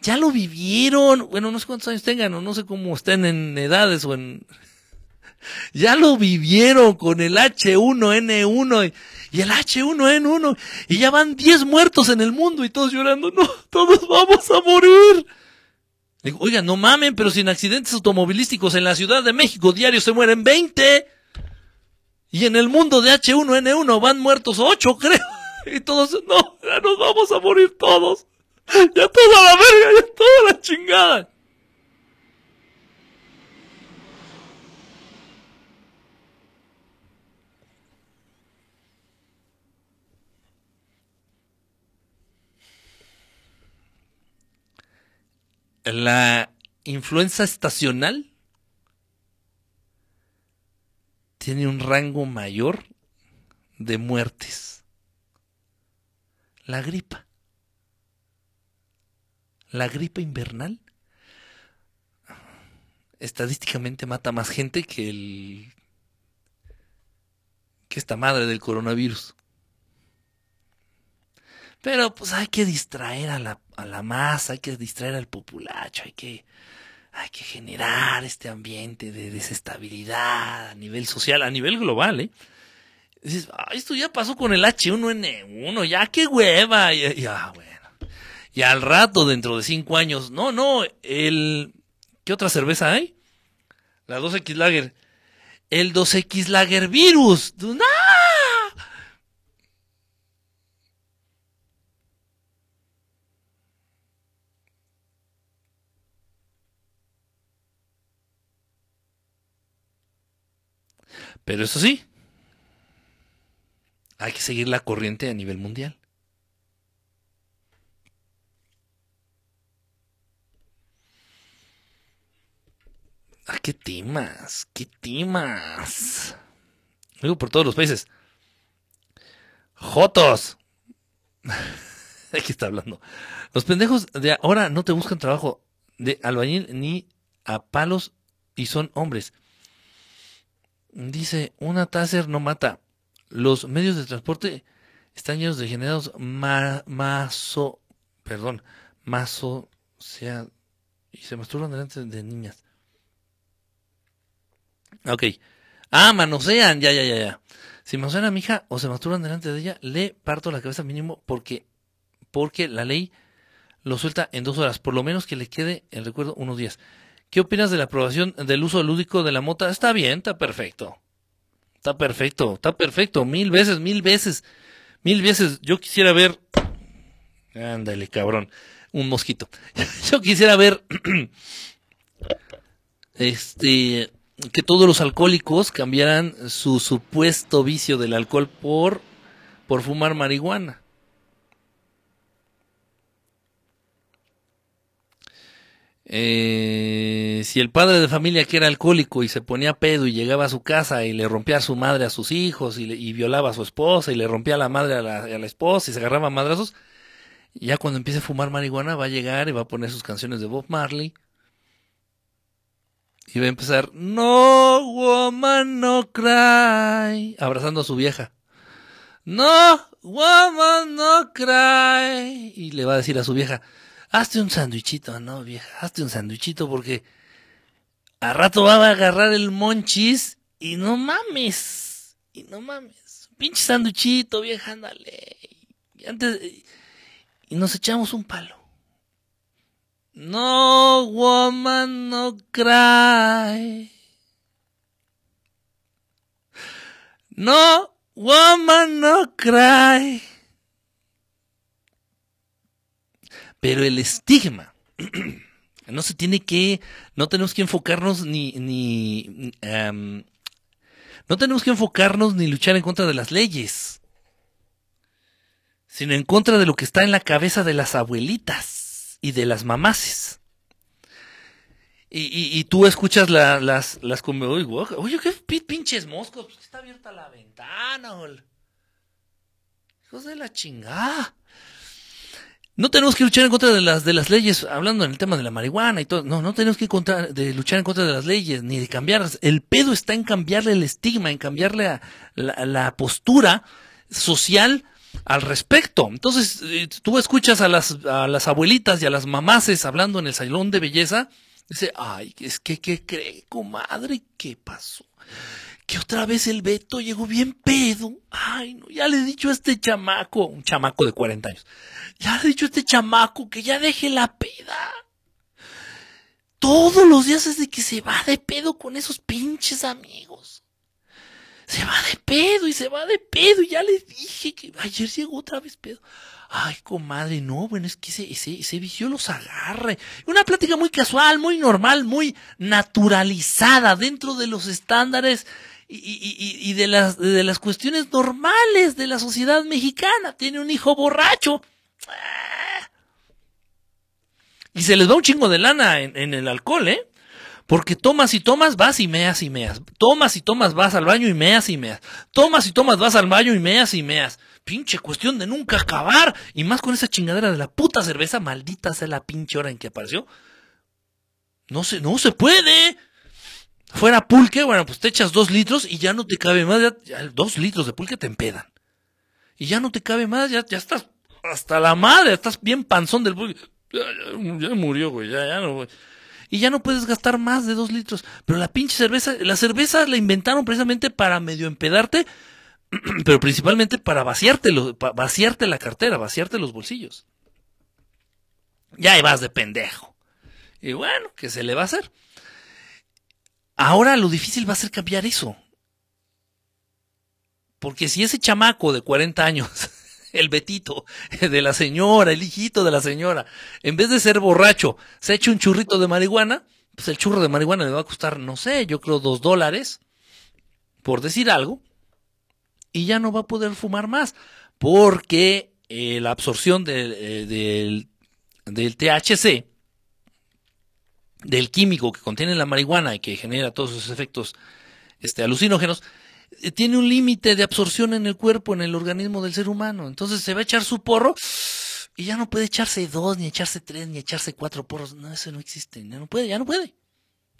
Ya lo vivieron. Bueno, no sé cuántos años tengan o no sé cómo estén en edades o en... Ya lo vivieron con el H1N1 y el H1N1 y ya van 10 muertos en el mundo y todos llorando. No, todos vamos a morir. Oiga, no mamen, pero sin accidentes automovilísticos en la Ciudad de México diario se mueren 20. Y en el mundo de H1N1 van muertos 8, creo. Y todos, no, ya nos vamos a morir todos. Ya toda la verga, ya toda la chingada. la influenza estacional tiene un rango mayor de muertes. La gripa. La gripa invernal estadísticamente mata más gente que el que esta madre del coronavirus. Pero pues hay que distraer a la, a la masa, hay que distraer al populacho, hay que, hay que generar este ambiente de desestabilidad a nivel social, a nivel global, ¿eh? Dices, esto ya pasó con el H1N1, ya qué hueva, y, ah, bueno. Y al rato, dentro de cinco años, no, no, el, ¿qué otra cerveza hay? La 2X Lager. El 2X Lager Virus. ¡No! Pero eso sí, hay que seguir la corriente a nivel mundial. Ah, qué temas, qué temas. Digo por todos los países. Jotos. Aquí está hablando. Los pendejos de ahora no te buscan trabajo de albañil ni a palos y son hombres. Dice, una taser no mata. los medios de transporte están llenos de generados maso, perdón, maso, sea, y se masturban delante de niñas. Ok. Ah, manosean, ya, ya, ya, ya. Si manosean a mi hija o se masturban delante de ella, le parto la cabeza mínimo porque, porque la ley lo suelta en dos horas, por lo menos que le quede el recuerdo unos días. ¿Qué opinas de la aprobación del uso lúdico de la mota? Está bien, está perfecto. Está perfecto, está perfecto. Mil veces, mil veces, mil veces. Yo quisiera ver. Ándale, cabrón. Un mosquito. Yo quisiera ver. este. Que todos los alcohólicos cambiaran su supuesto vicio del alcohol por. por fumar marihuana. Eh, si el padre de familia que era alcohólico y se ponía pedo y llegaba a su casa y le rompía a su madre a sus hijos y, violaba a su esposa y le rompía la madre a la, esposa y se agarraba a madrazos, ya cuando empiece a fumar marihuana va a llegar y va a poner sus canciones de Bob Marley y va a empezar No woman no cry abrazando a su vieja. No woman no cry y le va a decir a su vieja hazte un sandwichito, no vieja, hazte un sandwichito porque a rato va a agarrar el monchis y no mames, y no mames, pinche sandwichito, vieja, ándale. Y, antes, y nos echamos un palo. No, woman, no cry. No, woman, no cry. Pero el estigma, no se tiene que, no tenemos que enfocarnos ni, ni, no tenemos que enfocarnos ni luchar en contra de las leyes, sino en contra de lo que está en la cabeza de las abuelitas y de las mamaces. Y, y, tú escuchas las, las como, oye, qué pinches moscos, pues, está abierta la ventana, hijos de la chingada. No tenemos que luchar en contra de las, de las leyes, hablando en el tema de la marihuana y todo. No, no tenemos que contra, de luchar en contra de las leyes, ni de cambiarlas. El pedo está en cambiarle el estigma, en cambiarle la, postura social al respecto. Entonces, eh, tú escuchas a las, a las abuelitas y a las mamaces hablando en el salón de belleza, dice, ay, es que, ¿qué cree, comadre? ¿Qué pasó? Que otra vez el Beto llegó bien pedo. Ay, no, ya le he dicho a este chamaco, un chamaco de 40 años, ya le he dicho a este chamaco que ya deje la peda. Todos los días es de que se va de pedo con esos pinches amigos. Se va de pedo y se va de pedo. Y ya le dije que ayer llegó otra vez pedo. Ay, comadre, no, bueno, es que ese, ese, ese vicio los agarre. Una plática muy casual, muy normal, muy naturalizada dentro de los estándares y, y, y, de, las, de las cuestiones normales de la sociedad mexicana. Tiene un hijo borracho. Y se les va un chingo de lana en, en el alcohol, ¿eh? Porque tomas y tomas, vas y meas y meas. Tomas y tomas, vas al baño y meas y meas. Tomas y tomas, vas al baño y meas y meas. Pinche cuestión de nunca acabar. Y más con esa chingadera de la puta cerveza, maldita sea la pinche hora en que apareció. No se, no se puede. Fuera pulque, bueno, pues te echas dos litros y ya no te cabe más. Ya, dos litros de pulque te empedan. Y ya no te cabe más, ya, ya estás hasta la madre, estás bien panzón del pulque. Ya, murió, güey, ya, ya no, Y ya no puedes gastar más de dos litros. Pero la pinche cerveza, la cerveza la inventaron precisamente para medio empedarte, pero principalmente para vaciarte, para vaciarte la cartera, vaciarte los bolsillos. Ya vas de pendejo. Y bueno, ¿qué se le va a hacer? Ahora lo difícil va a ser cambiar eso. Porque si ese chamaco de 40 años, el betito de la señora, el hijito de la señora, en vez de ser borracho, se echa un churrito de marihuana, pues el churro de marihuana le va a costar, no sé, yo creo dos dólares, por decir algo, y ya no va a poder fumar más, porque eh, la absorción eh, del THC del químico que contiene la marihuana y que genera todos esos efectos este, alucinógenos, eh, tiene un límite de absorción en el cuerpo, en el organismo del ser humano. Entonces se va a echar su porro y ya no puede echarse dos, ni echarse tres, ni echarse cuatro porros. No, eso no existe. Ya no puede, ya no puede.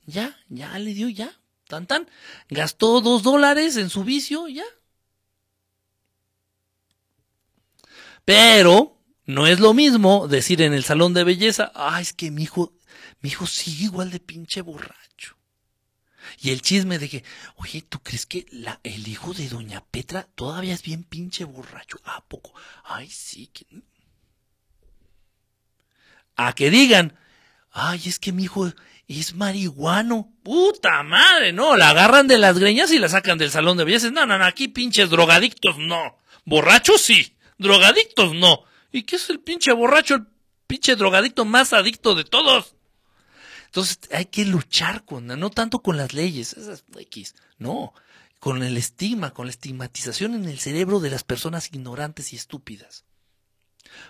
Ya, ya le dio, ya. Tan tan. Gastó dos dólares en su vicio, ya. Pero no es lo mismo decir en el salón de belleza, ah, es que mi hijo, mi hijo sigue igual de pinche borracho. Y el chisme de que, oye, ¿tú crees que la, el hijo de doña Petra todavía es bien pinche borracho? ¿A poco? Ay, sí. Que... A que digan, ay, es que mi hijo es marihuano. Puta madre, no, la agarran de las greñas y la sacan del salón de belleza. No, no, no, aquí pinches drogadictos no. Borrachos sí, drogadictos no. ¿Y qué es el pinche borracho, el pinche drogadicto más adicto de todos? Entonces hay que luchar con, no tanto con las leyes, esas X, no, con el estigma, con la estigmatización en el cerebro de las personas ignorantes y estúpidas.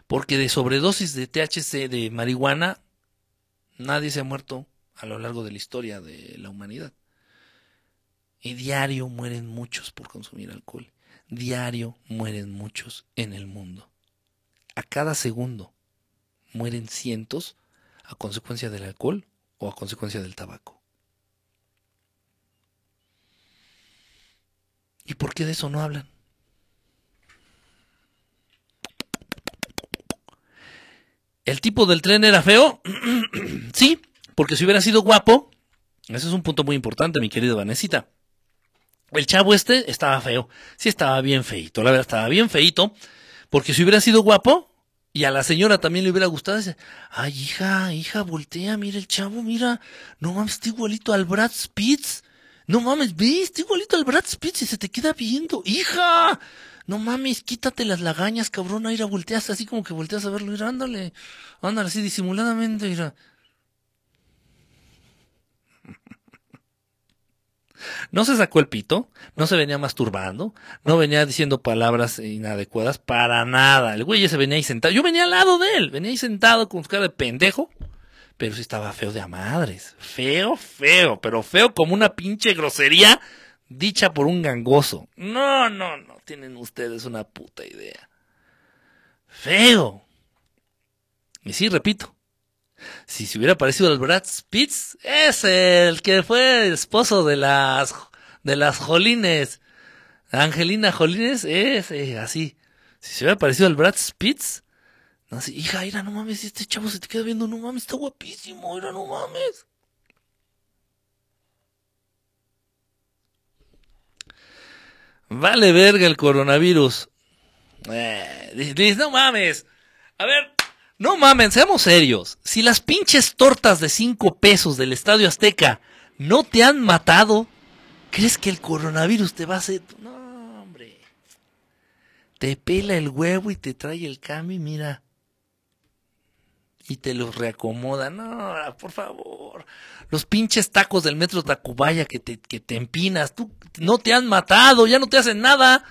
Porque de sobredosis de THC de marihuana, nadie se ha muerto a lo largo de la historia de la humanidad. Y diario mueren muchos por consumir alcohol. Diario mueren muchos en el mundo. A cada segundo mueren cientos a consecuencia del alcohol o a consecuencia del tabaco. ¿Y por qué de eso no hablan? ¿El tipo del tren era feo? sí, porque si hubiera sido guapo, ese es un punto muy importante, mi querida Vanesita. El chavo este estaba feo. Sí estaba bien feito, la verdad estaba bien feito. Porque si hubiera sido guapo, y a la señora también le hubiera gustado, dice, ay hija, hija, voltea, mira el chavo, mira, no mames, está igualito al Brad Spitz. No mames, ve, está igualito al Brad Spitz y se te queda viendo, hija. No mames, quítate las lagañas, cabrón, a ir a voltear, así como que volteas a verlo, mira, ándale, ándale así disimuladamente, mira. No se sacó el pito, no se venía masturbando, no venía diciendo palabras inadecuadas para nada. El güey ya se venía ahí sentado. Yo venía al lado de él, venía ahí sentado con su cara de pendejo, pero sí estaba feo de a madres. Feo, feo, pero feo como una pinche grosería dicha por un gangoso. No, no, no, tienen ustedes una puta idea. Feo. Y sí, repito, si se hubiera parecido al Brad Spitz, es el que fue esposo de las de las Jolines. Angelina Jolines es así. Si se hubiera parecido al Brad Spitz, no sé, hija, mira, no mames, este chavo se te queda viendo, no mames, está guapísimo, mira, no mames. Vale verga el coronavirus. Eh, no mames. A ver, no mamen, seamos serios. Si las pinches tortas de cinco pesos del Estadio Azteca no te han matado, ¿crees que el coronavirus te va a hacer? No, hombre. Te pela el huevo y te trae el cambio y mira. Y te los reacomoda. No, por favor. Los pinches tacos del metro Tacubaya que te, que te empinas. Tú no te han matado, ya no te hacen nada.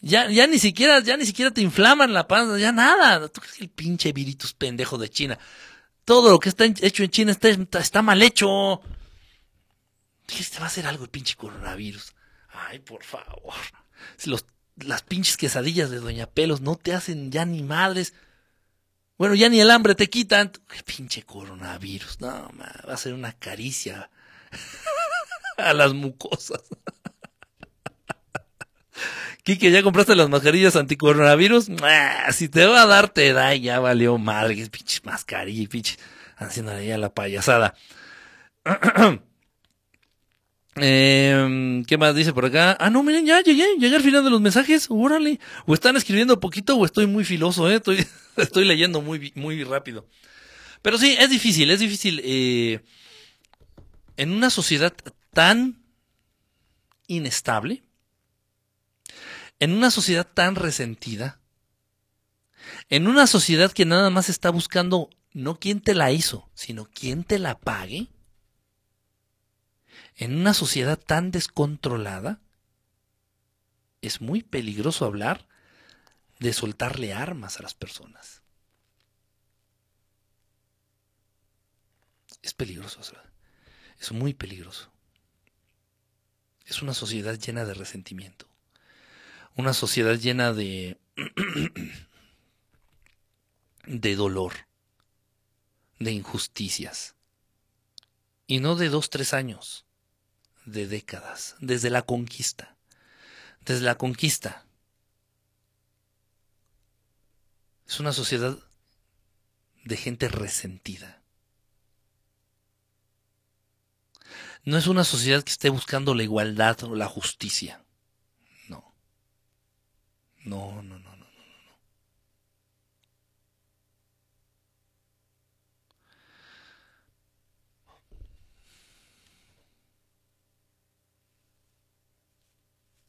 Ya, ya ni siquiera, ya ni siquiera te inflaman la panza, ya nada. ¿Tú crees que el pinche viritus pendejo de China? Todo lo que está hecho en China está, está mal hecho. ¿Qué te va a hacer algo el pinche coronavirus? Ay, por favor. Si los, las pinches quesadillas de Doña Pelos no te hacen ya ni madres. Bueno, ya ni el hambre te quitan. ¿Qué pinche coronavirus? No, va a ser una caricia a las mucosas. Kike, ¿ya compraste las mascarillas anticoronavirus? Si te va a dar, te da y ya valió madre. Pinche mascarilla, pinche. Haciéndole ya la payasada. eh, ¿Qué más dice por acá? Ah, no, miren, ya llegué, llegué al final de los mensajes. Órale. O están escribiendo poquito o estoy muy filoso, ¿eh? Estoy, estoy leyendo muy, muy rápido. Pero sí, es difícil, es difícil. Eh, en una sociedad tan inestable, en una sociedad tan resentida, en una sociedad que nada más está buscando no quién te la hizo, sino quién te la pague, en una sociedad tan descontrolada, es muy peligroso hablar de soltarle armas a las personas. Es peligroso, es muy peligroso. Es una sociedad llena de resentimiento una sociedad llena de, de dolor, de injusticias. Y no de dos, tres años, de décadas, desde la conquista. Desde la conquista. Es una sociedad de gente resentida. No es una sociedad que esté buscando la igualdad o la justicia. No. No, no, no, no, no.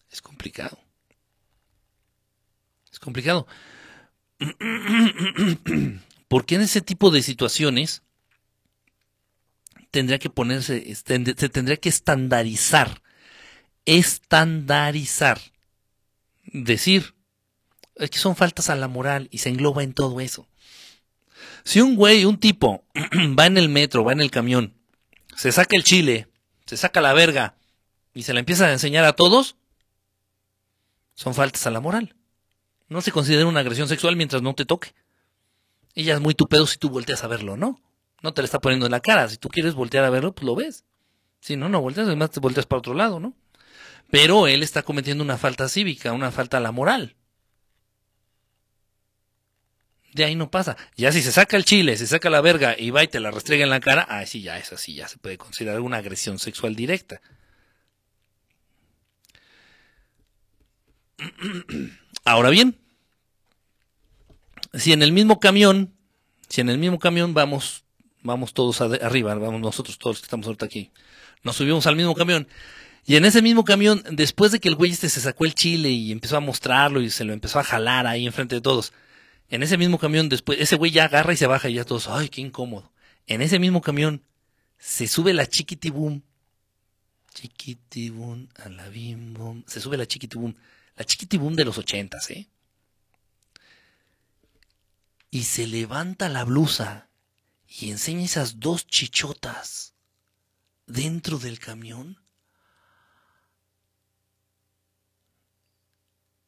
Es complicado. Es complicado. Porque en ese tipo de situaciones tendría que ponerse, se tendría que estandarizar, estandarizar, decir, es que son faltas a la moral y se engloba en todo eso. Si un güey, un tipo, va en el metro, va en el camión, se saca el chile, se saca la verga y se la empieza a enseñar a todos, son faltas a la moral. No se considera una agresión sexual mientras no te toque. Ella es muy tu pedo si tú volteas a verlo, ¿no? No te la está poniendo en la cara. Si tú quieres voltear a verlo, pues lo ves. Si no, no volteas, además te volteas para otro lado, ¿no? Pero él está cometiendo una falta cívica, una falta a la moral. De ahí no pasa. Ya si se saca el chile, se saca la verga y va y te la restrega en la cara, ah, sí, ya es así, ya se puede considerar una agresión sexual directa. Ahora bien, si en el mismo camión, si en el mismo camión vamos vamos todos arriba, vamos nosotros todos que estamos ahorita aquí. Nos subimos al mismo camión. Y en ese mismo camión, después de que el güey este se sacó el chile y empezó a mostrarlo y se lo empezó a jalar ahí enfrente de todos, en ese mismo camión después, ese güey ya agarra y se baja y ya todos, ay, qué incómodo. En ese mismo camión se sube la chiquitibum. Chiquitibum, a la bim Se sube la chiquitibum. La chiquitibum de los ochentas, ¿eh? Y se levanta la blusa y enseña esas dos chichotas dentro del camión,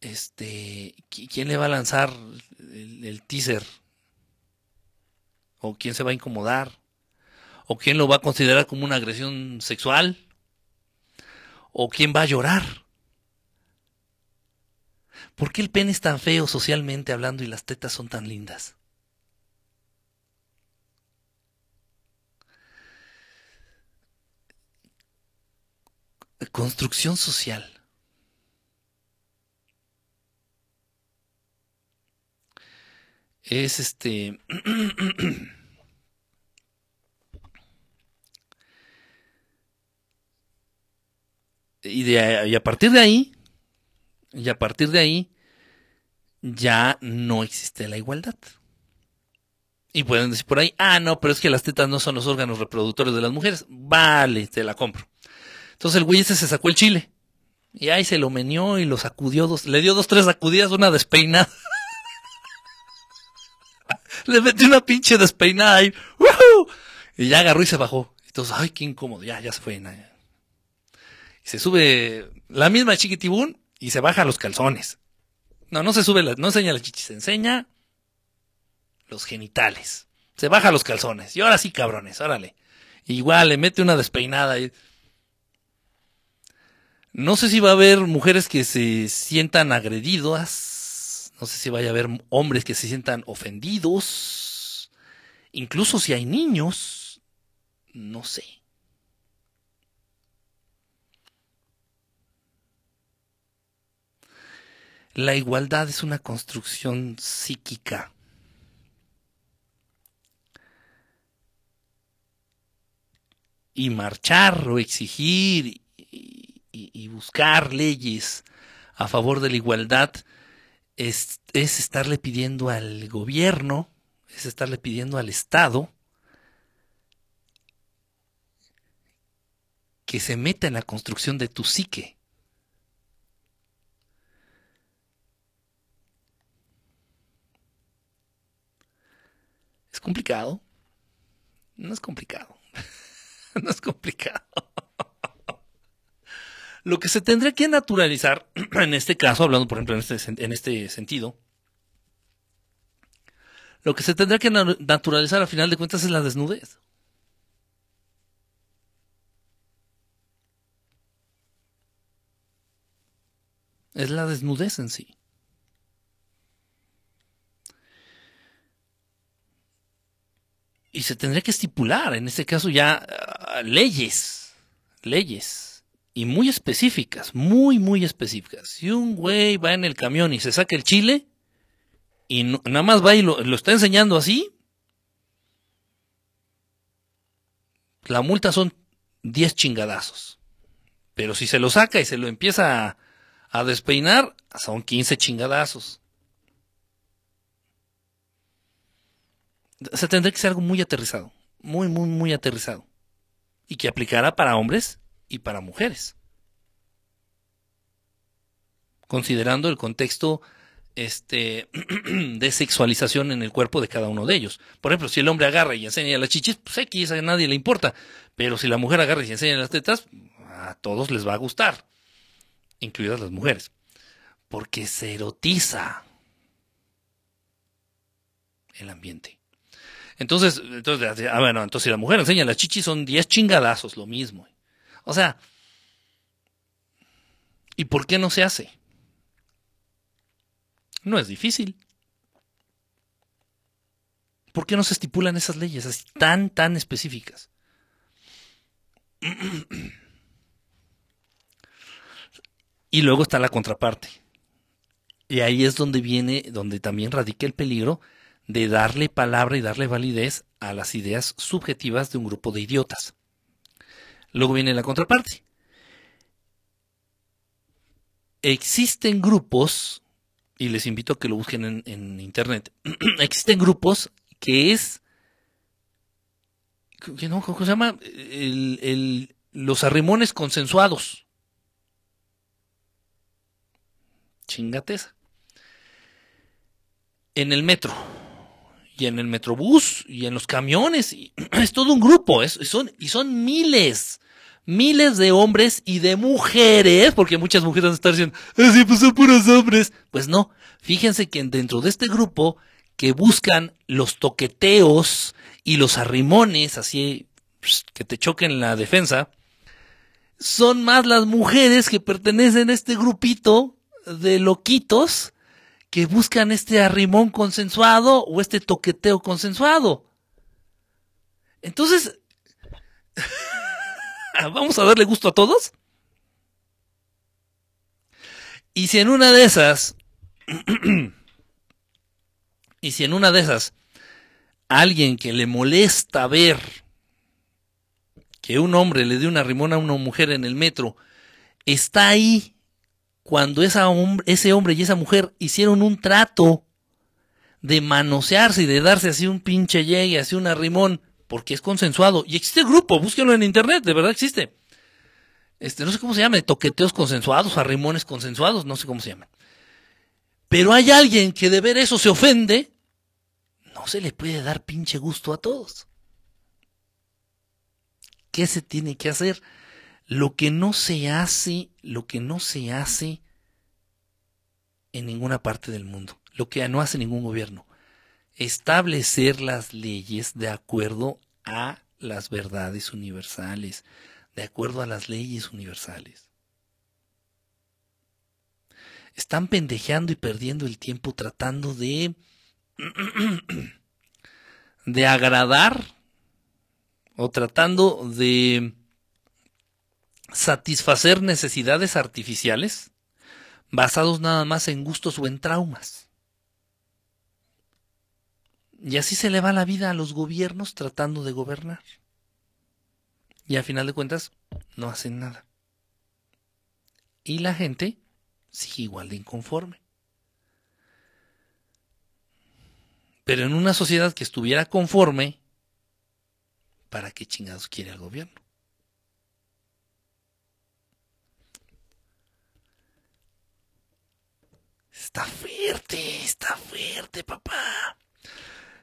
este, ¿quién le va a lanzar el, teaser? ¿O quién se va a incomodar? ¿O quién lo va a considerar como una agresión sexual? ¿O quién va a llorar? ¿Por qué el pene es tan feo socialmente hablando y las tetas son tan lindas? construcción social. Es este... y, de, a partir de ahí, y a partir de ahí, ya no existe la igualdad. Y pueden decir por ahí, ah, no, pero es que las tetas no son los órganos reproductores de las mujeres. Vale, te la compro. Entonces el güey ese se sacó el chile. Y ahí se lo menió y lo sacudió dos, le dio dos, tres sacudidas, una despeinada. le metió una pinche despeinada ahí. Y ya agarró y se bajó. Entonces, ay, qué incómodo, ya, ya se fue. Se sube la misma chiquitibún y se baja los calzones. No, no se sube, no enseña la chichi, se enseña los genitales. Se baja los calzones. Y ahora sí, cabrones, órale. Igual le mete una despeinada y no sé si va a haber mujeres que se sientan agredidas, no sé si vaya a haber hombres que se sientan ofendidos, incluso si hay niños, no sé. La igualdad es una construcción psíquica. Y marchar o exigir y, buscar leyes a favor de la igualdad es, es estarle pidiendo al gobierno, es estarle pidiendo al Estado que se meta en la construcción de tu psique. ¿Es complicado? No es complicado. no es complicado. Lo que se tendría que naturalizar, en este caso, hablando por ejemplo en este, en este sentido, lo que se tendría que naturalizar a final de cuentas es la desnudez. Es la desnudez en sí. y se tendría que estipular, en este caso ya, ah, leyes, leyes, y muy específicas, muy, muy específicas. Si un güey va en el camión y se saca el chile, y nada más va y lo, está enseñando así, la multa son 10 chingadazos. Pero si se lo saca y se lo empieza a, a despeinar, son 15 chingadazos. O sea, tendría que ser algo muy aterrizado. Muy, muy, muy aterrizado. Y que aplicara para hombres y para mujeres. Considerando el contexto este, de sexualización en el cuerpo de cada uno de ellos. Por ejemplo, si el hombre agarra y enseña las chichis, pues X, a nadie le importa. Pero si la mujer agarra y enseña las tetas, a todos les va a gustar, incluidas las mujeres. Porque se erotiza el ambiente. Entonces, entonces, ah, bueno, entonces si la mujer enseña las chichis son 10 chingadazos, lo mismo. O sea, ¿y por qué no se hace? No es difícil. ¿Por qué no se estipulan esas leyes así tan, tan específicas? Y luego está la contraparte. Y ahí es donde viene, donde también radica el peligro de darle palabra y darle validez a las ideas subjetivas de un grupo de idiotas. Luego viene la contraparte. Existen grupos, y les invito a que lo busquen en, internet, existen grupos que es, ¿cómo se llama? los arrimones consensuados. Chingateza. En el metro y en el metrobús y en los camiones. Y es todo un grupo, es, son, y son miles, miles de hombres y de mujeres, porque muchas mujeres van a estar diciendo, así pues son puros hombres. Pues no, fíjense que dentro de este grupo que buscan los toqueteos y los arrimones, así que te choquen la defensa, son más las mujeres que pertenecen a este grupito de loquitos que buscan este arrimón consensuado o este toqueteo consensuado. Entonces, vamos a darle gusto a todos. Y si en una de esas, y si en una de esas, alguien que le molesta ver que un hombre le dé una arrimón a una mujer en el metro, está ahí cuando ese hombre y esa mujer hicieron un trato de manosearse y de darse así un pinche llegue, así un arrimón, porque es consensuado. Y existe grupo, búsquenlo en internet, de verdad existe. Este, no sé cómo se llama, toqueteos consensuados, arrimones consensuados, no sé cómo se llaman. Pero hay alguien que de ver eso se ofende, no se le puede dar pinche gusto a todos. ¿Qué se tiene que hacer? Lo que no se hace, lo que no se hace en ninguna parte del mundo, lo que no hace ningún gobierno, establecer las leyes de acuerdo a las verdades universales, de acuerdo a las leyes universales. Están pendejeando y perdiendo el tiempo tratando de de agradar o tratando de satisfacer necesidades artificiales basados nada más en gustos o en traumas. Y así se le va la vida a los gobiernos tratando de gobernar. Y a final de cuentas no hacen nada. Y la gente sigue igual de inconforme. Pero en una sociedad que estuviera conforme, ¿para qué chingados quiere el gobierno? Está fuerte, está fuerte, papá.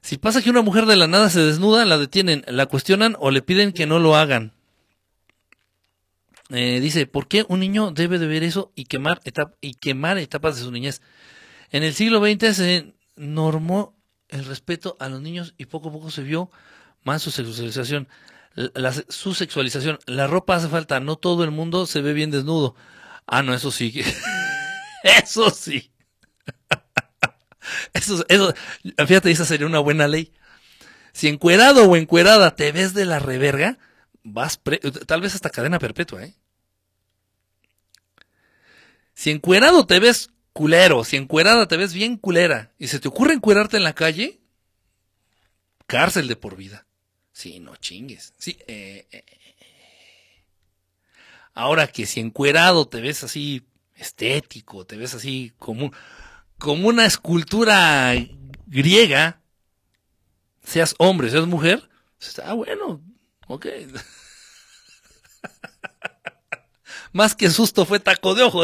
Si pasa que una mujer de la nada se desnuda, la detienen, la cuestionan o le piden que no lo hagan. Eh, dice, ¿por qué un niño debe de ver eso y quemar, y quemar etapas de su niñez? En el siglo XX se normó el respeto a los niños y poco a poco se vio más su sexualización. su sexualización. La ropa hace falta, no todo el mundo se ve bien desnudo. Ah, no, eso sí. eso sí. Eso, eso, fíjate, esa sería una buena ley. si encuerado o encuerada te ves de la reverga, vas tal vez hasta cadena perpetua, ¿eh? Si encuerado te ves culero, si encuerada te ves bien culera y se te ocurre encuerarte en la calle, cárcel de por vida. Sí, no chingues. Sí, eh, eh, eh. Ahora que si encuerado te ves así estético, te ves así como, como una escultura griega, seas hombre, seas mujer, está bueno, ok. Más que susto fue taco de ojo.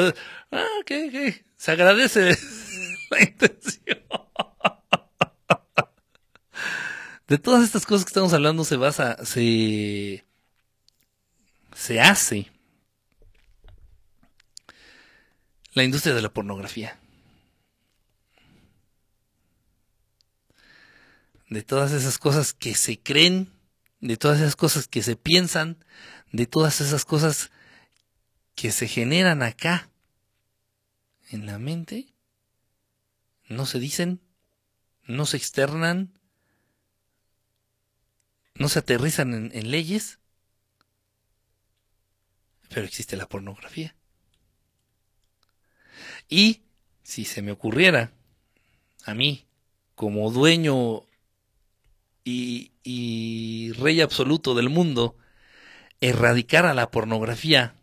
Ah, ok, ok. Se agradece la intención. De todas estas cosas que estamos hablando se basa, se, se hace la industria de la pornografía. De todas esas cosas que se creen, de todas esas cosas que se piensan, de todas esas cosas que se generan acá en la mente, no se dicen, no se externan, no se aterrizan en, leyes, pero existe la pornografía. Y si se me ocurriera a mí, como dueño y, rey absoluto del mundo, erradicar a la pornografía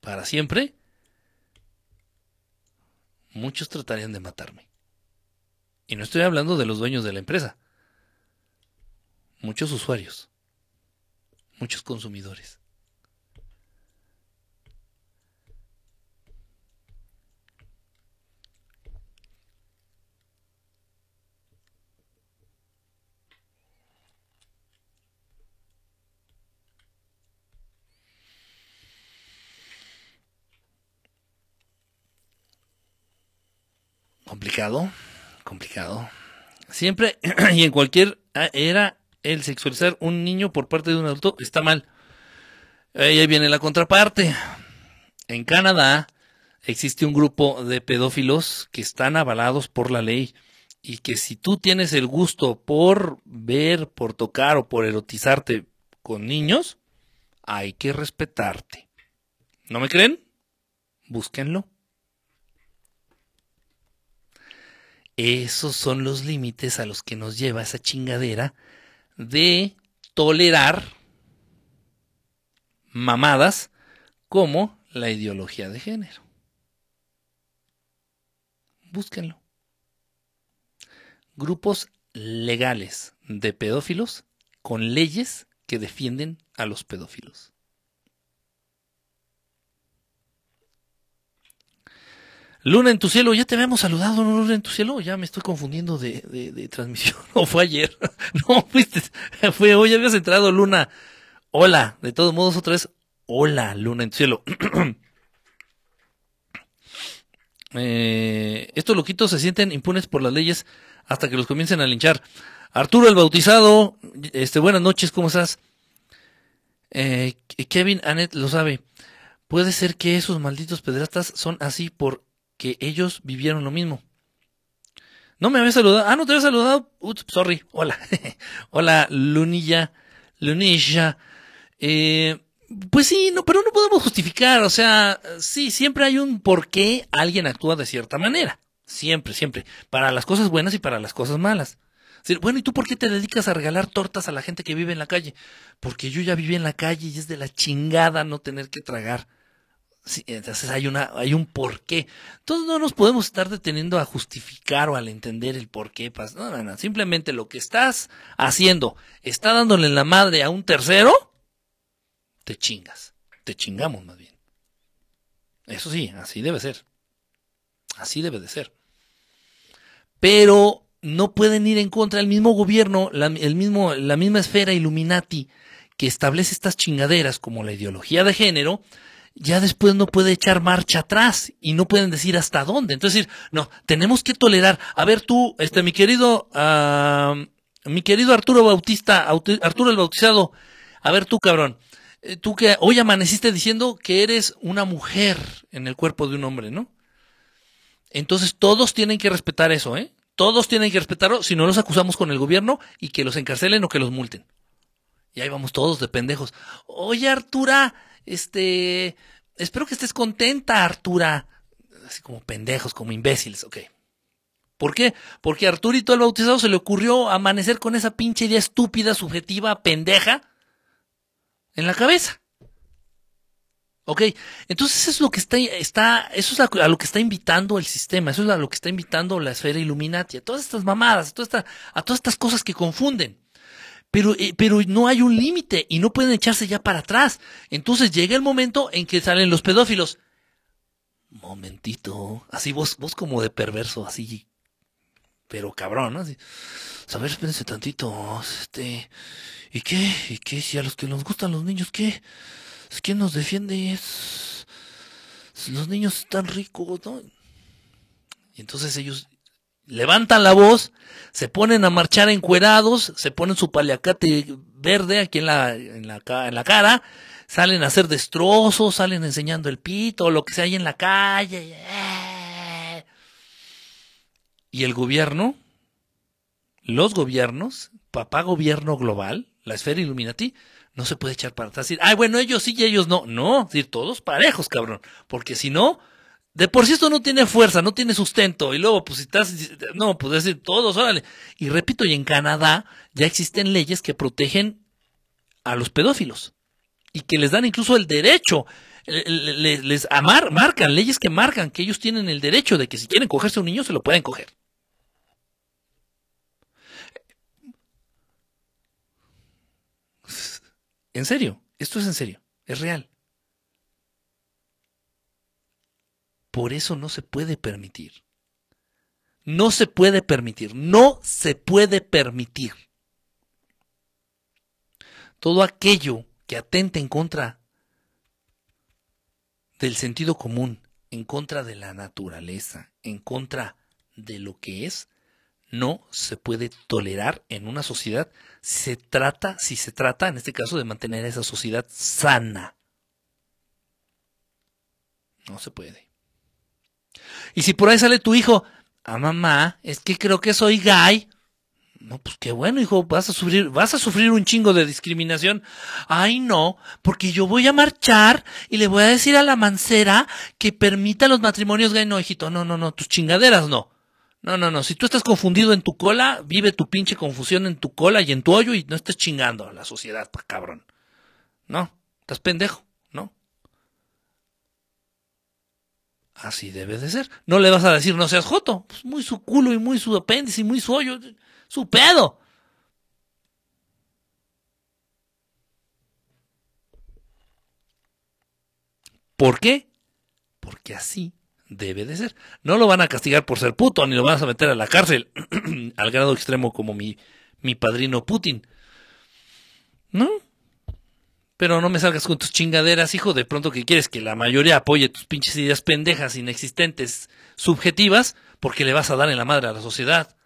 para siempre, muchos tratarían de matarme. Y no estoy hablando de los dueños de la empresa. Muchos usuarios. Muchos consumidores. Complicado, complicado. Siempre y en cualquier era el sexualizar un niño por parte de un adulto está mal. Ahí viene la contraparte. En Canadá existe un grupo de pedófilos que están avalados por la ley y que si tú tienes el gusto por ver, por tocar o por erotizarte con niños, hay que respetarte. ¿No me creen? Búsquenlo. Esos son los límites a los que nos lleva esa chingadera de tolerar mamadas como la ideología de género. Búsquenlo. Grupos legales de pedófilos con leyes que defienden a los pedófilos. Luna en tu cielo, ya te habíamos saludado, Luna en tu cielo, ya me estoy confundiendo de, de, transmisión, o fue ayer, no, fuiste, fue hoy, habías entrado, Luna, hola, de todos modos otra vez, hola, Luna en tu cielo. eh, estos loquitos se sienten impunes por las leyes hasta que los comiencen a linchar. Arturo el Bautizado, este, buenas noches, ¿cómo estás? Eh, Kevin Anet lo sabe. Puede ser que esos malditos pedrastas son así por que ellos vivieron lo mismo. No me había saludado. Ah, no te había saludado. Ups, sorry. Hola. Hola, Lunilla. Lunilla. Eh, pues sí, no, pero no podemos justificar. O sea, sí, siempre hay un por qué alguien actúa de cierta manera. Siempre, siempre. Para las cosas buenas y para las cosas malas. Bueno, ¿y tú por qué te dedicas a regalar tortas a la gente que vive en la calle? Porque yo ya viví en la calle y es de la chingada no tener que tragar entonces hay, una, hay un porqué. Entonces no nos podemos estar deteniendo a justificar o al entender el porqué. No, no, no. Simplemente lo que estás haciendo está dándole la madre a un tercero, te chingas. Te chingamos más bien. Eso sí, así debe ser. Así debe de ser. Pero no pueden ir en contra del mismo gobierno, el mismo, la misma esfera Illuminati que establece estas chingaderas como la ideología de género, ya después no puede echar marcha atrás y no pueden decir hasta dónde. Entonces, no, tenemos que tolerar. A ver tú, este, mi querido, uh, mi querido Arturo Bautista, Arturo el Bautizado, a ver tú, cabrón, eh, tú que hoy amaneciste diciendo que eres una mujer en el cuerpo de un hombre, ¿no? Entonces todos tienen que respetar eso, ¿eh? Todos tienen que respetarlo, si no los acusamos con el gobierno y que los encarcelen o que los multen. Y ahí vamos todos de pendejos. Oye, Artura, este, espero que estés contenta, Artura. Así como pendejos, como imbéciles, ok. ¿Por qué? Porque a Arturito el bautizado se le ocurrió amanecer con esa pinche idea estúpida, subjetiva, pendeja en la cabeza. ¿Ok? Entonces eso es lo que está, está eso es a, lo que está invitando el sistema, eso es a lo que está invitando la esfera Illuminati, a todas estas mamadas, a estas, a todas estas cosas que confunden. Pero, eh, pero no hay un límite y no pueden echarse ya para atrás. Entonces llega el momento en que salen los pedófilos. Momentito, así vos, vos como de perverso, así, pero cabrón, ¿no? Así, a ver, espérense tantito, este, ¿y qué? ¿Y qué? Si a los que nos gustan los niños, ¿qué? ¿Quién nos defiende? Los niños están ricos, ¿no? Y entonces ellos levantan la voz, se ponen a marchar encuerados, se ponen su paliacate verde aquí en la, en la, en la cara, salen a hacer destrozos, salen enseñando el pito, lo que sea ahí en la calle. ¡eh! Y el gobierno, los gobiernos, papá gobierno global, la esfera Illuminati, no se puede echar para atrás. Decir, ay, bueno, ellos sí y ellos no. No, decir, todos parejos, cabrón. Porque si no, de por sí esto no tiene fuerza, no tiene sustento. Y luego, pues si estás, no, pues decir, todos, órale. Y repito, y en Canadá ya existen leyes que protegen a los pedófilos. Y que les dan incluso el derecho. Les, les amar, marcan, leyes que marcan que ellos tienen el derecho de que si quieren cogerse a un niño se lo pueden coger. En serio, esto es en serio, es real. Por eso no se puede permitir. No se puede permitir, no se puede permitir. Todo aquello que atente en contra del sentido común, en contra de la naturaleza, en contra de lo que es, no se puede tolerar en una sociedad. Se trata, si se trata, en este caso, de mantener esa sociedad sana. No se puede. Y si por ahí sale tu hijo, ah, mamá, es que creo que soy gay. No, pues qué bueno, hijo, vas a sufrir, vas a sufrir un chingo de discriminación. Ay, no, porque yo voy a marchar y le voy a decir a la mancera que permita los matrimonios gay. No, hijito, no, no, no, tus chingaderas no. No, no, no. Si tú estás confundido en tu cola, vive tu pinche confusión en tu cola y en tu hoyo y no estés chingando a la sociedad, cabrón. No, estás pendejo, ¿no? Así debe de ser. No le vas a decir no seas joto. Pues muy su culo y muy su apéndice y muy su hoyo. Su pedo. ¿Por qué? Porque así debe de ser. No lo van a castigar por ser puto, ni lo van a meter a la cárcel al grado extremo como mi, mi padrino Putin. ¿No? Pero no me salgas con tus chingaderas, hijo, de pronto que quieres que la mayoría apoye tus pinches ideas pendejas, inexistentes, subjetivas, porque le vas a dar en la madre a la sociedad.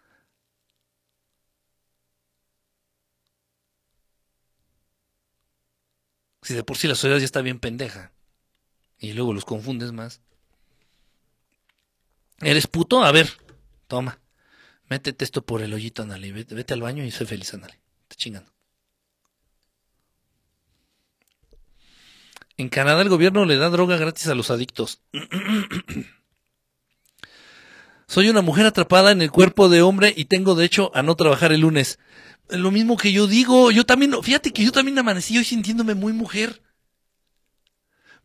Si de por sí la sociedad ya está bien pendeja. Y luego los confundes más. ¿Eres puto? A ver, toma. Métete esto por el hoyito, ándale. Vete, al baño y sé feliz, ándale. Te chingando. En Canadá el gobierno le da droga gratis a los adictos. Soy una mujer atrapada en el cuerpo de hombre y tengo derecho a no trabajar el lunes. Lo mismo que yo digo, yo también, fíjate que yo también amanecí hoy sintiéndome muy mujer.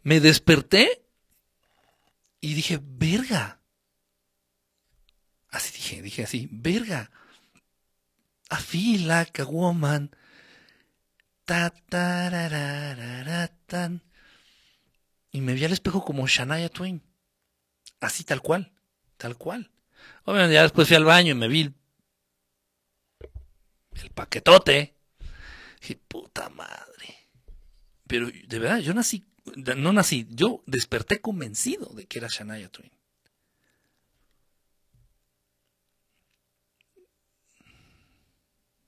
Me desperté y dije, verga, Así dije, dije así, verga. I feel like a woman. Y me vi al espejo como Shania Twain. Así tal cual, tal cual. Obviamente ya después fui al baño y me vi el, paquetote. Dije, puta madre. Pero de verdad, yo nací, no nací, yo desperté convencido de que era Shania Twain.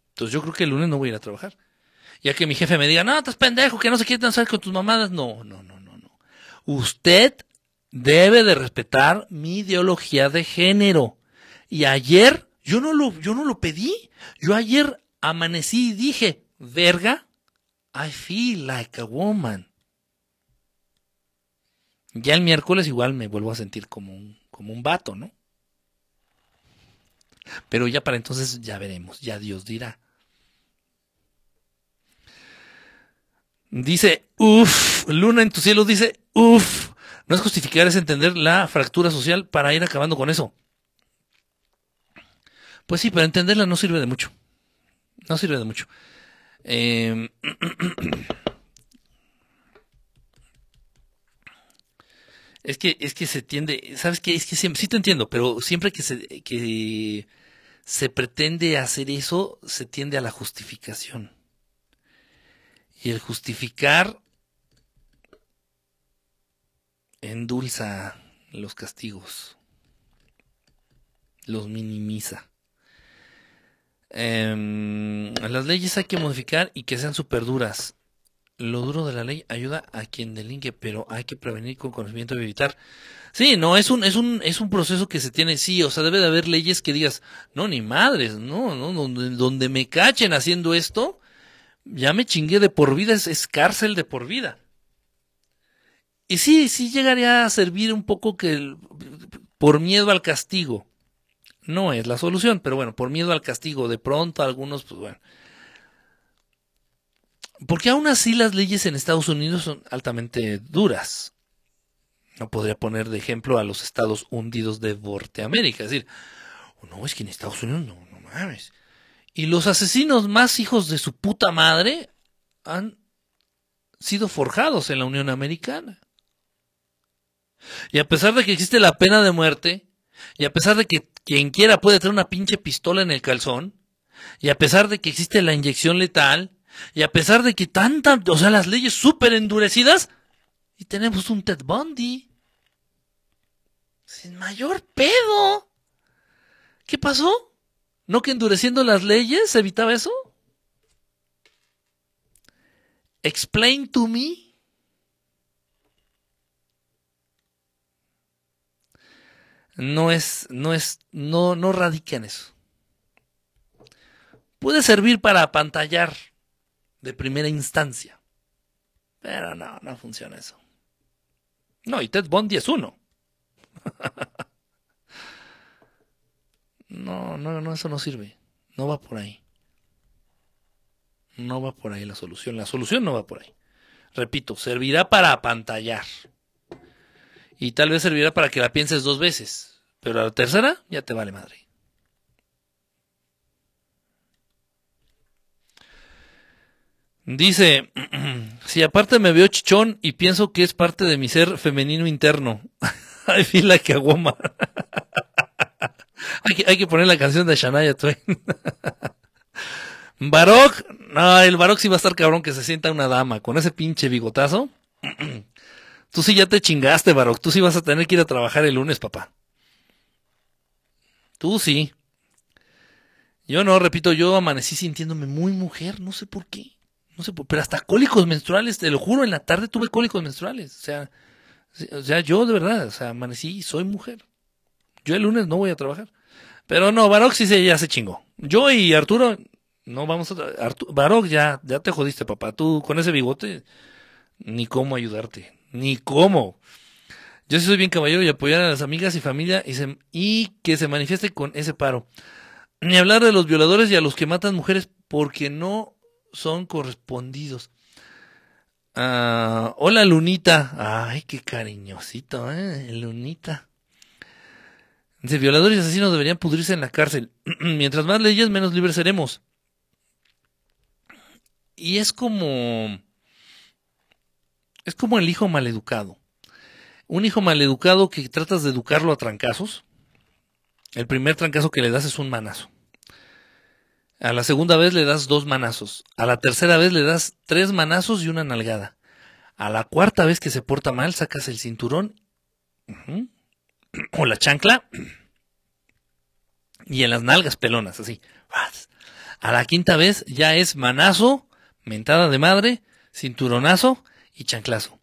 Entonces yo creo que el lunes no voy a ir a trabajar. Ya que mi jefe me diga, no, estás pendejo, que no se quiere danzar con tus mamadas. No, no, no, no, no. Usted debe de respetar mi ideología de género. Y ayer Yo no lo, yo no lo pedí. Yo ayer amanecí y dije, verga, I feel like a woman. Ya el miércoles igual me vuelvo a sentir como un, como un vato, ¿no? Pero ya para entonces ya veremos, ya Dios dirá. Dice, uff, Luna en tu cielo dice, no es justificar, es entender la fractura social para ir acabando con eso. Pues sí, pero entenderla no sirve de mucho. No sirve de mucho. Eh, Es que, es que se tiende, ¿sabes qué? Es que siempre, sí te entiendo, pero siempre que se, que se pretende hacer eso, se tiende a la justificación. Y el justificar endulza los castigos, los minimiza. Em, las leyes hay que modificar y que sean súper duras lo duro de la ley ayuda a quien delinque, pero hay que prevenir con conocimiento y evitar. Sí, no, es un, es un, es un proceso que se tiene, sí, o sea, debe de haber leyes que digas, no, ni madres, no, no, donde, donde me cachen haciendo esto, ya me chingué de por vida, es, cárcel de por vida. Y sí, sí llegaría a servir un poco que por miedo al castigo. No es la solución, pero bueno, por miedo al castigo, de pronto algunos, pues bueno, porque aún así las leyes en Estados Unidos son altamente duras. No podría poner de ejemplo a los estados hundidos de Norteamérica. Es decir, no, es que en Estados Unidos no, no mames. Y los asesinos más hijos de su puta madre han sido forjados en la Unión Americana. Y a pesar de que existe la pena de muerte, y a pesar de que quien quiera puede tener una pinche pistola en el calzón, y a pesar de que existe la inyección letal, y a pesar de que tantas, o sea, las leyes súper endurecidas, y tenemos un Ted Bundy. Sin mayor pedo. ¿Qué pasó? ¿No que endureciendo las leyes se evitaba eso? Explain to me. No es, no es, no, no radica en eso. Puede servir para apantallar de primera instancia. Pero no, no funciona eso. No, y Ted Bundy es uno. no, no, no, eso no sirve. No va por ahí. No va por ahí la solución. La solución no va por ahí. Repito, servirá para apantallar. Y tal vez servirá para que la pienses dos veces. Pero la tercera ya te vale madre. Dice, si aparte me veo chichón y pienso que es parte de mi ser femenino interno. I feel like a woman. hay, que, hay que poner la canción de Shania Twain. Barok, no, el Barok sí va a estar cabrón que se sienta una dama con ese pinche bigotazo. Tú sí ya te chingaste, Barok. Tú sí vas a tener que ir a trabajar el lunes, papá. Tú sí. Yo no, repito, yo amanecí sintiéndome muy mujer, no sé por qué. No sé, pero hasta cólicos menstruales, te lo juro, en la tarde tuve cólicos menstruales. O sea, o sea, yo de verdad, o sea, amanecí, soy mujer. Yo el lunes no voy a trabajar. Pero no, Baroc sí se, ya se chingó. Yo y Arturo, no vamos a... Baroc ya, ya te jodiste, papá. Tú con ese bigote, ni cómo ayudarte. Ni cómo. Yo sí soy bien caballero y apoyar a las amigas y familia y, y que se manifieste con ese paro. Ni hablar de los violadores y a los que matan mujeres porque no son correspondidos. Ah, hola Lunita. Ay, qué cariñosito, ¿eh? Lunita. Dice, violadores y asesinos deberían pudrirse en la cárcel. Mientras más leyes, menos libres seremos. Y es como... Es como el hijo maleducado. Un hijo maleducado que tratas de educarlo a trancazos. El primer trancazo que le das es un manazo. A la segunda vez le das dos manazos. A la tercera vez le das tres manazos y una nalgada. A la cuarta vez que se porta mal, sacas el cinturón o la chancla y en las nalgas pelonas, así. A la quinta vez ya es manazo, mentada de madre, cinturonazo y chanclazo.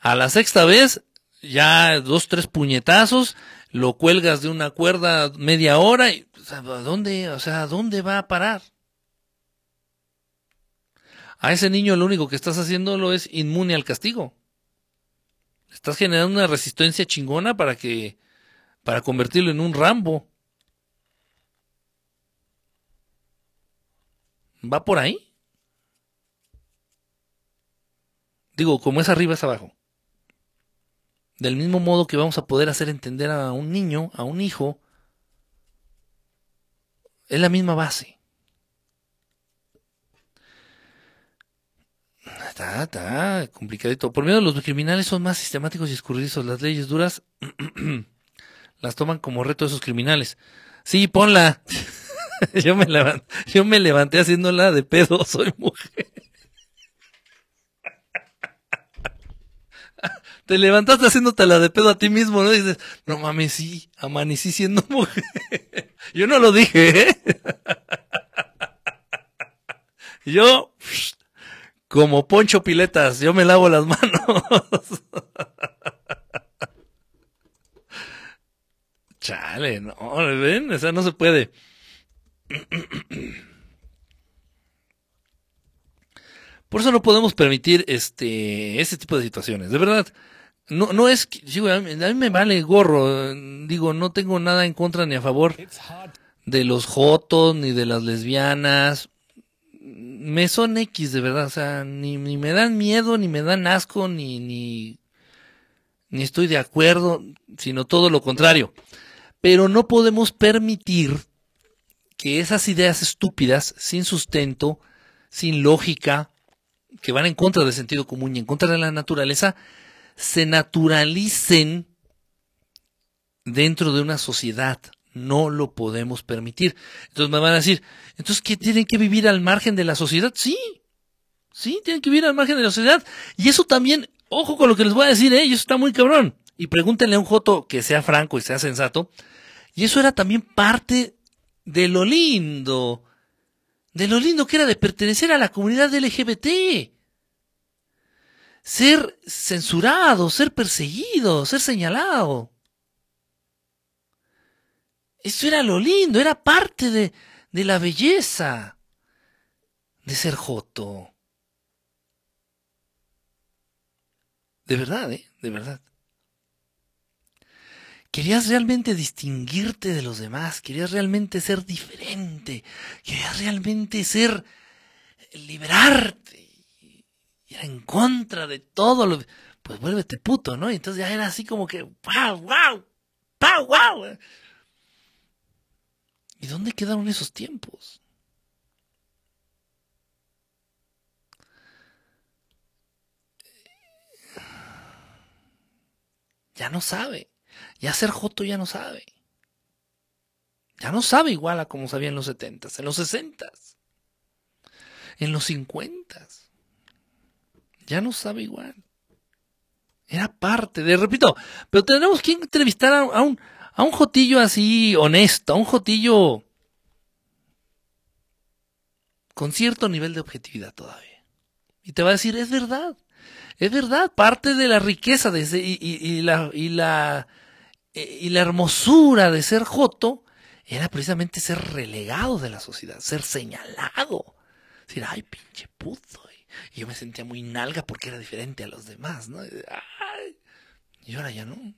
A la sexta vez ya dos, tres puñetazos, lo cuelgas de una cuerda media hora y, ¿a dónde, o sea, ¿a dónde va a parar? A ese niño lo único que estás haciéndolo es inmune al castigo. Estás generando una resistencia chingona para que, para convertirlo en un Rambo. ¿Va por ahí? Digo, como es arriba es abajo. Del mismo modo que vamos a poder hacer entender a un niño, a un hijo, es la misma base. Está, está complicadito. Por medio los criminales son más sistemáticos y escurridizos. Las leyes duras las toman como reto esos criminales. Sí, ponla. yo, me levanté, yo me levanté haciéndola de pedo, soy mujer. Te levantaste haciéndote la de pedo a ti mismo, ¿no? dices, no mames, sí, amanecí siendo mujer. Yo no lo dije, ¿eh? Yo, como Poncho Piletas, yo me lavo las manos. Chale, no, ven, esa no se puede. Por eso no podemos permitir este, este tipo de situaciones. De verdad, no, no es, digo, a mí, me vale gorro. Digo, no tengo nada en contra ni a favor de los jotos ni de las lesbianas. Me son X, de verdad. O sea, ni, ni me dan miedo, ni me dan asco, ni, ni, ni estoy de acuerdo, sino todo lo contrario. Pero no podemos permitir que esas ideas estúpidas, sin sustento, sin lógica, que van en contra del sentido común y en contra de la naturaleza, se naturalicen dentro de una sociedad. No lo podemos permitir. Entonces me van a decir, entonces, ¿qué tienen que vivir al margen de la sociedad? Sí, sí, tienen que vivir al margen de la sociedad. Y eso también, ojo con lo que les voy a decir, ¿eh? eso está muy cabrón. Y pregúntenle a un Joto que sea franco y sea sensato. Y eso era también parte de lo lindo de lo lindo que era de pertenecer a la comunidad LGBT. Ser censurado, ser perseguido, ser señalado. Eso era lo lindo, era parte de, de la belleza de ser Joto. De verdad, ¿eh? De verdad. Querías realmente distinguirte de los demás, querías realmente ser diferente, querías realmente ser, liberarte, y era en contra de todo lo... Pues vuélvete puto, ¿no? Y entonces ya era así como que, wow, wow, wow, wow. ¿Y dónde quedaron esos tiempos? Ya no sabe. Ya ser Joto ya no sabe. Ya no sabe igual a como sabía en los setentas, en los sesentas, en los cincuentas. Ya no sabe igual. Era parte de, repito, pero tenemos que entrevistar a, un, a un Jotillo así honesto, a un Jotillo con cierto nivel de objetividad todavía. Y te va a decir, es verdad, es verdad, parte de la riqueza de y, la, y la eh, y la hermosura de ser Joto era precisamente ser relegado de la sociedad, ser señalado. Decir, ay, pinche puto. Y yo me sentía muy nalga porque era diferente a los demás, ¿no? y ahora ya no.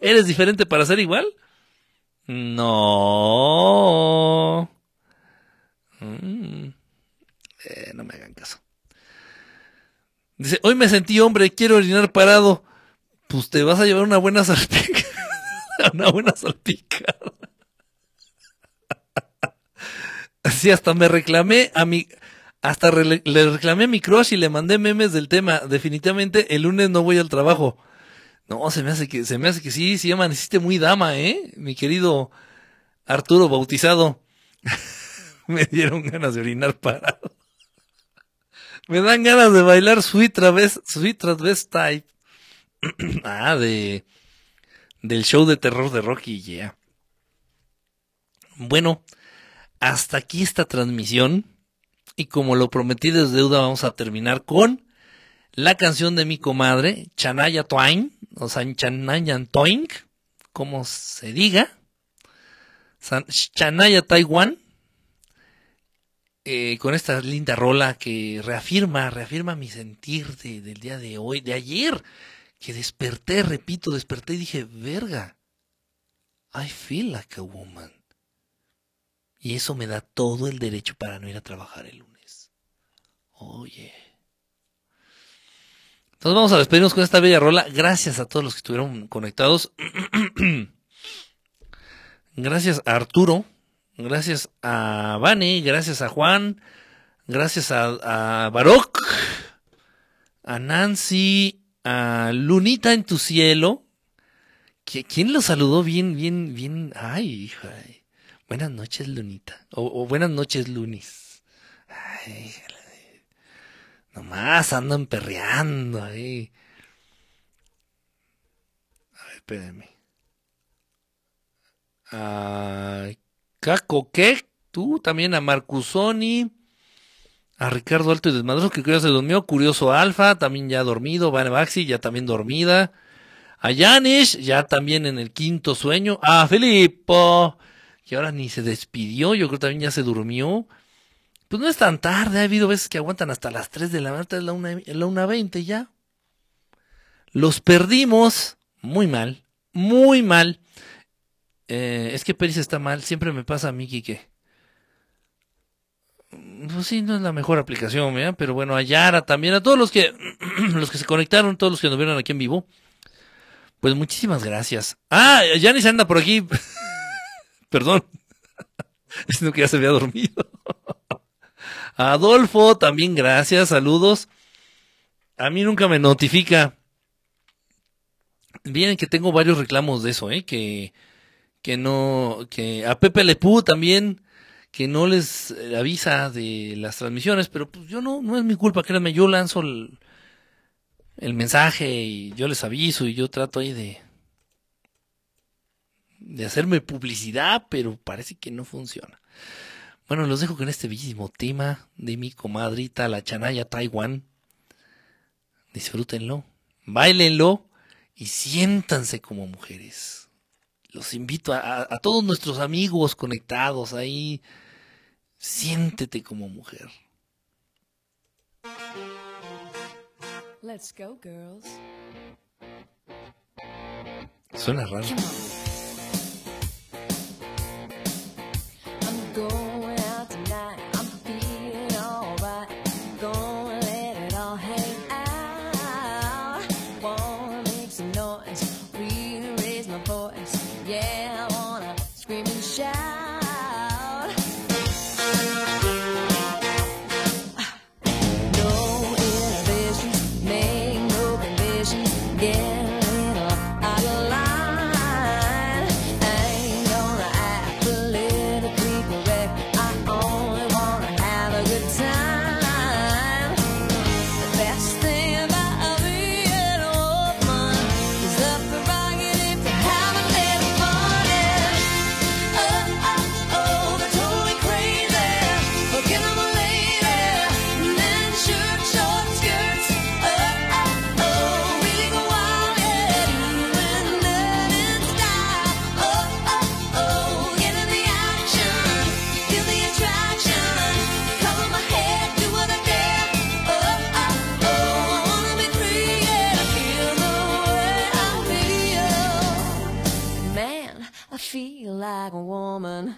¿Eres diferente para ser igual? No. Mm. Eh, no me hagan caso. Dice, hoy me sentí hombre, quiero orinar parado pues te vas a llevar una buena salpicada. una buena salpicada. Así hasta me reclamé a mi, hasta le reclamé a mi crush y le mandé memes del tema. Definitivamente el lunes no voy al trabajo. No, se me hace que, se me hace que sí, sí amaneciste muy dama, eh, mi querido Arturo bautizado. me dieron ganas de orinar parado. me dan ganas de bailar sweet travest, sweet type. ah, de del show de terror de Rocky, yeah. Bueno, hasta aquí esta transmisión y como lo prometí desde deuda vamos a terminar con la canción de mi comadre, Chanaya Twain, o sea, Chanaya Twain, como se diga, Chanaya Taiwan, eh, con esta linda rola que reafirma, reafirma mi sentir del día de hoy, de ayer, que desperté, repito, desperté y dije, verga, I feel like a woman. Y eso me da todo el derecho para no ir a trabajar el lunes. Oye. Entonces vamos a despedirnos con esta bella rola. Gracias a todos los que estuvieron conectados. gracias a Arturo. Gracias a Vane. Gracias a Juan. Gracias a, a. A Nancy. A Lunita en tu cielo. ¿Quién lo saludó bien, bien, bien? Ay, hija. Buenas noches, Lunita. O, buenas noches, Lunis. Ay, nomás andan perreando ahí. A ver, espérenme. A Caco, ¿qué? Tú también a Marcusoni. A Ricardo Alto y Desmadroso, que creo que se durmió. Curioso Alfa, también ya dormido. Van Baxi, ya también dormida. A Yanis, ya también en el quinto sueño. A Filippo que ahora ni se despidió, yo creo también ya se durmió. Pues no es tan tarde, ha habido veces que aguantan hasta las 3 de la mañana, es la 1.20 la ya. Los perdimos muy mal, muy mal. Eh, es que Peris está mal, siempre me pasa a mí, que Pues sí, no es la mejor aplicación, pero bueno, a Yara también, a todos los que, los que se conectaron, todos los que nos vieron aquí en vivo. Pues muchísimas gracias. Ah, se anda por aquí. Perdón. Sino que ya se había dormido. Adolfo, también gracias, saludos. A mí nunca me notifica. Bien que tengo varios reclamos de eso, ¿eh? Que, que no, que a Pepe Lepú también, que no les avisa de las transmisiones, pero pues yo no, no es mi culpa, créanme, yo lanzo el, el mensaje y yo les aviso y yo trato ahí de, de hacerme publicidad, pero parece que no funciona. Bueno, los dejo con este bellísimo tema de mi comadrita, la Chanaya Taiwan. Disfrútenlo, bailenlo y siéntanse como mujeres. Los invito a, a todos nuestros amigos conectados ahí. Siéntete como mujer. Let's go, girls. Suena raro. go. Like a woman.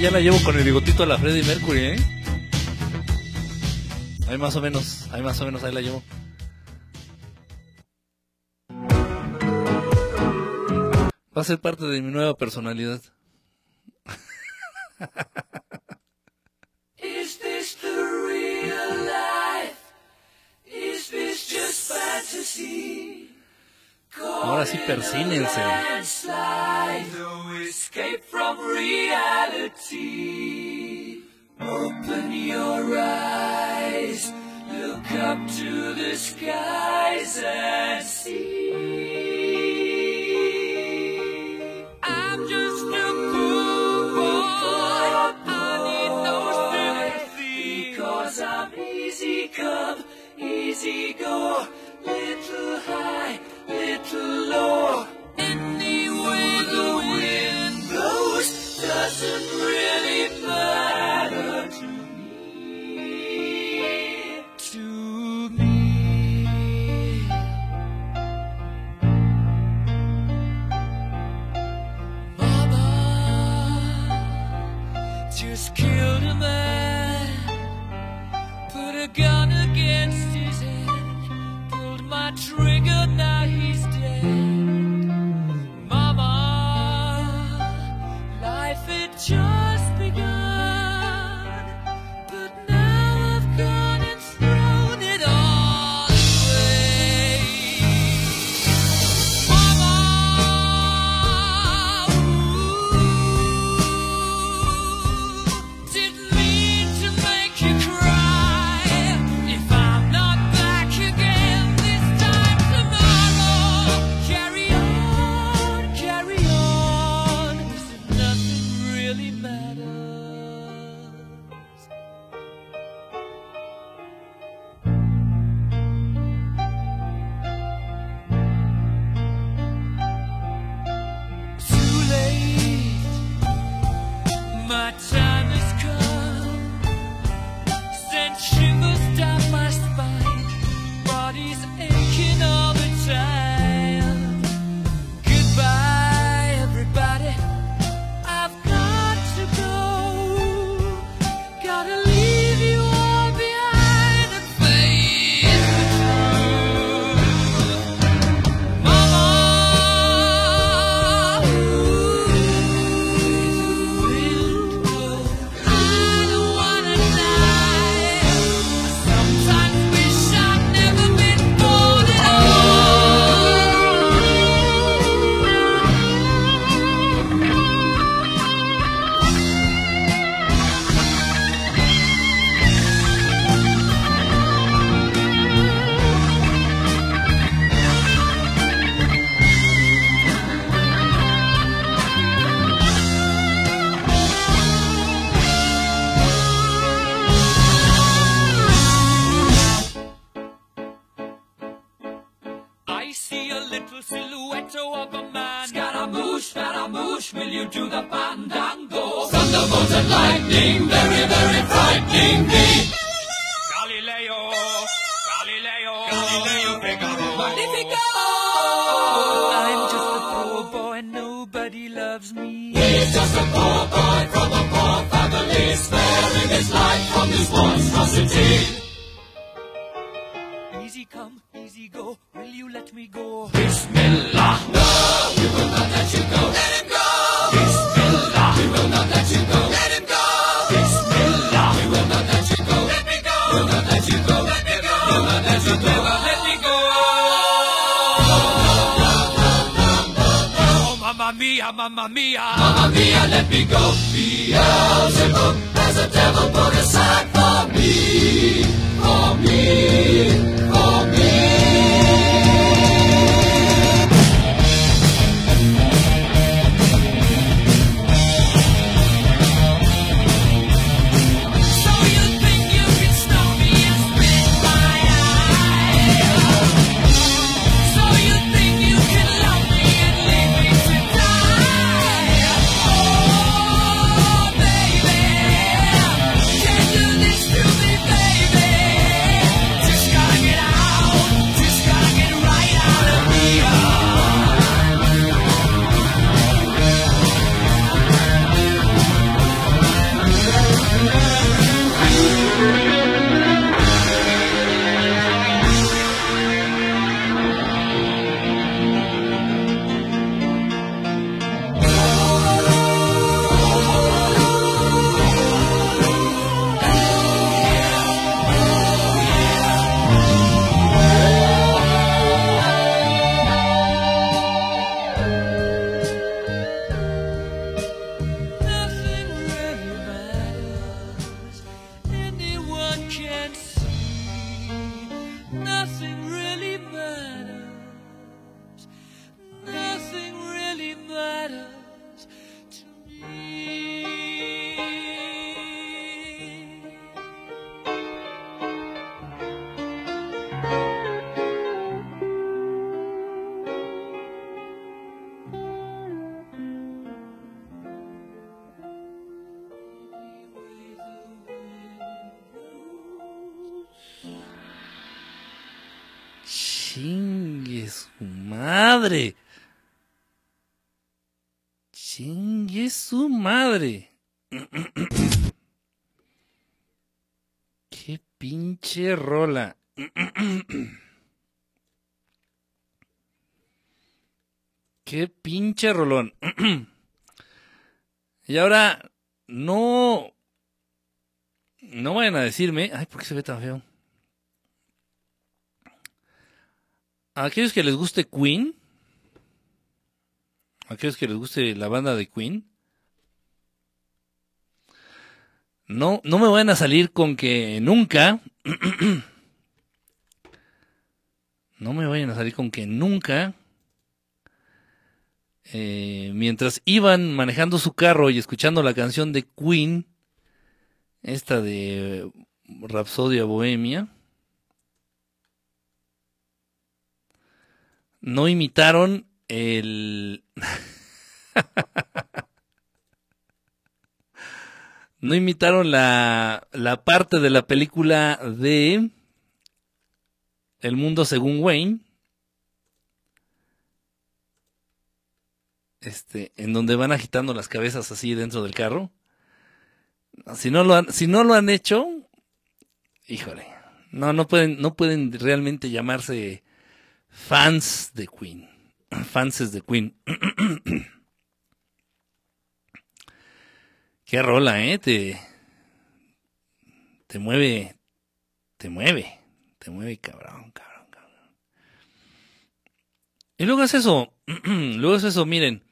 ya la llevo con el bigotito a la Freddie Mercury, ¿eh? Ahí más o menos, ahí más o menos, ahí la llevo. Va a ser parte de mi nueva personalidad. Pinche rola. Qué pinche rolón. y ahora, no. No vayan a decirme. Ay, ¿por qué se ve tan feo? A aquellos que les guste Queen, a aquellos que les guste la banda de Queen, no, no me vayan a salir con que nunca, no me vayan a salir con que nunca, eh, mientras iban manejando su carro y escuchando la canción de Queen, esta de Rapsodia Bohemia, no imitaron el... no imitaron la, la parte de la película de El mundo según Wayne. Este, en donde van agitando las cabezas así dentro del carro. Si no lo han, si no lo han hecho, híjole, no, no pueden, no pueden realmente llamarse fans de Queen. Fans de Queen. Qué rola, ¿eh? Te, te mueve, te mueve, te mueve cabrón, cabrón, cabrón. Y luego es eso, luego es eso, miren,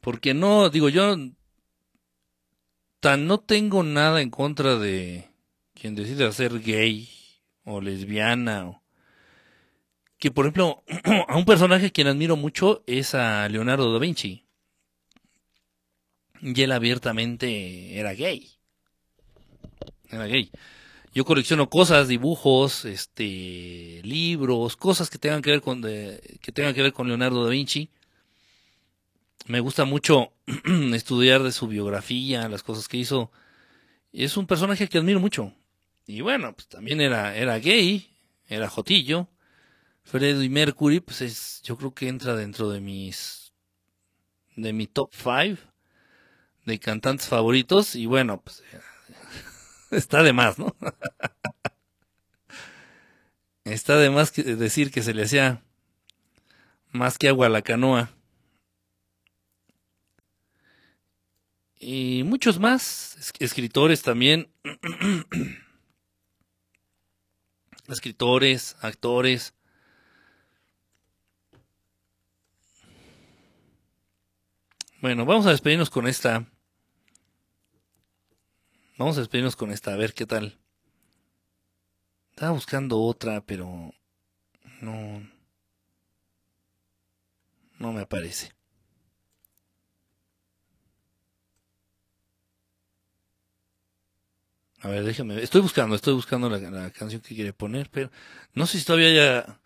porque no, digo yo, tan no tengo nada en contra de quien decide ser gay o lesbiana o que por ejemplo a un personaje a quien admiro mucho es a Leonardo da Vinci y él abiertamente era gay. Era gay. Yo colecciono cosas dibujos este libros cosas que tengan que ver con que tengan que ver con Leonardo da Vinci. Me gusta mucho estudiar de su biografía las cosas que hizo. Es un personaje que admiro mucho. Y bueno pues también era era gay era jotillo. Freddie Mercury, pues es, yo creo que entra dentro de mis, de mi top 5 de cantantes favoritos y bueno, pues está de más, ¿no? está de más que decir que se le hacía más que agua a la canoa. Y muchos más, es- escritores también, escritores, actores, Bueno, vamos a despedirnos con esta. Vamos a despedirnos con esta, a ver qué tal. Estaba buscando otra, pero no. No me aparece. A ver, déjame. Estoy buscando, estoy buscando la, la canción que quiere poner, pero no sé si todavía haya,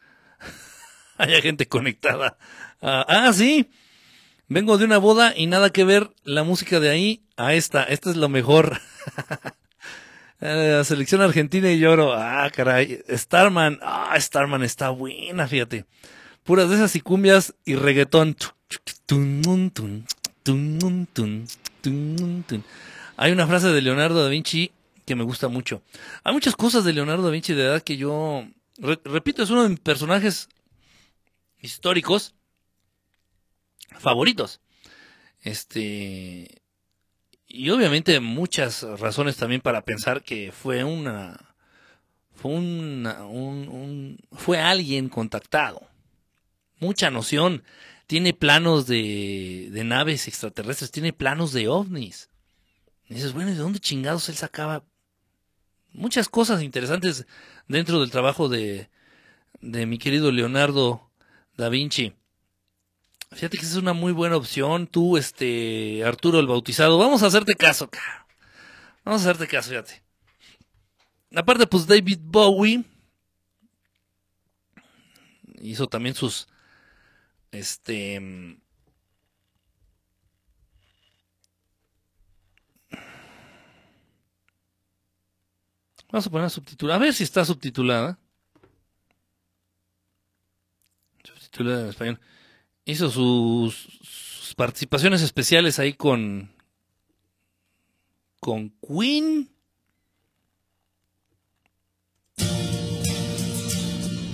haya gente conectada. Ah, ah, sí. Vengo de una boda y nada que ver la música de ahí a esta. Esta es lo mejor. Eh, La selección argentina y lloro. Ah, caray. Starman. Ah, Starman está buena, fíjate. Puras de esas y cumbias y reggaetón. Hay una frase de Leonardo da Vinci que me gusta mucho. Hay muchas cosas de Leonardo da Vinci de edad que yo, re- repito, es uno de mis personajes históricos favoritos. Este, y obviamente muchas razones también para pensar que fue una, fue una, un, un- fue alguien contactado. Mucha noción. Tiene planos de, de naves extraterrestres, tiene planos de ovnis. Y dices, bueno, ¿y de dónde chingados él sacaba muchas cosas interesantes dentro del trabajo de, de mi querido Leonardo da Vinci? Fíjate que es una muy buena opción. Tú, este, Arturo el Bautizado, vamos a hacerte caso, cara. Vamos a hacerte caso, fíjate. Aparte, pues David Bowie hizo también sus, este, mm, Vamos a poner subtitulada. A ver si está subtitulada. Subtitulada en español. Hizo sus, participaciones especiales ahí con. Con Queen.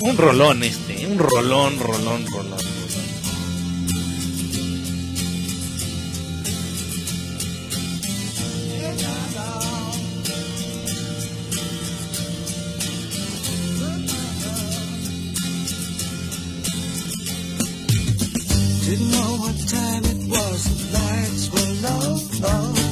Un rolón este. Un rolón, rolón, rolón. Didn't know what time it was, the lights were low. Oh,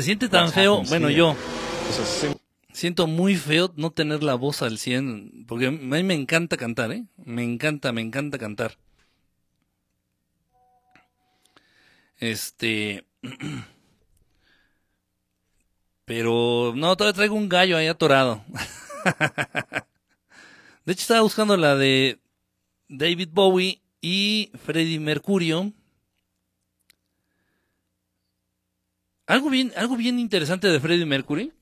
Se siente tan feo, bueno, yo siento muy feo no tener la voz al 100, porque a mí me encanta cantar, ¿eh? Me encanta, me encanta cantar. Este... Pero no, todavía traigo un gallo ahí atorado. De hecho, estaba buscando la de David Bowie y Freddie Mercurio. Algo bien, algo bien interesante de Freddie Mercury,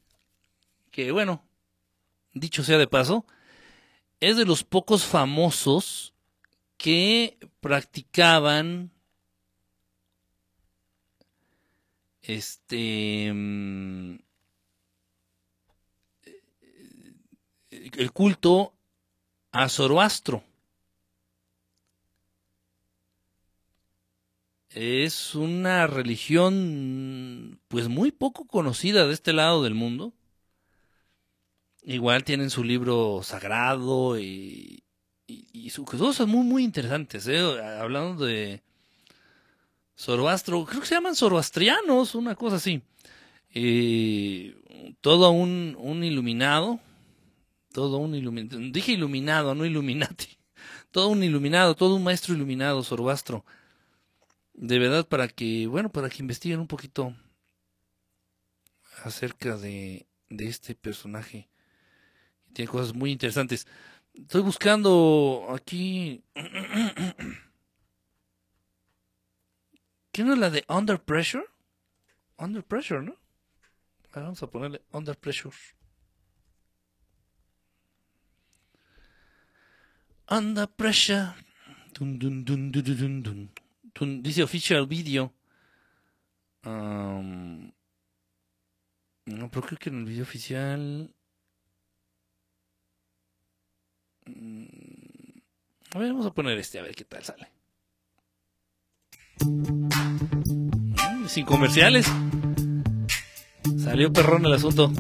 que bueno, dicho sea de paso, es de los pocos famosos que practicaban este mm, el culto a Zoroastro. Es una religión pues muy poco conocida de este lado del mundo. Igual tienen su libro sagrado y, y, y su- cosas muy muy interesantes, ¿eh? hablando de Zoroastro, creo que se llaman zoroastrianos, una cosa así. Eh, todo un, un iluminado, todo un iluminado, dije iluminado, no iluminati, todo un iluminado, todo un maestro iluminado, Zoroastro. De verdad, para que, bueno, para que investiguen un poquito acerca de, de este personaje. Tiene cosas muy interesantes. Estoy buscando aquí. ¿Qué no es la de Under Pressure? Under Pressure, ¿no? Vamos a ponerle Under Pressure. Under Pressure. Dun, dun, dun, Dun, Dice Official Video. No, pero creo que en el video oficial. Mm, A ver, vamos a poner este, a ver qué tal sale. Mm, Sin comerciales. Salió perrón el asunto.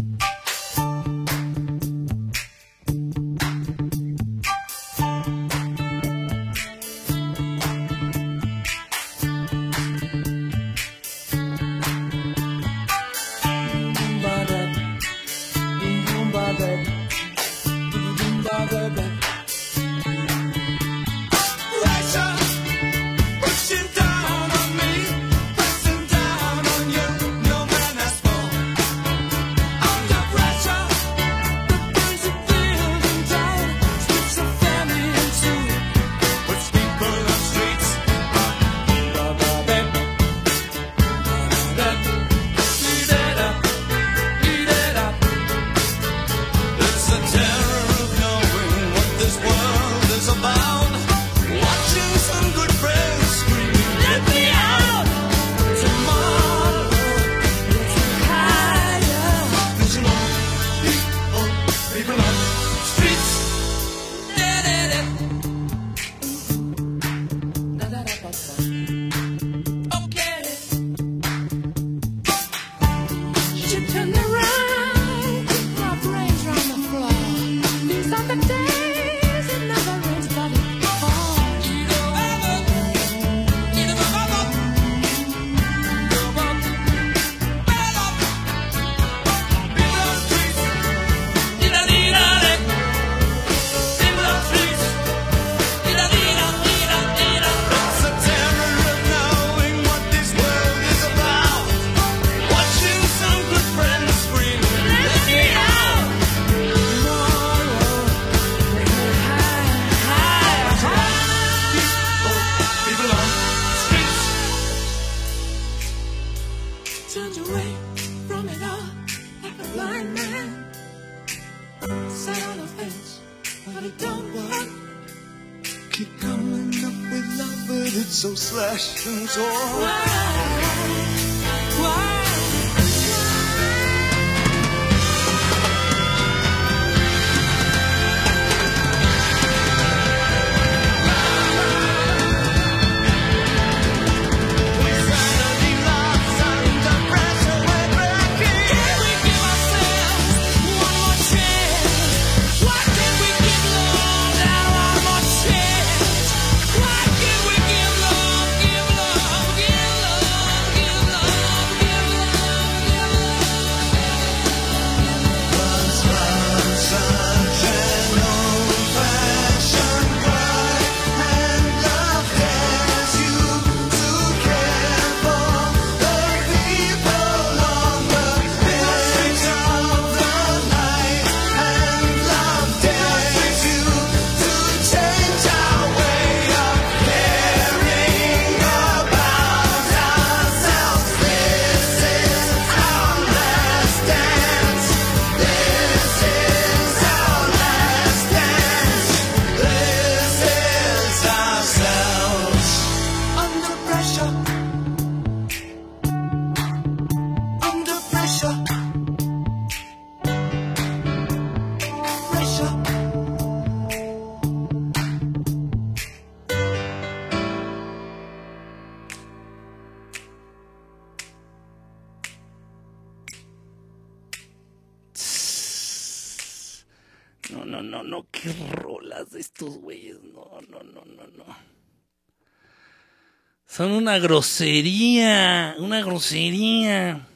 Una grosería, una grosería.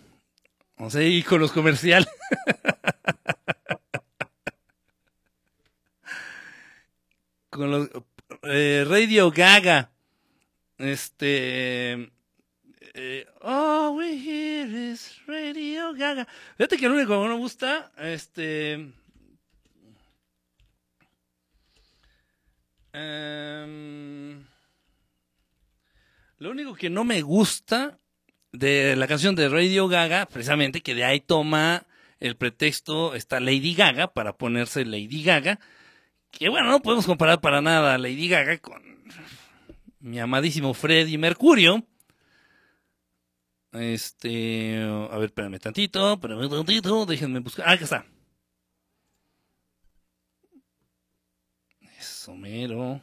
O sea, y con los comerciales. con los eh, Radio Gaga. Este eh, all we hear is Radio Gaga. Fíjate que lo único que no me gusta, este em, lo único que no me gusta de la canción de Radio Gaga, precisamente que de ahí toma el pretexto, está Lady Gaga para ponerse Lady Gaga, que bueno, no podemos comparar para nada a Lady Gaga con mi amadísimo Freddie Mercurio. Este, a ver, espérame tantito, espérame tantito, déjenme buscar. Ah, acá está. Eso mero.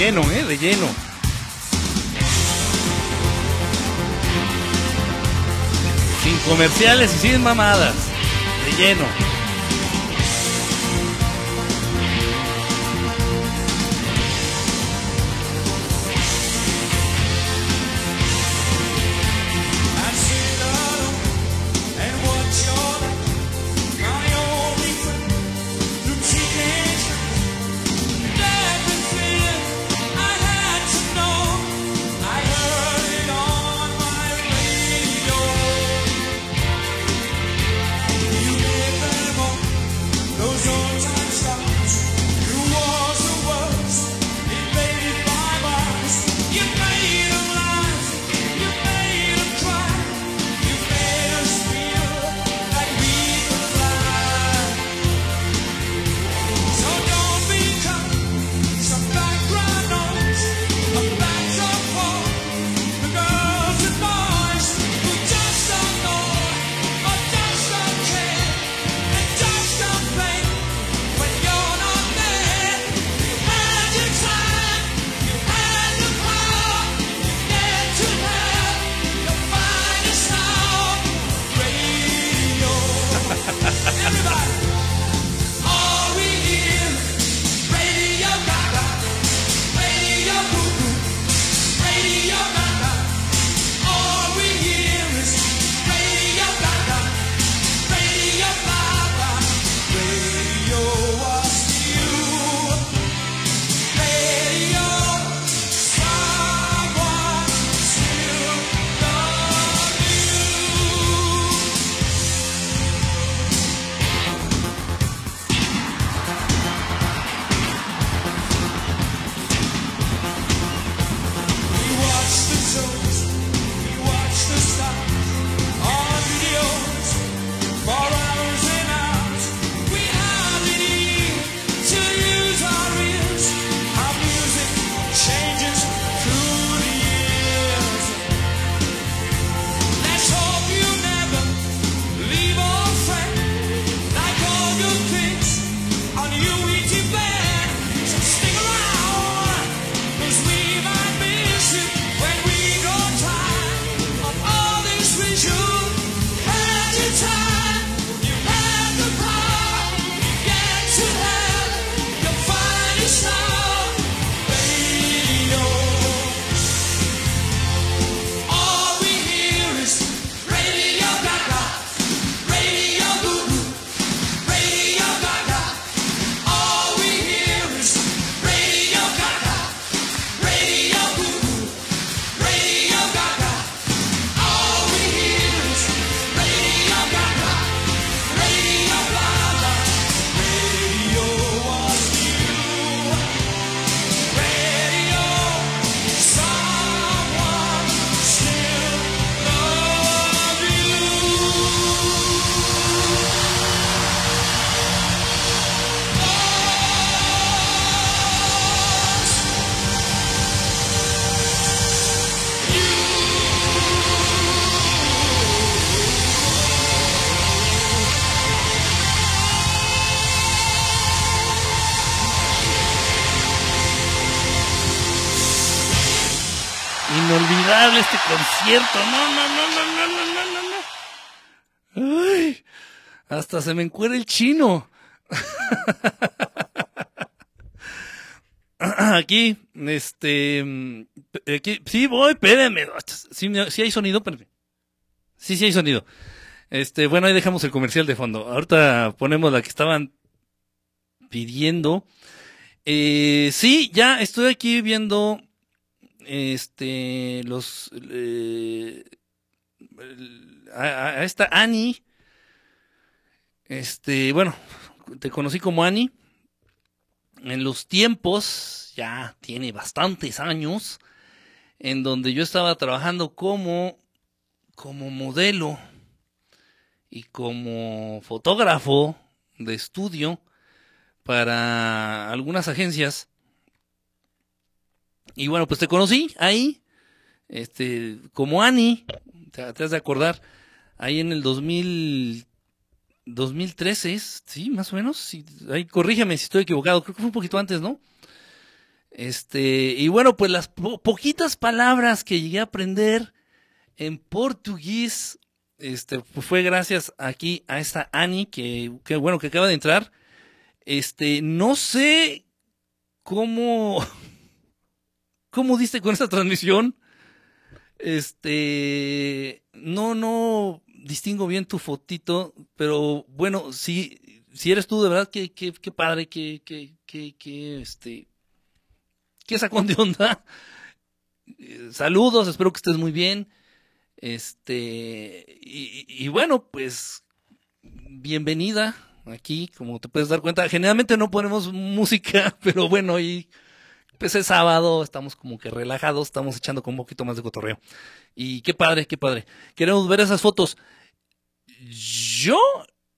Lleno, eh, de lleno. Sin comerciales y sin mamadas. De lleno. concierto. No, no, no, no, no, no, no, no. Ay, hasta se me encuera el chino. Aquí, este, mm, aquí, sí voy, espérenme. Sí, hay sonido, espérenme. Sí, sí hay sonido. Este, bueno, ahí dejamos el comercial de fondo. Ahorita ponemos la que estaban pidiendo. Eh, sí, ya estoy aquí viendo este, los, eh, a- a esta Annie. Este, bueno, te conocí como Annie. En los tiempos, ya tiene bastantes años, en donde yo estaba trabajando como, como modelo y como fotógrafo de estudio para algunas agencias. Y bueno, pues te conocí ahí, este, como Annie, te, has de acordar, ahí en el 2000, 2013, es, sí, más o menos, sí, ahí corrígeme si estoy equivocado, creo que fue un poquito antes, ¿no? Este, y bueno, pues las po- poquitas palabras que llegué a aprender en portugués, este, pues fue gracias aquí a esta Annie, que, que bueno, que acaba de entrar. Este, no sé cómo, cómo diste con esta transmisión. Este, no, no distingo bien tu fotito, pero bueno, si, si eres tú, de verdad, qué, qué, qué padre, qué, qué, qué, qué, este, qué sacón de onda. Eh, Saludos, espero que estés muy bien. Este, y, y bueno, pues, bienvenida aquí, como te puedes dar cuenta. Generalmente no ponemos música, pero bueno, y pues es sábado, estamos como que relajados, estamos echando con un poquito más de cotorreo. Y qué padre, qué padre. Queremos ver esas fotos. Yo,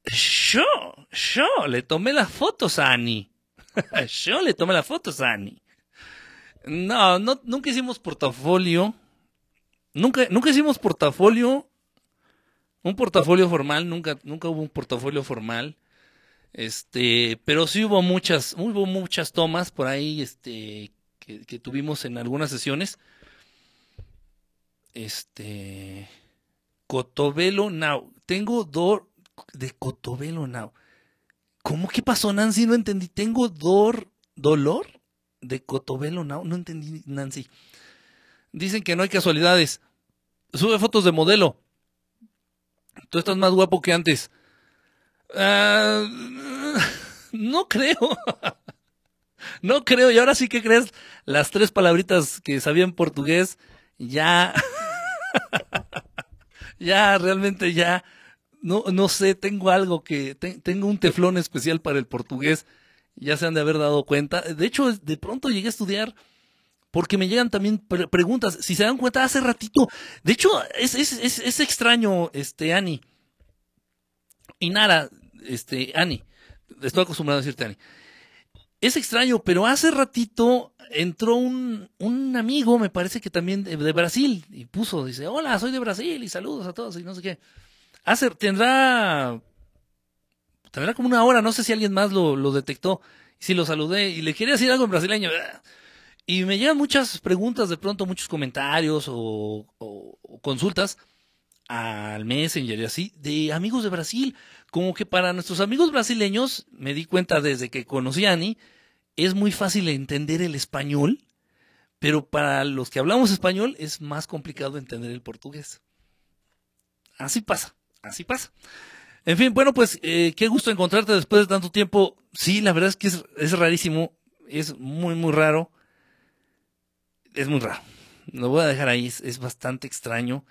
yo, yo le tomé las fotos a Annie. yo le tomé las fotos a. No, no, nunca hicimos portafolio. Nunca, nunca hicimos portafolio. Un portafolio formal, nunca, nunca hubo un portafolio formal. Este, pero sí hubo muchas, hubo muchas tomas por ahí, este, que, tuvimos en algunas sesiones. Este, Cotobelo Now. Tengo dor de Cotobelo Now. ¿Cómo que pasó, Nancy? No entendí. Tengo dor, dolor de Cotobelo Now. No entendí, Nancy. Dicen que no hay casualidades. Sube fotos de modelo. Tú estás más guapo que antes. Ah, no creo. No creo. Y ahora sí que crees las tres palabritas que sabía en portugués. Ya. ya, realmente ya. No, no sé, tengo algo que. te- tengo un teflón especial para el portugués. Ya se han de haber dado cuenta. De hecho, de pronto llegué a estudiar porque me llegan también pre- preguntas. Si se dan cuenta, hace ratito. De hecho, es, es, es, es extraño, este, Ani. Y Nara, este, Ani. Estoy acostumbrado a decirte Ani. Es extraño, pero hace ratito entró un, un amigo, me parece que también de, de Brasil, y puso, dice, hola, soy de Brasil, y saludos a todos, y no sé qué. Hace, tendrá, tendrá como una hora, no sé si alguien más lo, lo detectó. Y si lo saludé, y le quería decir algo en brasileño. Y me llegan muchas preguntas, de pronto muchos comentarios o, o- o consultas al Messenger y así, de amigos de Brasil. Como que para nuestros amigos brasileños, me di cuenta desde que conocí a Ani, es muy fácil entender el español, pero para los que hablamos español es más complicado entender el portugués. Así pasa, así pasa. En fin, bueno, pues eh, qué gusto encontrarte después de tanto tiempo. Sí, la verdad es que es, rarísimo, es muy, muy raro es muy raro. Lo voy a dejar ahí, es, es bastante extraño.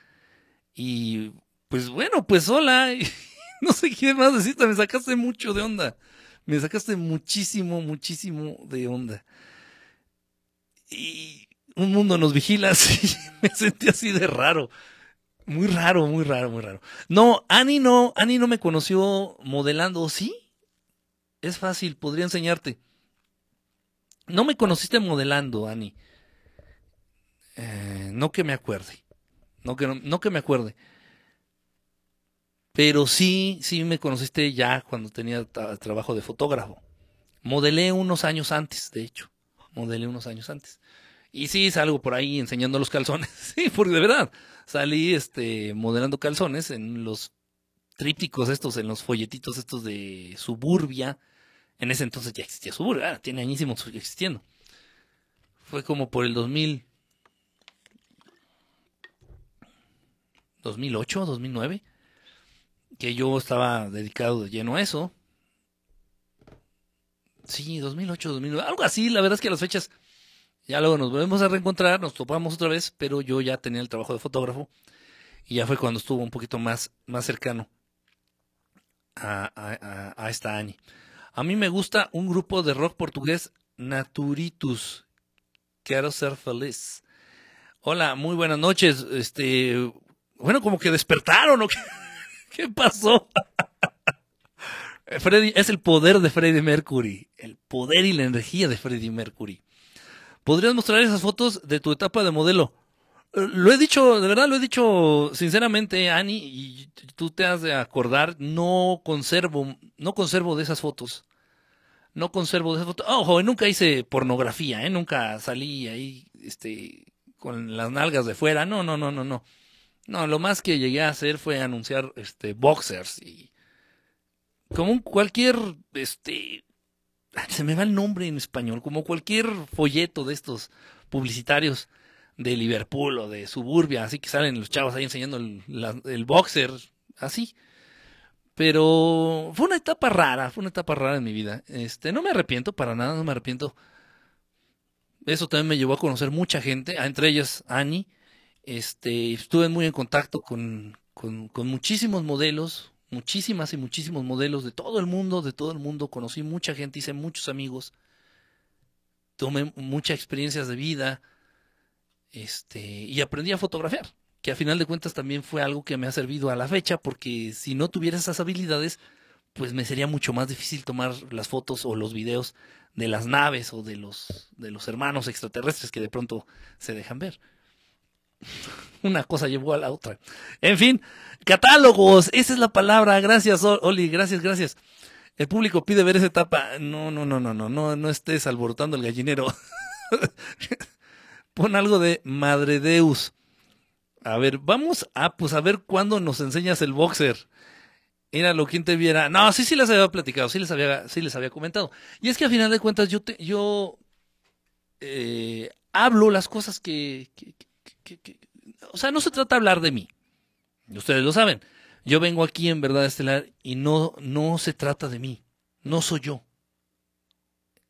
Y pues bueno, pues hola. no sé qué más decirte, me sacaste mucho de onda. Me sacaste muchísimo, muchísimo de onda. Y un mundo nos vigila así. me sentí así de raro. Muy raro, muy raro, muy raro. No, Ani no, Ani no me conoció modelando, ¿sí? Es fácil, podría enseñarte. No me conociste modelando, Ani. Eh, no que me acuerde. No que, no, no que me acuerde. Pero sí, sí me conociste ya cuando tenía tra- trabajo de fotógrafo. Modelé unos años antes, de hecho. Modelé unos años antes. Y sí, salgo por ahí enseñando los calzones. Sí, porque de verdad, salí este, modelando calzones en los trípticos estos, en los folletitos estos de Suburbia. En ese entonces ya existía Suburbia, ah, tiene añísimos existiendo. Fue como por el 2000, 2008, 2009, que yo estaba dedicado de lleno a eso. Sí, 2008, 2009, algo así, la verdad es que las fechas, ya luego nos volvemos a reencontrar, nos topamos otra vez, pero yo ya tenía el trabajo de fotógrafo y ya fue cuando estuvo un poquito más, más cercano a, a- esta Ani. A mí me gusta un grupo de rock portugués, Naturitus. Quiero ser feliz. Hola, muy buenas noches. Este, bueno, como que despertaron o ¿Qué pasó? Freddy, es el poder de Freddie Mercury, el poder y la energía de Freddie Mercury. ¿Podrías mostrar esas fotos de tu etapa de modelo? Eh, Lo he dicho, de verdad lo he dicho sinceramente, Ani, y tú te has de acordar, no conservo, no conservo de esas fotos. No conservo de esas fotos. Ojo, nunca hice pornografía, ¿eh? Nunca salí ahí, este, con las nalgas de fuera. No, no, no, no, no. No, lo más que llegué a hacer fue anunciar, este, boxers y como cualquier, este, se me va el nombre en español, como cualquier folleto de estos publicitarios de Liverpool o de Suburbia, así que salen los chavos ahí enseñando el, el boxer, así. Pero fue una etapa rara, fue una etapa rara en mi vida. Este, no me arrepiento para nada, no me arrepiento. Eso también me llevó a conocer mucha gente, a- entre ellas Annie. Este, estuve muy en contacto con, con, con muchísimos modelos, muchísimas y muchísimos modelos de todo el mundo, de todo el mundo. Conocí mucha gente, hice muchos amigos, tomé muchas experiencias de vida, este, y aprendí a fotografiar, que a final de cuentas también fue algo que me ha servido a la fecha, porque si no tuviera esas habilidades, pues me sería mucho más difícil tomar las fotos o los videos de las naves o de los, de los hermanos extraterrestres que de pronto se dejan ver. Una cosa llevó a la otra. En fin, catálogos, esa es la palabra. Gracias, Oli, gracias, gracias. El público pide ver esa etapa. No, no, no, no, no, no, no estés alborotando el gallinero. Pon algo de Madre Deus. A ver, vamos a, pues a ver cuándo nos enseñas el boxer. Míralo, quien te viera. No, sí, sí les había platicado, sí les había, sí les había comentado. Y es que a final de cuentas yo te, yo eh, hablo las cosas que- o sea, no se trata de hablar de mí. Ustedes lo saben. Yo vengo aquí en verdad estelar y no, no se trata de mí. No soy yo.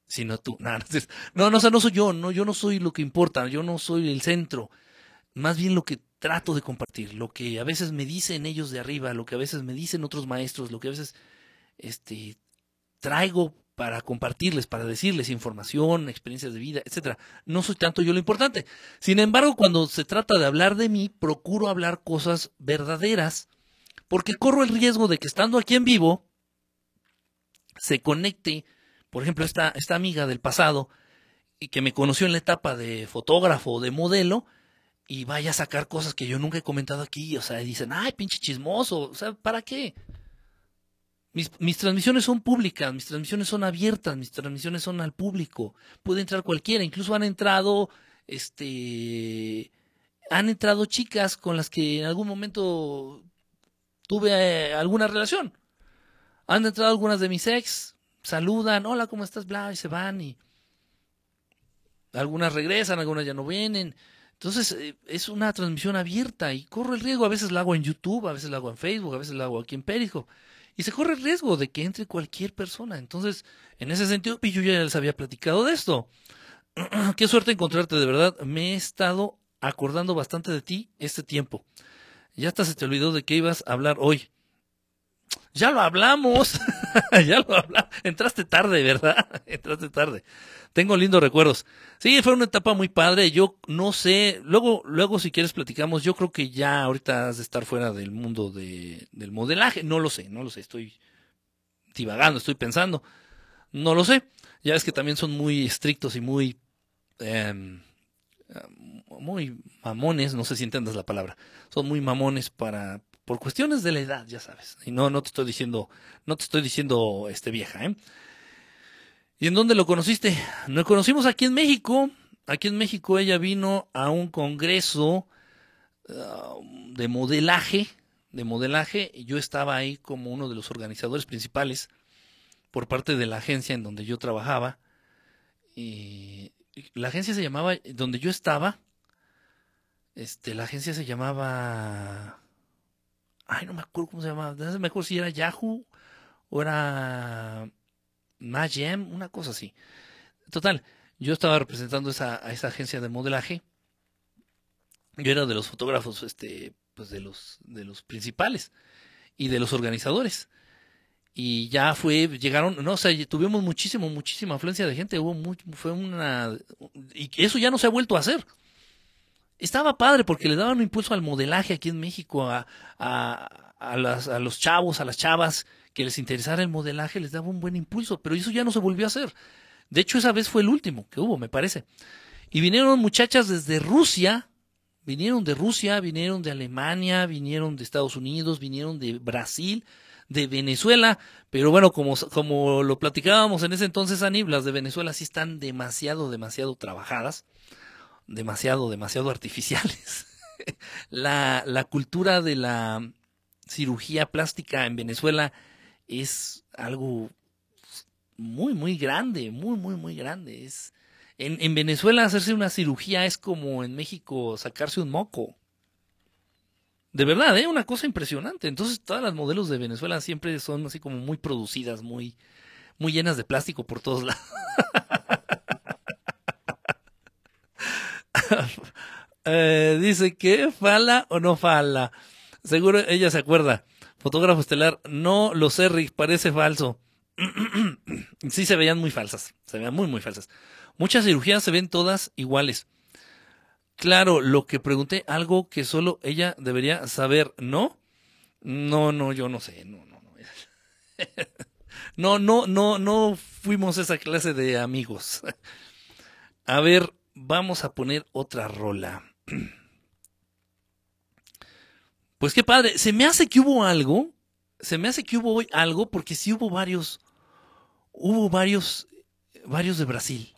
Sino tú. No, no, no, o sea, no soy yo. No, yo no soy lo que importa. Yo no soy el centro. Más bien lo que trato de compartir. Lo que a veces me dicen ellos de arriba. Lo que a veces me dicen otros maestros. Lo que a veces, este, traigo para compartirles, para decirles información, experiencias de vida, etcétera. No soy tanto yo lo importante. Sin embargo, cuando se trata de hablar de mí, procuro hablar cosas verdaderas, porque corro el riesgo de que estando aquí en vivo se conecte, por ejemplo, esta, esta amiga del pasado y que me conoció en la etapa de fotógrafo o de modelo y vaya a sacar cosas que yo nunca he comentado aquí, o sea, dicen, ay, pinche chismoso, o sea, ¿para qué? Mis, mis transmisiones son públicas, mis transmisiones son abiertas, mis transmisiones son al público. Puede entrar cualquiera, incluso han entrado, este, han entrado chicas con las que en algún momento tuve eh, alguna relación. Han entrado algunas de mis ex, saludan, hola, ¿cómo estás? Bla, y se van y algunas regresan, algunas ya no vienen. Entonces eh, es una transmisión abierta y corro el riesgo. A veces la hago en YouTube, a veces la hago en Facebook, a veces la hago aquí en Periscope. Y se corre el riesgo de que entre cualquier persona. Entonces, en ese sentido, yo ya les había platicado de esto. Qué suerte encontrarte, de verdad. Me he estado acordando bastante de ti este tiempo. Ya hasta se te olvidó de qué ibas a hablar hoy. Ya lo hablamos. ya lo hablamos. Entraste tarde, ¿verdad? Entraste tarde. Tengo lindos recuerdos. Sí, fue una etapa muy padre. Yo no sé. Luego, luego si quieres platicamos. Yo creo que ya ahorita has de estar fuera del mundo de, del modelaje. No lo sé, no lo sé. Estoy divagando, estoy pensando. No lo sé. Ya es que también son muy estrictos y muy, em, muy mamones. No sé si entiendas la palabra. Son muy mamones para, por cuestiones de la edad, ya sabes. Y no, no te estoy diciendo, no te estoy diciendo, este vieja, ¿eh? ¿Y en dónde lo conociste? Nos conocimos aquí en México. aquí en México ella vino a un congreso ah, de modelaje, de modelaje, y yo estaba ahí como uno de los organizadores principales por parte de la agencia en donde yo trabajaba. Y la agencia se llamaba, donde yo estaba, este, la agencia se llamaba, ay, no me acuerdo cómo se llamaba, no me acuerdo si era Yahoo o era Magem, una cosa así. Total, yo estaba representando esa, a esa agencia de modelaje. Yo era de los fotógrafos, este, pues de los, de los principales y de los organizadores. Y ya fue, llegaron, no, o sea, tuvimos muchísimo, muchísima afluencia de gente, hubo fue una, y eso ya no se ha vuelto a hacer. Estaba padre porque le daban un impulso al modelaje aquí en México, a, a, los chavos, a las chavas, que les interesara el modelaje, les daba un buen impulso, pero eso ya no se volvió a hacer. De hecho, esa vez fue el último que hubo, me parece. Y vinieron muchachas desde Rusia, vinieron de Rusia, vinieron de Alemania, vinieron de Estados Unidos, vinieron de Brasil, de Venezuela, pero bueno, como, como lo platicábamos en ese entonces, Aníbal, las de Venezuela sí están demasiado, demasiado trabajadas, demasiado, demasiado artificiales. la, la cultura de la cirugía plástica en Venezuela es algo muy, muy grande, muy, muy, muy grande. Es, en, en Venezuela hacerse una cirugía es como en México sacarse un moco. De verdad, ¿eh? Una cosa impresionante. Entonces, todas las modelos de Venezuela siempre son así como muy producidas, muy, muy llenas de plástico por todos lados. Eh, dice que fala o no fala. Seguro ella se acuerda. Fotógrafo estelar, no lo sé, Rick, parece falso. sí se veían muy falsas, se veían muy, muy falsas. Muchas cirugías se ven todas iguales. Claro, lo que pregunté, algo que solo ella debería saber, ¿no? No, no, yo no sé, no, no, no. No, no, no, no fuimos esa clase de amigos. A ver, vamos a poner otra rola. Pues qué padre, se me hace que hubo algo, se me hace que hubo hoy algo, porque sí hubo varios, hubo varios, varios de Brasil,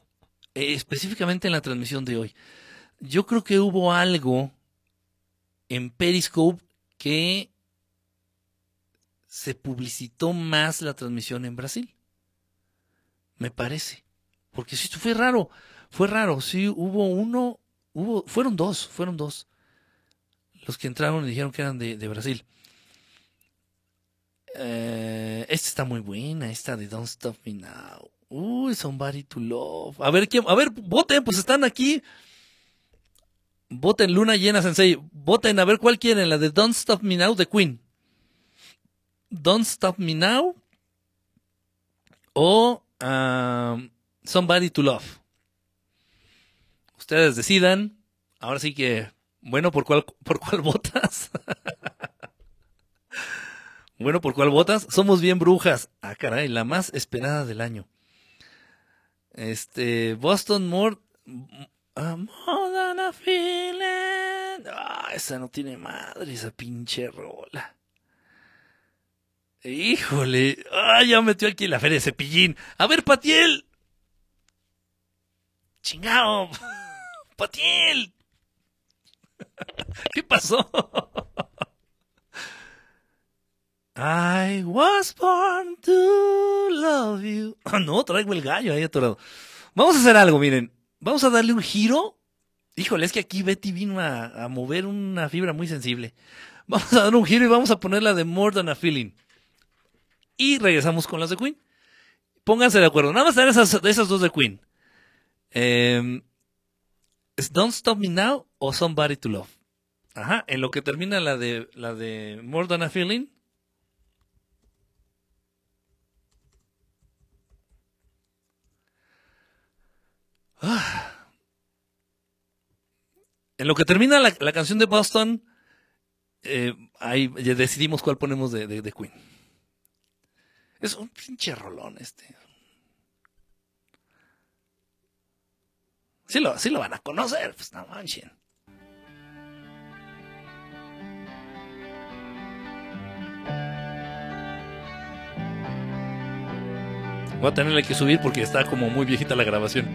eh, específicamente en la transmisión de hoy. Yo creo que hubo algo en Periscope que se publicitó más la transmisión en Brasil. Me parece. Porque sí, fue raro, fue raro, sí, hubo uno, hubo, fueron dos, fueron dos los que entraron y dijeron que eran de, Brasil. Eh, esta está muy buena, esta de Don't Stop Me Now. Uy, Somebody to Love. A ver, ¿quién? A ver, voten, pues están aquí. Voten Luna Llena Sensei. Voten a ver cuál quieren, la de Don't Stop Me Now de Queen. Don't Stop Me Now o um, Somebody to Love. Ustedes decidan. Ahora sí que bueno, ¿por cuál, por cuál votas? bueno, ¿por cuál votas? Somos bien brujas. Ah, caray, la más esperada del año. Este, Boston More, more a feeling. Ah, esa no tiene madre, esa pinche rola. Híjole, ah, ya metió aquí la feria de cepillín. A ver, Patiel. Chingao. Patiel. ¿Qué pasó? I was born to love you. Ah, no, traigo el gallo ahí atorado. Vamos a hacer algo, miren. Vamos a darle un giro. Híjole, es que aquí Betty vino a, a mover una fibra muy sensible. Vamos a dar un giro y vamos a ponerla de More Than a Feeling. Y regresamos con las de Queen. Pónganse de acuerdo. Nada más dar esas, esas dos de Queen. Eh, ¿Es Don't Stop Me Now o Somebody to Love? Ajá, en lo que termina la de la de More Than a Feeling. Ah. En lo que termina la, la canción de Boston, eh, ahí decidimos cuál ponemos de, de Queen. Es un pinche rolón este. Sí lo, sí lo van a conocer, pues no manchen. Voy a tenerle que subir porque está como muy viejita la grabación.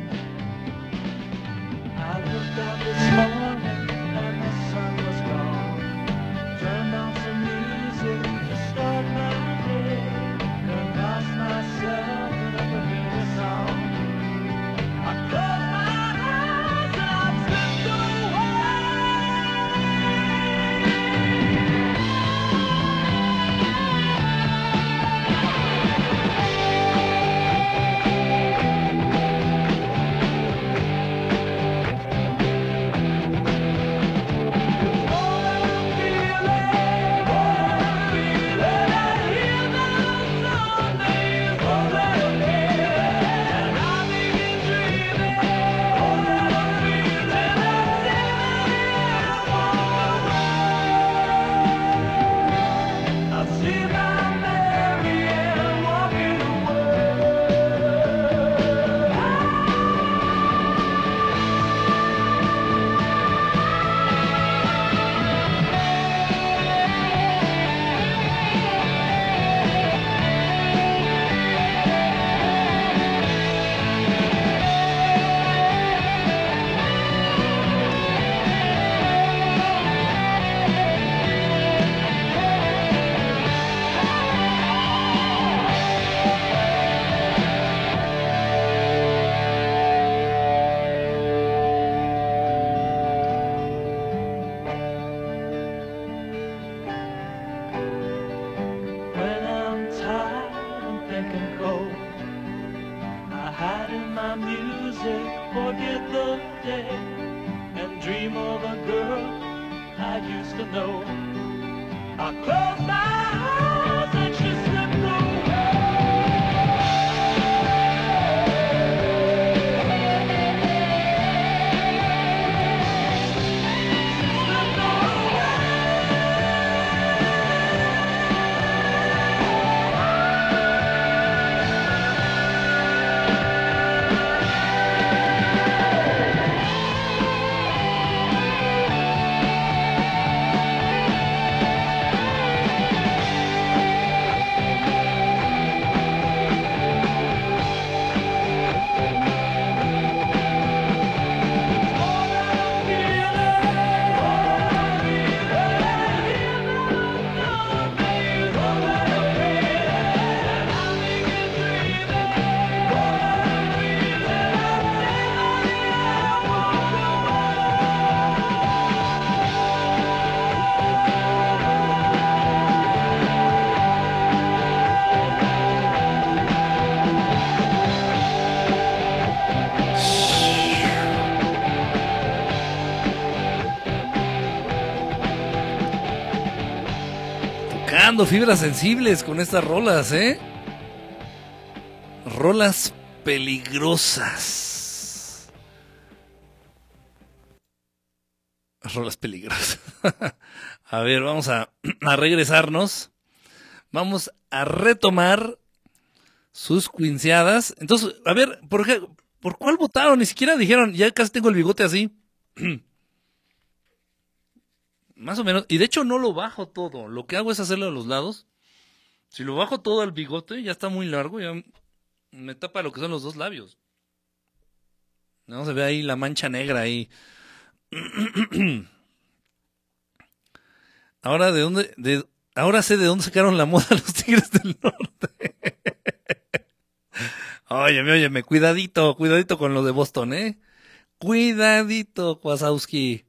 Fibras sensibles con estas rolas, ¿eh? Rolas peligrosas. Rolas peligrosas. a ver, vamos a, regresarnos. Vamos a retomar sus quinceadas. Entonces, a ver, ¿por, qué, ¿por cuál votaron? Ni siquiera dijeron, ya casi tengo el bigote así. Más o menos. Y de hecho no lo bajo todo. Lo que hago es hacerlo a los lados. Si lo bajo todo al bigote, ya está muy largo. Ya me tapa lo que son los dos labios. No se ve ahí la mancha negra ahí. Ahora de dónde, de, ahora sé de dónde sacaron la moda los Tigres del Norte. óyeme, óyeme, cuidadito, cuidadito con lo de Boston, ¿eh? Cuidadito, Kwasowski.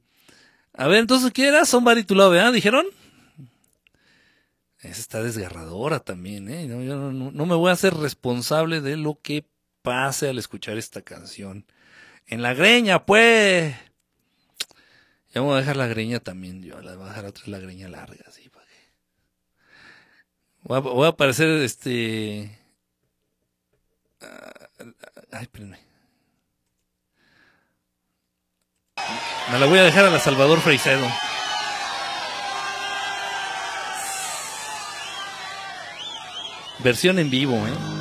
A ver, entonces, ¿qué era? Somebody to Love, ¿eh? ¿Dijeron? Esa está desgarradora también, ¿eh? No, yo no, no- me voy a hacer responsable de lo que pase al escuchar esta canción. En la greña, pues. Ya voy a dejar la greña también, yo la voy a dejar otra la greña larga, así, para que... Voy a, voy a parecer, este... ah, Ay, espérenme. Me la voy a dejar a la Salvador Freicedo. Versión en vivo, ¿eh?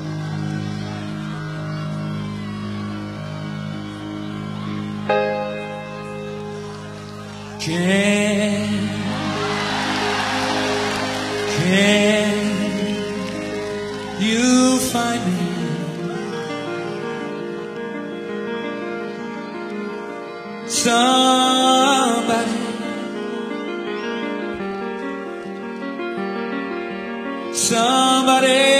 Somebody, somebody,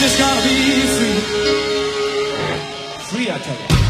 just gonna be free. Free, I tell you.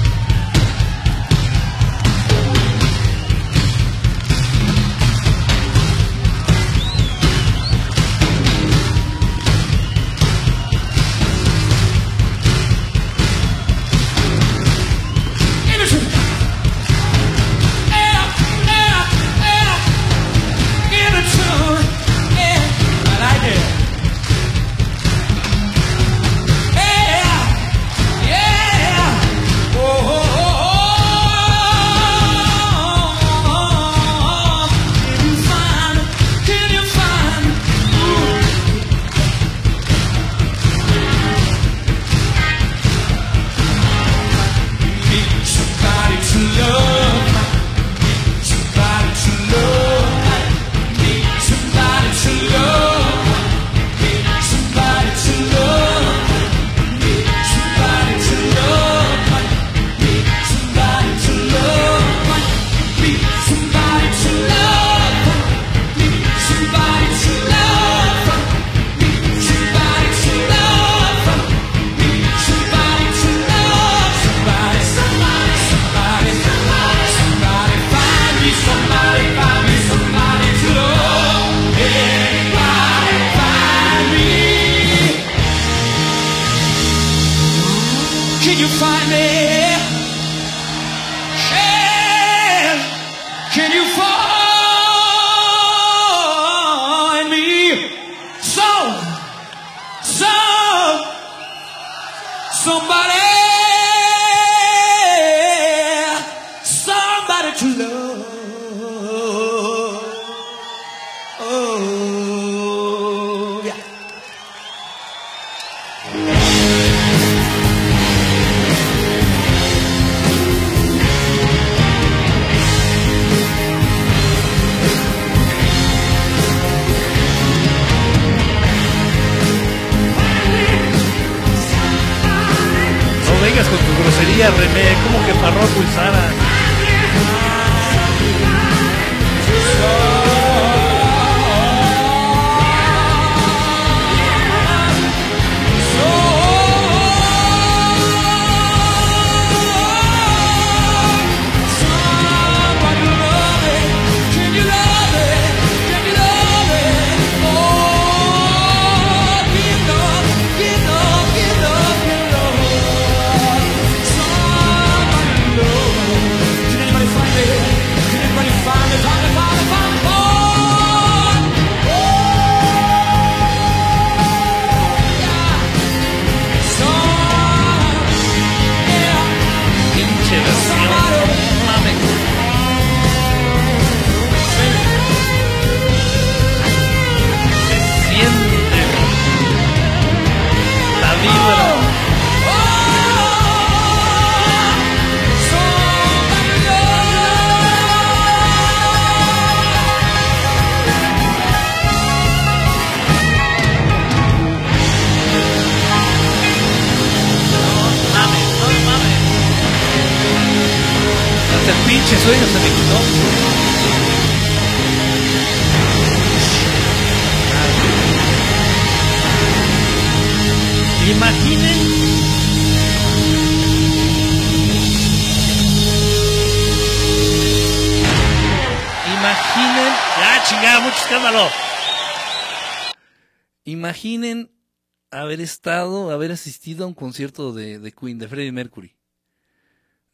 Concierto de, Queen, de Freddie Mercury.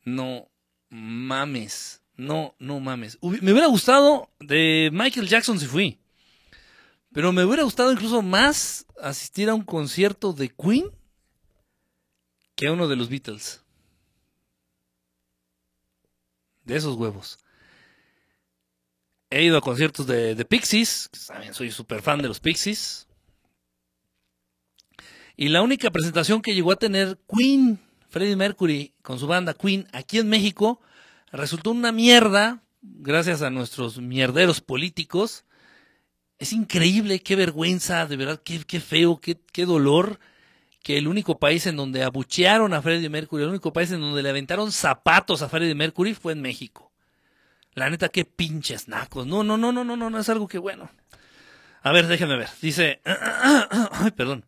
No mames. No, no mames. Me hubiera gustado de Michael Jackson si fui. Pero me hubiera gustado incluso más asistir a un concierto de Queen que a uno de los Beatles. De esos huevos. He ido a conciertos de, de Pixies, también soy súper fan de los Pixies. Y la única presentación que llegó a tener Queen, Freddie Mercury, con su banda Queen, aquí en México, resultó una mierda, gracias a nuestros mierderos políticos. Es increíble, qué vergüenza, de verdad, qué, qué feo, qué, qué dolor que el único país en donde abuchearon a Freddie Mercury, el único país en donde le aventaron zapatos a Freddie Mercury fue en México. La neta, qué pinches nacos. No, no, no, no, no, no, no es algo que bueno. A ver, déjenme ver. Dice, ay, perdón.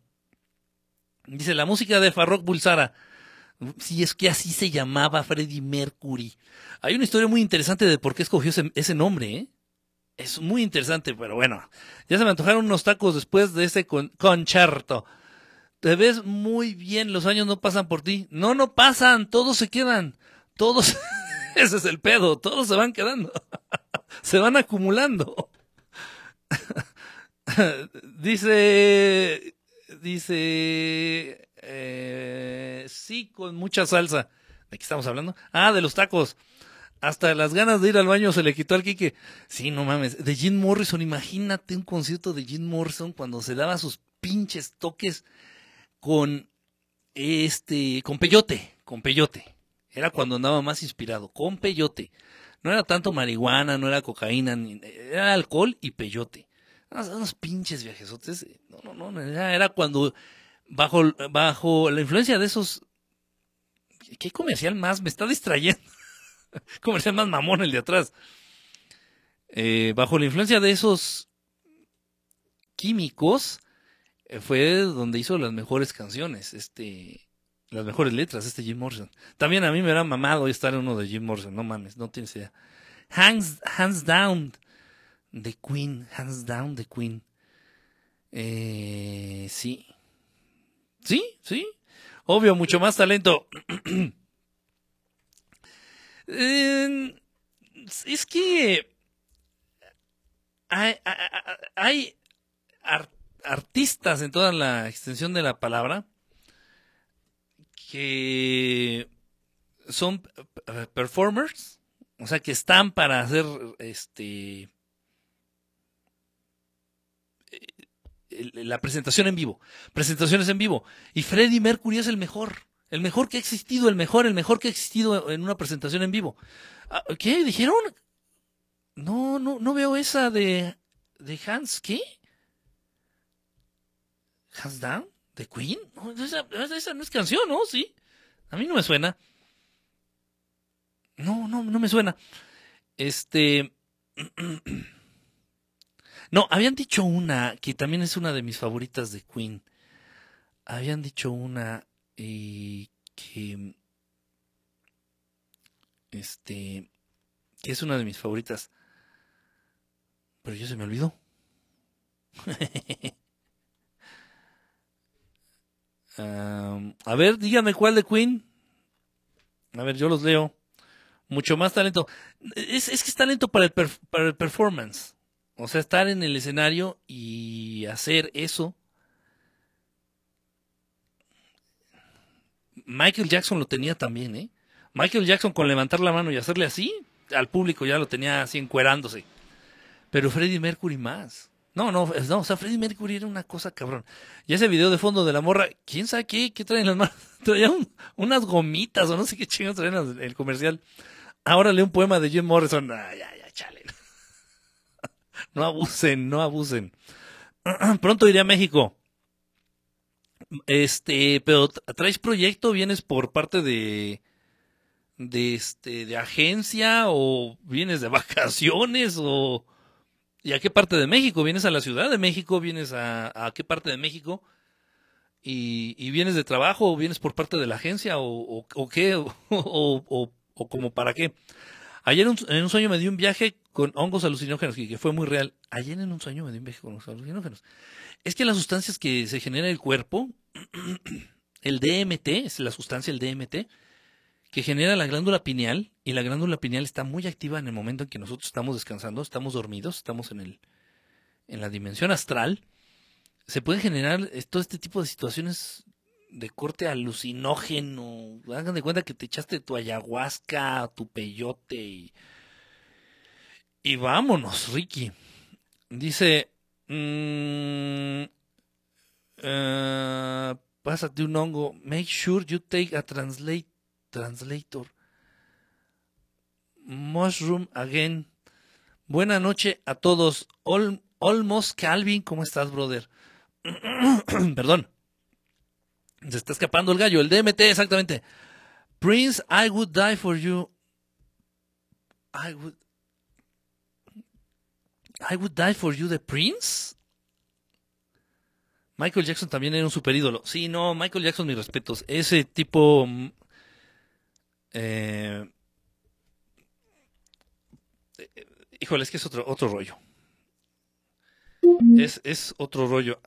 Dice, la música de Farrokh Bulsara. Sí, es que así se llamaba Freddie Mercury. Hay una historia muy interesante de por qué escogió ese, nombre, ¿eh? Es muy interesante, pero bueno. Ya se me antojaron unos tacos después de ese con- concierto. Te ves muy bien, los años no pasan por ti. No, no pasan, todos se quedan. Todos, ese es el pedo, todos se van quedando. se van acumulando. dice, dice, eh, sí, con mucha salsa. ¿De qué estamos hablando? Ah, de los tacos. Hasta las ganas de ir al baño se le quitó al Quique. Sí, no mames. De Jim Morrison, imagínate un concierto de Jim Morrison cuando se daba sus pinches toques con este, con peyote, con peyote. Era cuando andaba más inspirado, con peyote. No era tanto marihuana, no era cocaína, ni- era alcohol y peyote. Unos, unos pinches viajesotes. No, no, no, era, era cuando bajo, bajo la influencia de esos... ¿Qué comercial más? Me está distrayendo. comercial más mamón el de atrás. Eh, bajo la influencia de esos químicos, eh, fue donde hizo las mejores canciones, este, las mejores letras, este Jim Morrison. También a mí me era mamado estar en uno de Jim Morrison, no mames, no tienes idea. Hands, hands down, de Queen, hands down de Queen. Eh, sí. Sí, sí. Obvio, mucho más talento. Es que hay, hay- hay ar- artistas en toda la extensión de la palabra que son performers, o sea, que están para hacer este la presentación en vivo, presentaciones en vivo. Y Freddie Mercury es el mejor, el mejor que ha existido, el mejor, el mejor que ha existido en una presentación en vivo. Ah, ¿Qué? ¿Dijeron? No, no, no veo esa de, de Hans, ¿qué? Hands Down, de Queen. Esa, esa no es canción, ¿no? Sí. A mí no me suena. No, no, no me suena. Este. No, habían dicho una que también es una de mis favoritas de Queen. Habían dicho una eh, que. Este. Que es una de mis favoritas. Pero ya se me olvidó. Am, a ver, díganme cuál de Queen. A ver, yo los leo. Mucho más talento. Es, es que es talento para el, para el performance. O sea, estar en el escenario y hacer eso. Michael Jackson lo tenía también, ¿eh? Michael Jackson con levantar la mano y hacerle así, al público ya lo tenía así encuerándose. Pero Freddie Mercury más. No, no, no, o sea, Freddie Mercury era una cosa cabrón. Y ese video de fondo de la morra, ¿quién sabe qué? ¿Qué traen las manos? Traían un- unas gomitas o no sé qué chingados traían el comercial. Ahora lee un poema de Jim Morrison. Ya, chale. No abusen, no abusen. Pronto iré a México. Este, pero tra- traes proyecto, vienes por parte de de este de agencia o vienes de vacaciones o ¿y a qué parte de México? ¿Vienes a la Ciudad de México? ¿Vienes a, a qué parte de México? y, y vienes de trabajo o vienes por parte de la agencia o, o, o qué, o- o como para qué. Ayer en un, sueño me di un viaje con hongos alucinógenos, y que fue muy real. Ayer en un sueño me di un viaje con hongos alucinógenos. Es que las sustancias que se genera en el cuerpo, el DMT, es la sustancia, el DMT, que genera la glándula pineal, y la glándula pineal está muy activa en el momento en que nosotros estamos descansando, estamos dormidos, estamos en, el, en la dimensión astral, se puede generar eh, todo este tipo de situaciones de corte alucinógeno. Hagan de cuenta que te echaste tu ayahuasca, tu peyote y, y vámonos, Ricky. Dice, mm, eh, pásate un hongo. Make sure you take a translate, translator. Mushroom again. Buena noche a todos. Ol- Almost Calvin, ¿cómo estás, brother? Perdón. Se está escapando el gallo. El DMT, exactamente. Prince, I would die for you. I would. I would die for you, the Prince. Michael Jackson también era un super ídolo. Sí, no, Michael Jackson, mis respetos. Ese tipo. mm, eh, eh, híjole, es que es otro, otro rollo. Es, es otro rollo.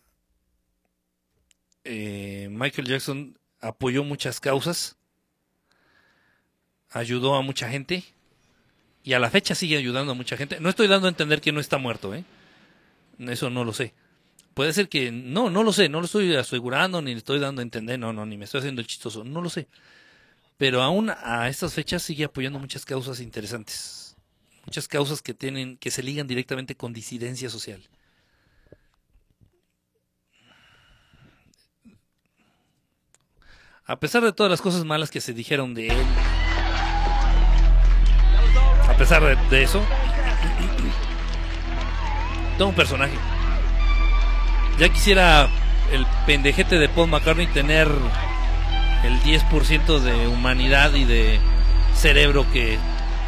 Eh, Michael Jackson apoyó muchas causas, ayudó a mucha gente y a la fecha sigue ayudando a mucha gente. No estoy dando a entender que no está muerto, ¿eh? Eso no lo sé. Puede ser que no, no lo sé, no lo estoy asegurando ni le estoy dando a entender, no, no, ni me estoy haciendo chistoso, no lo sé. Pero aún a estas fechas sigue apoyando muchas causas interesantes, muchas causas que tienen que se ligan directamente con disidencia social. A pesar de todas las cosas malas que se dijeron de él, a pesar de, eso, todo un personaje. Ya quisiera el pendejete de Paul McCartney tener el 10% de humanidad y de cerebro que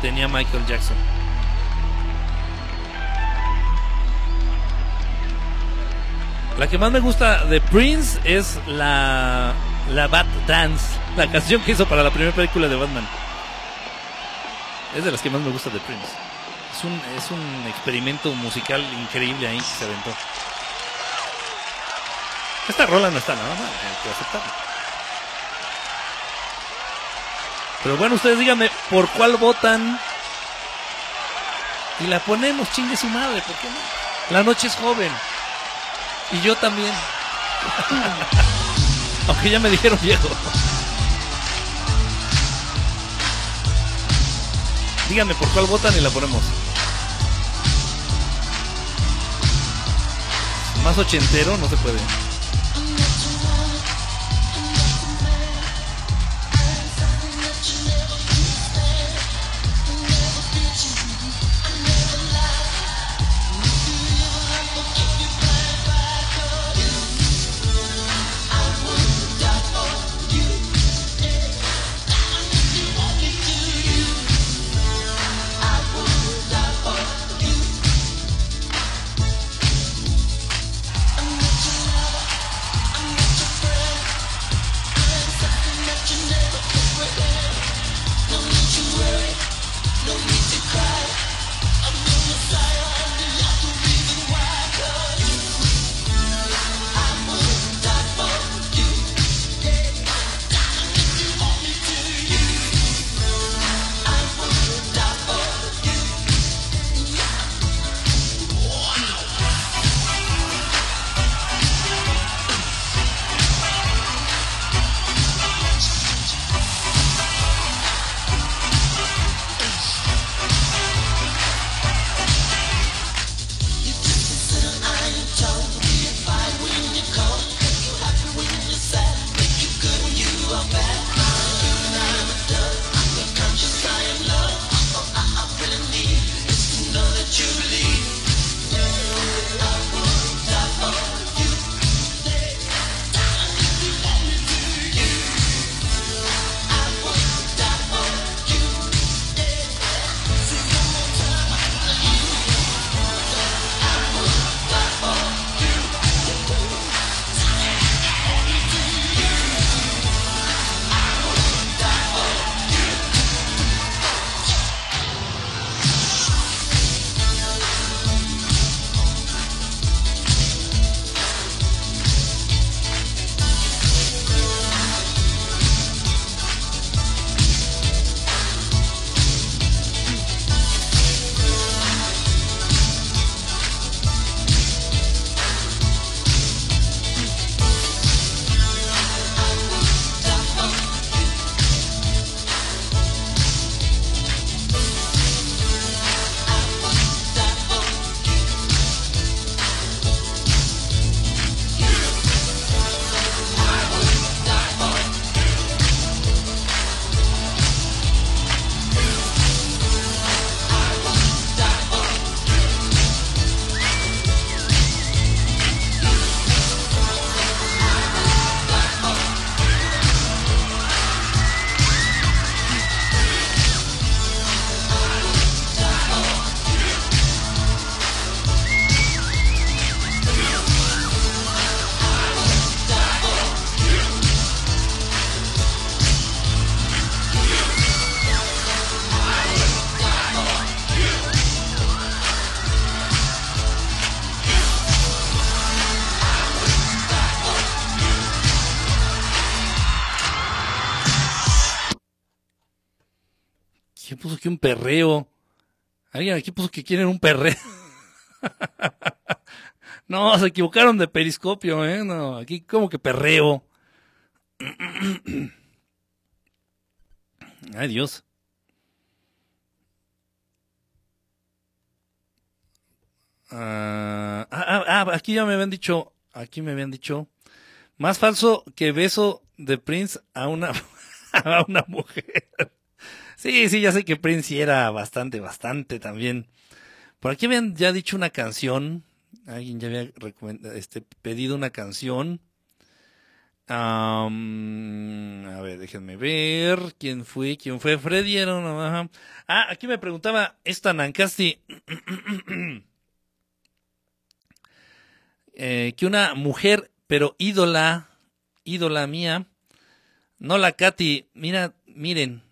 tenía Michael Jackson. La que más me gusta de Prince es la, la Bat Dance, la canción que hizo para la primera película de Batman. Es de las que más me gusta de Prince. Es un, es un experimento musical increíble ahí que se aventó. Esta rola no está nada mal, hay que aceptarlo. Pero bueno, ustedes díganme por cuál votan. Y la ponemos, chingue su madre, ¿por qué no? La noche es joven. Y yo también. Aunque ya me dijeron viejo. Díganme por cuál votan y la ponemos. Más ochentero no se puede. Perreo? Alguien aquí puso que quieren un perreo. no, se equivocaron de periscopio, ¿eh? No, aquí como que perreo. Ay, Dios. Ah, ah, ah, aquí ya me habían dicho, aquí me habían dicho, más falso que beso de Prince a una, a una mujer. Sí, sí, ya sé que Prince era bastante, bastante también. Por aquí habían ya dicho una canción, alguien ya había este, pedido una canción. A ver, déjenme ver quién fue, quién fue. Freddy. Ah, aquí me preguntaba esta Nancasti. eh, que una mujer, pero ídola, ídola mía, no la Katy, mira, miren,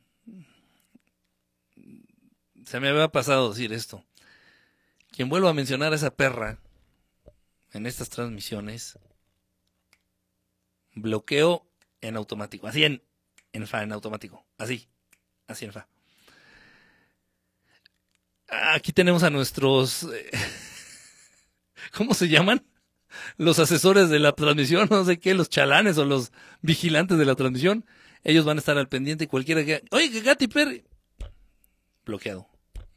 se me había pasado decir esto. Quien vuelva a mencionar a esa perra en estas transmisiones, bloqueo en automático, así en, fa, en automático, así, así en fa. Aquí tenemos a nuestros, eh, ¿cómo se llaman? Los asesores de la transmisión, no sé qué, los chalanes o los vigilantes de la transmisión. Ellos van a estar al pendiente cualquiera que... Oye, Katy Perry... Bloqueado.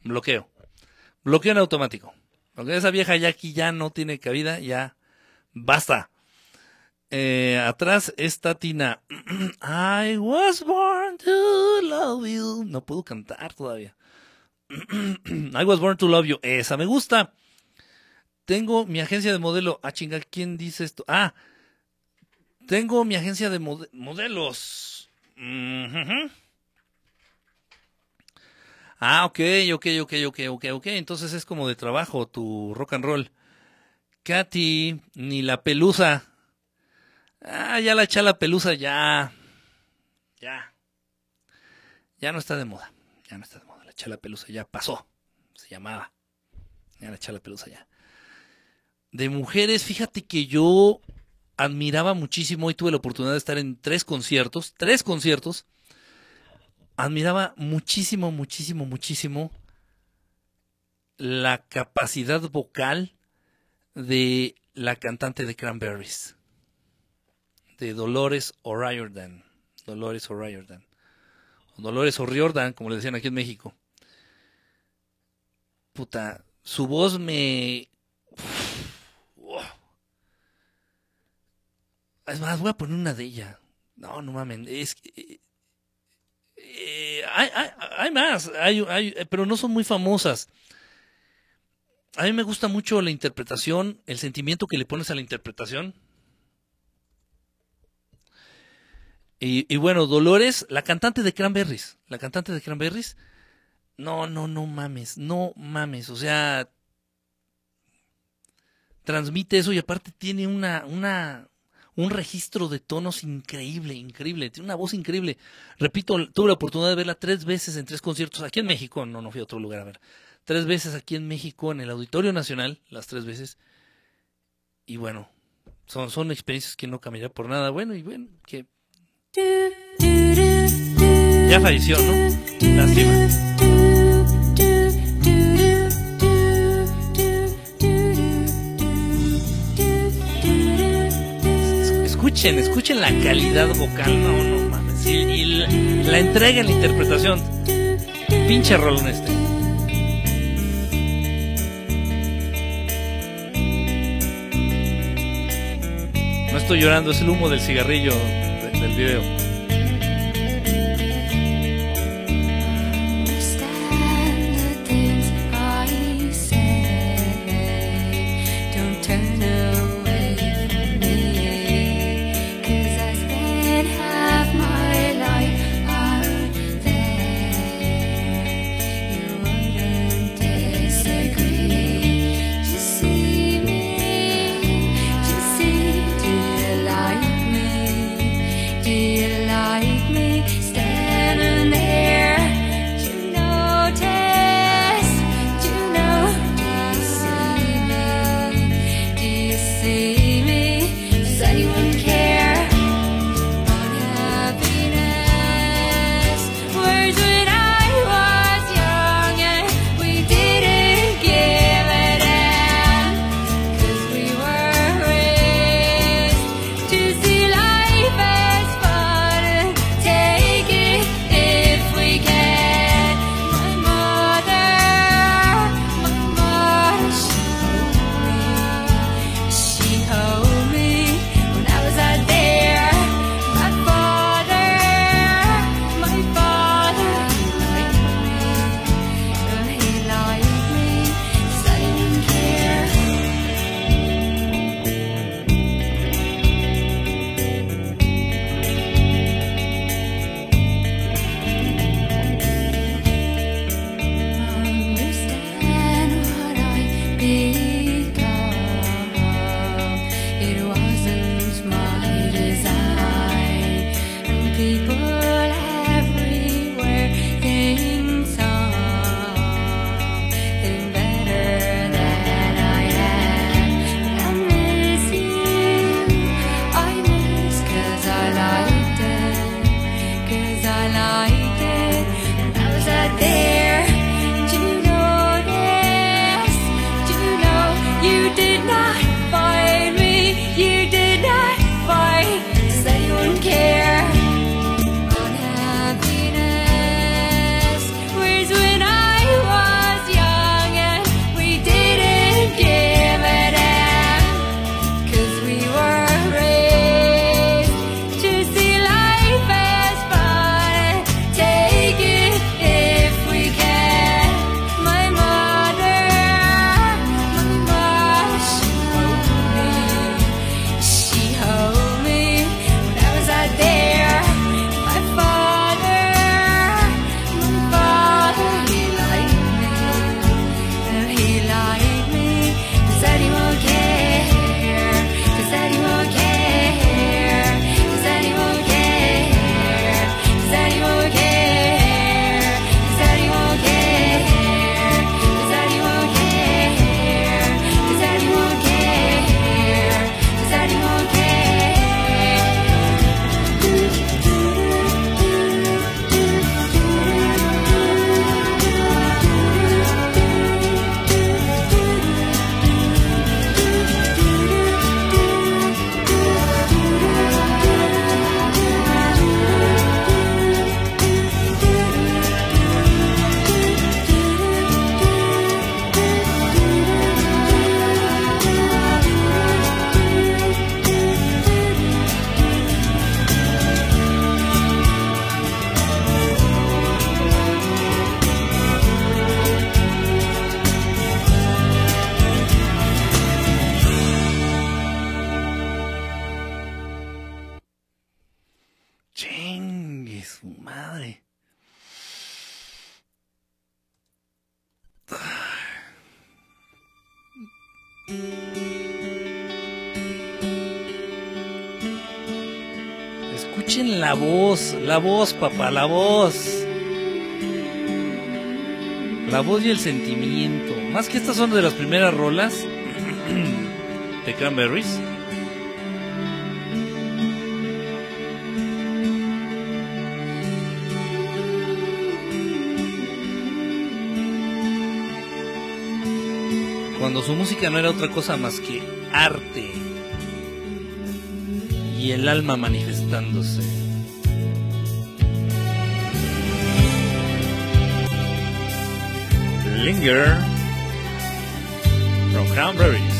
Bloqueo. Bloqueo en automático. Porque esa vieja ya aquí ya no tiene cabida, ya basta. Eh, atrás está Tina. I was born to love you. No puedo cantar todavía. I was born to love you. Esa me gusta. Tengo mi agencia de modelo. Ah, chinga, ¿quién dice esto? Ah, tengo mi agencia de mode- modelos. Ujujú. Ah, ok, ok, ok, ok, ok, ok. Entonces es como de trabajo tu rock and roll. Katy, ni la pelusa. Ah, ya la chala pelusa, ya. Ya. Ya no está de moda. Ya no está de moda. La chala pelusa ya pasó. Se llamaba. Ya la chala pelusa ya. De mujeres, fíjate que yo admiraba muchísimo y tuve la oportunidad de estar en tres conciertos. Tres conciertos admiraba muchísimo, muchísimo, muchísimo la capacidad vocal de la cantante de Cranberries, de Dolores O'Riordan. Dolores O'Riordan. Dolores O'Riordan, como le decían aquí en México. Puta, su voz me... Es más, voy a poner una de ella. No, no mames. Es. Eh, hay, hay, hay más, hay, hay, pero no son muy famosas. A mí me gusta mucho la interpretación, el sentimiento que le pones a la interpretación. Y, y bueno, Dolores, la cantante de Cranberries, la cantante de Cranberries, no, no, no mames, no mames, o sea, transmite eso y aparte tiene una, una, un registro de tonos increíble, increíble, tiene una voz increíble. Repito, tuve la oportunidad de verla tres veces en tres conciertos aquí en México, no, no fui a otro lugar a ver, tres veces aquí en México, en el Auditorio Nacional, las tres veces. Y bueno, son, son experiencias que no cambiaría por nada. Bueno, y bueno, que ya falleció, ¿no? Lástima. Escuchen, escuchen la calidad vocal, no, no mames. Y, la, entrega en la interpretación. Pinche rolón este. No estoy llorando, es el humo del cigarrillo de- del video. La voz, papá, la voz. La voz y el sentimiento. Más que estas son de las primeras rolas de Cranberries. Cuando su música no era otra cosa más que arte y el alma manifestándose. Linger from Cranberry.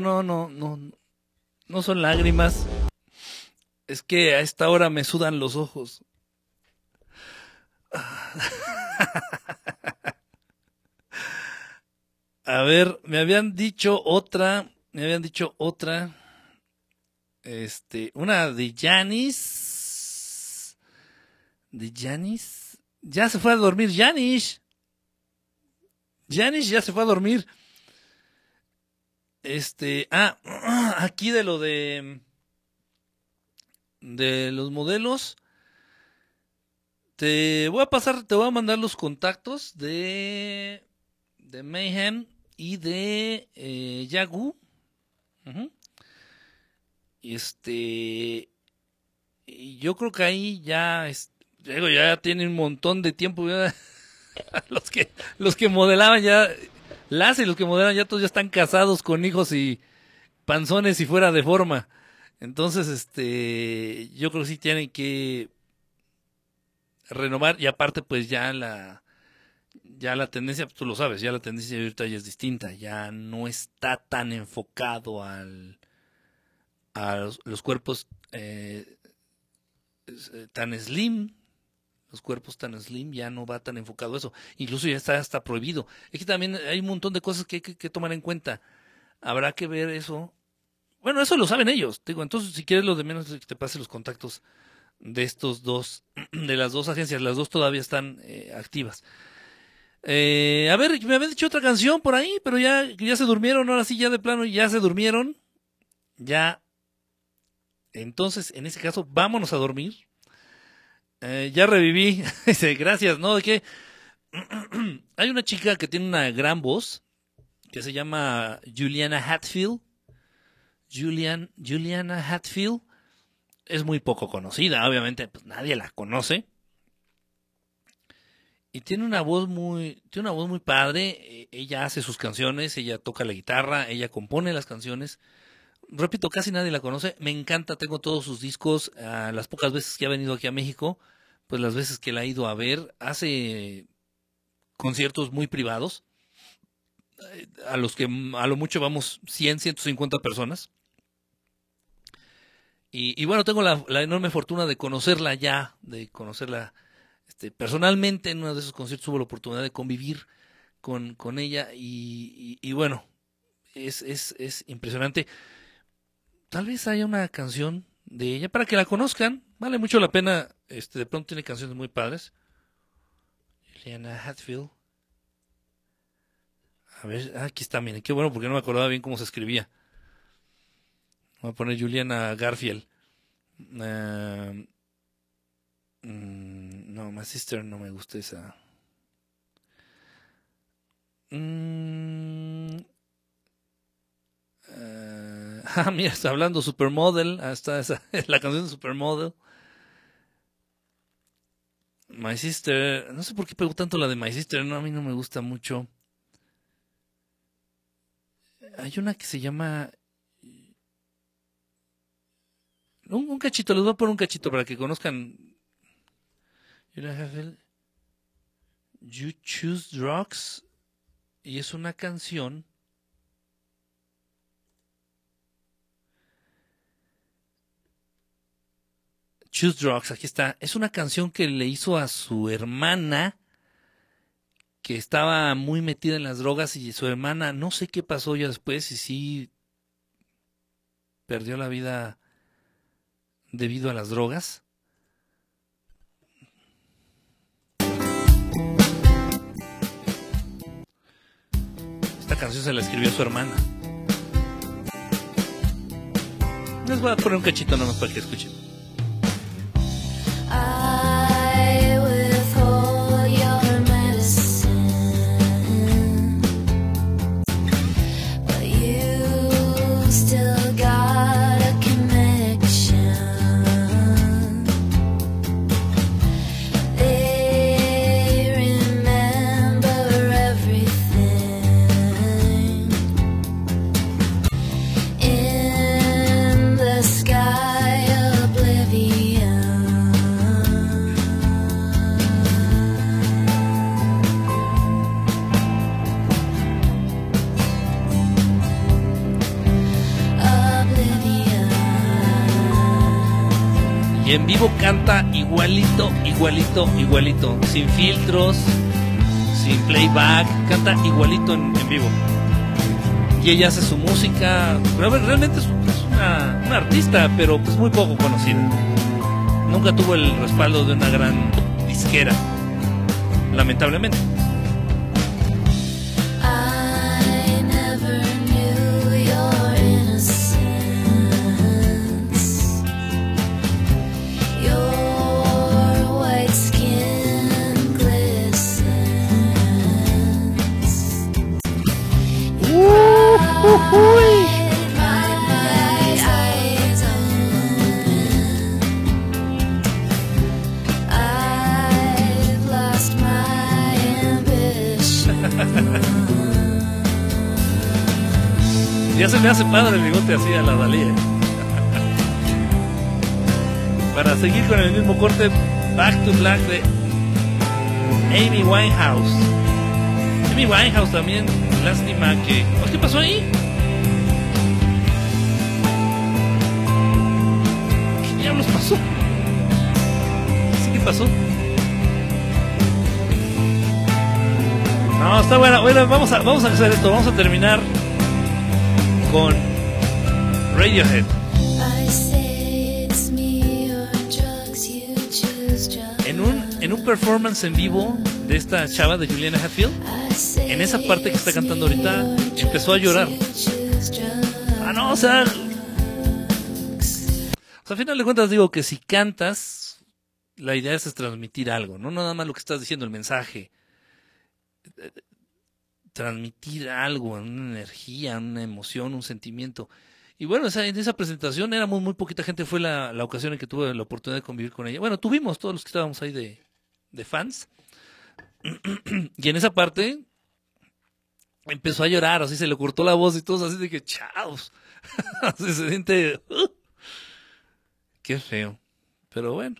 no, no, no, no son lágrimas. Es que a esta hora me sudan los ojos. A ver, me habían dicho otra, me habían dicho otra. Este, una de Janis. ¿De Janis? Ya se fue a dormir, Janis. Janis ya se fue a dormir. Este, ah, aquí de lo de de los modelos te voy a pasar, te voy a mandar los contactos de de Mayhem y de eh, Yagu. Uh -huh. Este, yo creo que ahí ya, es, ya tiene un montón de tiempo. los que los que modelaban ya las y los que modelaban ya todos ya están casados con hijos y panzones y fuera de forma. Entonces, este, yo creo que sí tienen que renovar y aparte pues ya la ya la tendencia, tú lo sabes, ya la tendencia ahorita ya es distinta, ya no está tan enfocado al a los, cuerpos eh, eh, tan slim, los cuerpos tan slim ya no va tan enfocado a eso, incluso ya está hasta prohibido. Es que también hay un montón de cosas que hay que, tomar en cuenta. Habrá que ver eso. Bueno, eso lo saben ellos. Digo, entonces si quieres lo de menos que te pase los contactos de estos dos, de las dos agencias, las dos todavía están eh, activas. Eh, a ver, me había dicho otra canción por ahí, pero ya, ya se durmieron, ahora sí, ya de plano, ya se durmieron. Ya. Entonces, en ese caso, vámonos a dormir. Eh, ya reviví. Dice, gracias, ¿no? ¿De qué? Hay una chica que tiene una gran voz, que se llama Juliana Hatfield. Julian, Juliana Hatfield es muy poco conocida, obviamente, pues nadie la conoce. Y tiene una voz muy, tiene una voz muy padre. eh, Ella hace sus canciones, ella toca la guitarra, ella compone las canciones. Repito, casi nadie la conoce. Me encanta, tengo todos sus discos. ah, las pocas veces que ha venido aquí a México, pues las veces que la he ido a ver, hace conciertos muy privados, a los que a lo mucho vamos 100, 150 personas. Y, bueno, tengo la, enorme fortuna de conocerla ya, de conocerla este, personalmente en uno de esos conciertos tuve la oportunidad de convivir con, con ella y, y- y bueno, es, es, es impresionante. Tal vez haya una canción de ella para que la conozcan, vale mucho la pena, este, de pronto tiene canciones muy padres. Juliana Hatfield. A ver, ah, aquí está, miren, qué bueno porque no me acordaba bien cómo se escribía. Voy a poner Juliana Garfield. Ah, mm, no, My Sister no me gusta esa. Mm, eh, ah, mira, está hablando Supermodel. Ah, está esa, la canción de Supermodel. My Sister. No sé por qué pegó tanto la de My Sister. No, a mí no me gusta mucho. Hay una que se llama. Un, un cachito, les voy a poner un cachito para que conozcan. You Choose Drugs. Y es una canción. Choose Drugs, aquí está. Es una canción que le hizo a su hermana que estaba muy metida en las drogas y su hermana, no sé qué pasó ya después y sí perdió la vida debido a las drogas. Esta canción se la escribió su hermana. Les voy a poner un cachito nomás para que escuchen. Canta igualito, igualito, igualito. Sin filtros, sin playback. Canta igualito en, en vivo. Y ella hace su música. Pero realmente es, es una, una artista, pero pues muy poco conocida. Nunca tuvo el respaldo de una gran disquera. Lamentablemente. Me hace padre el bigote así a la Dalí. ¿eh? Para seguir con el mismo corte, Back to Black de Amy Winehouse. Amy Winehouse también, lástima que... ¿Qué pasó ahí? ¿Qué diablos pasó? ¿Sí qué pasó? No, está buena. Bueno, vamos a, vamos a hacer esto. Vamos a terminar choose drugs. En un, en un performance en vivo de esta chava de Juliana Hatfield, en esa parte que está cantando ahorita, empezó a llorar. Ah, no, o sea. O sea, al final de cuentas digo que si cantas, la idea es transmitir algo, no nada más lo que estás diciendo, el mensaje. Transmitir algo, una energía, una emoción, un sentimiento. Y bueno, en esa presentación éramos muy poquita gente, fue la, la ocasión en que tuve la oportunidad de convivir con ella. Bueno, tuvimos todos los que estábamos ahí de, de fans. y en esa parte empezó a llorar, así se le cortó la voz y todos así de que chaos. se siente. qué feo. Pero bueno.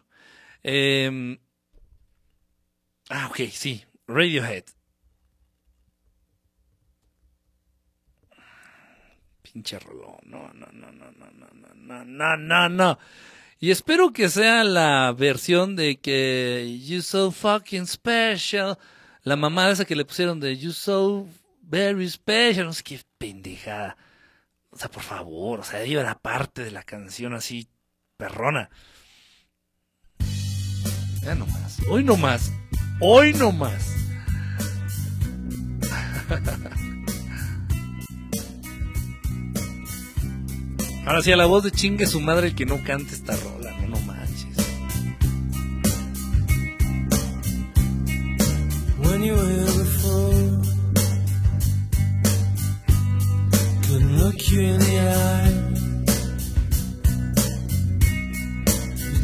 Em, ah, ok, sí. Radiohead. Pinche. No, no, no, no, no, no, no, no, no, no. Y espero que sea la versión de que You So Fucking Special. La mamá esa que le pusieron de You So Very Special. No sé qué pendejada. O sea, por favor, o sea, ello era parte de la canción así, perrona. Ya no más. Hoy no más. Hoy no Ahora sí, a la voz de chingue su madre el que no cante esta rola, no, no manches. when you were before. Couldn't look you in the eye.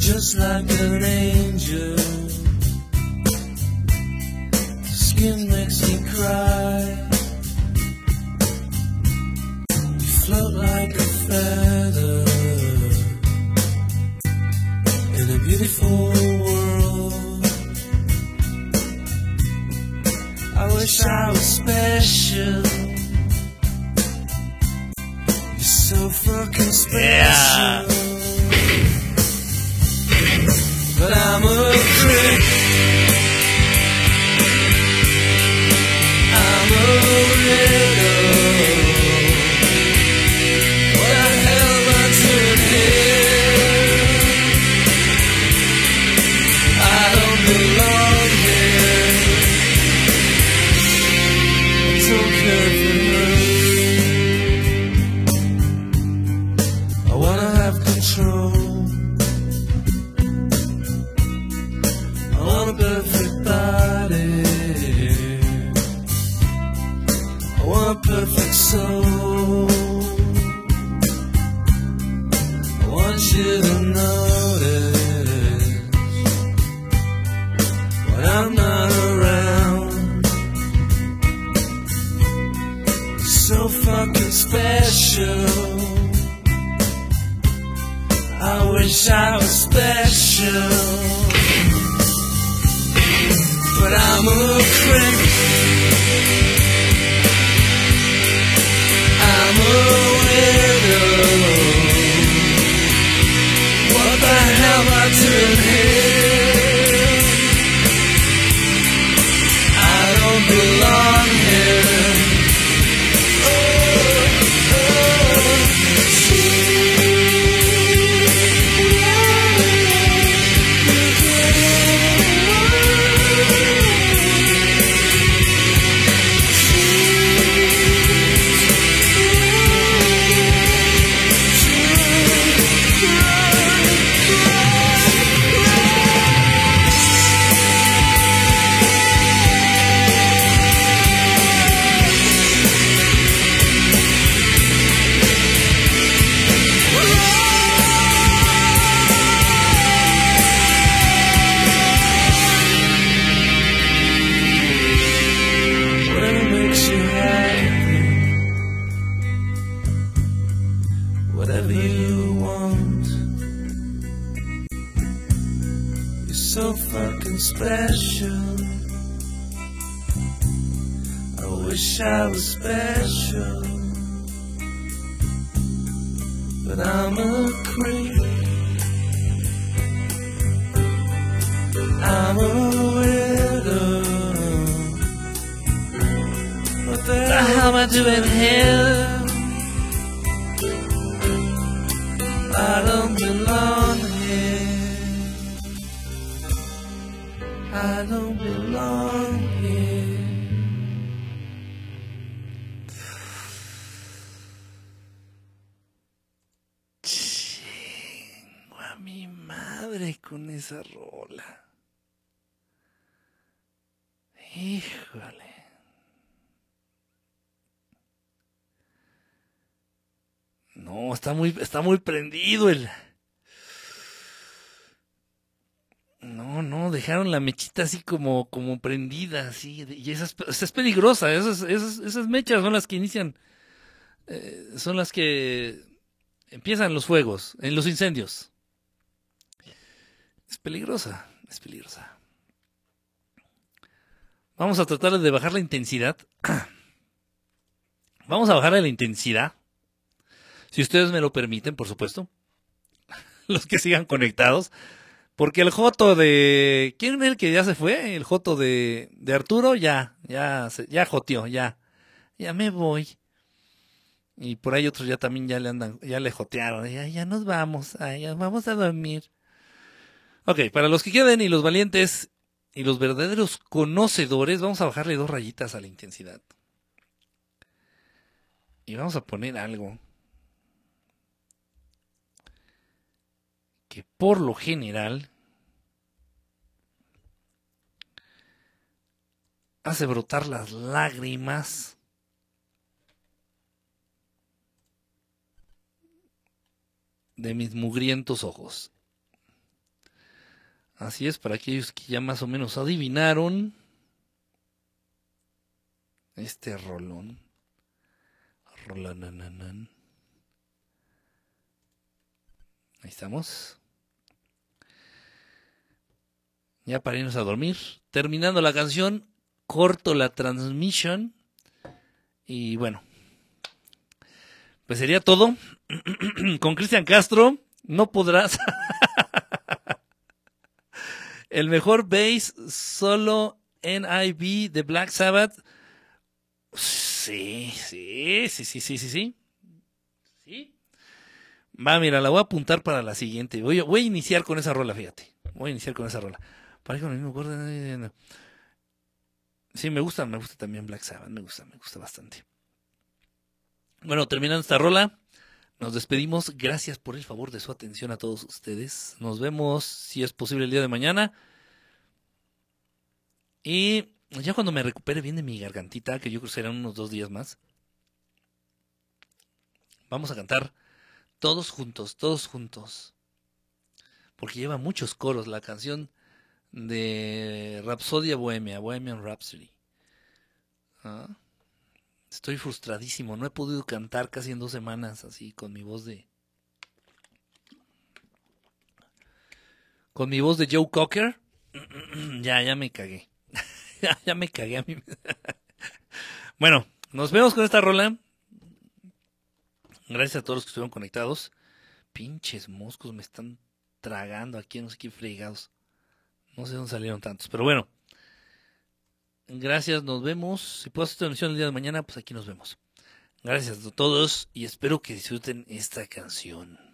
Just like an angel. Skin makes me cry. You float like a feather in a beautiful world. I wish I was special. You're so fucking special. Yeah. But I'm a. special. But I'm a critic. I'm a widow. What the hell am I doing here? I don't belong Hell am I doing here? I don't belong here. I don't belong here. Chingo a mi madre con esa rola. Híjole. No, está muy, está muy prendido el. No, no, dejaron la mechita así como, como prendida, así, y es, es peligrosa, esas, esas, mechas son las que inician, eh, son las que empiezan los fuegos, en los incendios. Es peligrosa, es peligrosa. Vamos a tratar de bajar la intensidad. Vamos a bajarle la intensidad. Si ustedes me lo permiten, por supuesto. Los que sigan conectados. Porque el Joto de. ¿Quién es el que ya se fue? El Joto de, de Arturo, ya, ya, ya joteó, ya. Ya me voy. Y por ahí otros ya también ya le andan, ya le jotearon. Ya, ya nos vamos, ay, ya vamos a dormir. Ok, para los que queden y los valientes y los verdaderos conocedores, vamos a bajarle dos rayitas a la intensidad. Y vamos a poner algo que por lo general hace brotar las lágrimas de mis mugrientos ojos. Así es, para aquellos que ya más o menos adivinaron este rolón. Ahí estamos. Ya para irnos a dormir. Terminando la canción, corto la transmisión. Y bueno, pues sería todo. Con Cristian Castro no podrás. El mejor bass solo NIB de Black Sabbath. Sí, sí, sí, sí, sí, sí, sí. Sí. Va, mira, la voy a apuntar para la siguiente. Voy, voy a iniciar con esa rola, fíjate. Voy a iniciar con esa rola. Para con el mismo acorde. Sí, me gusta, me gusta también Black Sabbath, me gusta, me gusta bastante. Bueno, terminando esta rola, nos despedimos. Gracias por el favor de su atención a todos ustedes. Nos vemos, si es posible, el día de mañana. Y ya cuando me recupere bien de mi gargantita, que yo creo que serán unos dos días más, vamos a cantar todos juntos, todos juntos. Porque lleva muchos coros la canción de Rapsodia Bohemia, Bohemian Rhapsody. Ah, Estoy frustradísimo, no he podido cantar casi en dos semanas así con mi voz de... Con mi voz de Joe Cocker. ya, ya me cagué. ya, me cagué a mí. bueno, nos vemos con esta rola. Gracias a todos los que estuvieron conectados. Pinches moscos me están tragando aquí, no sé qué fregados. No sé dónde salieron tantos, pero bueno. Gracias, nos vemos. Si puedo hacer transmisión el día de mañana, pues aquí nos vemos. Gracias a todos y espero que disfruten esta canción.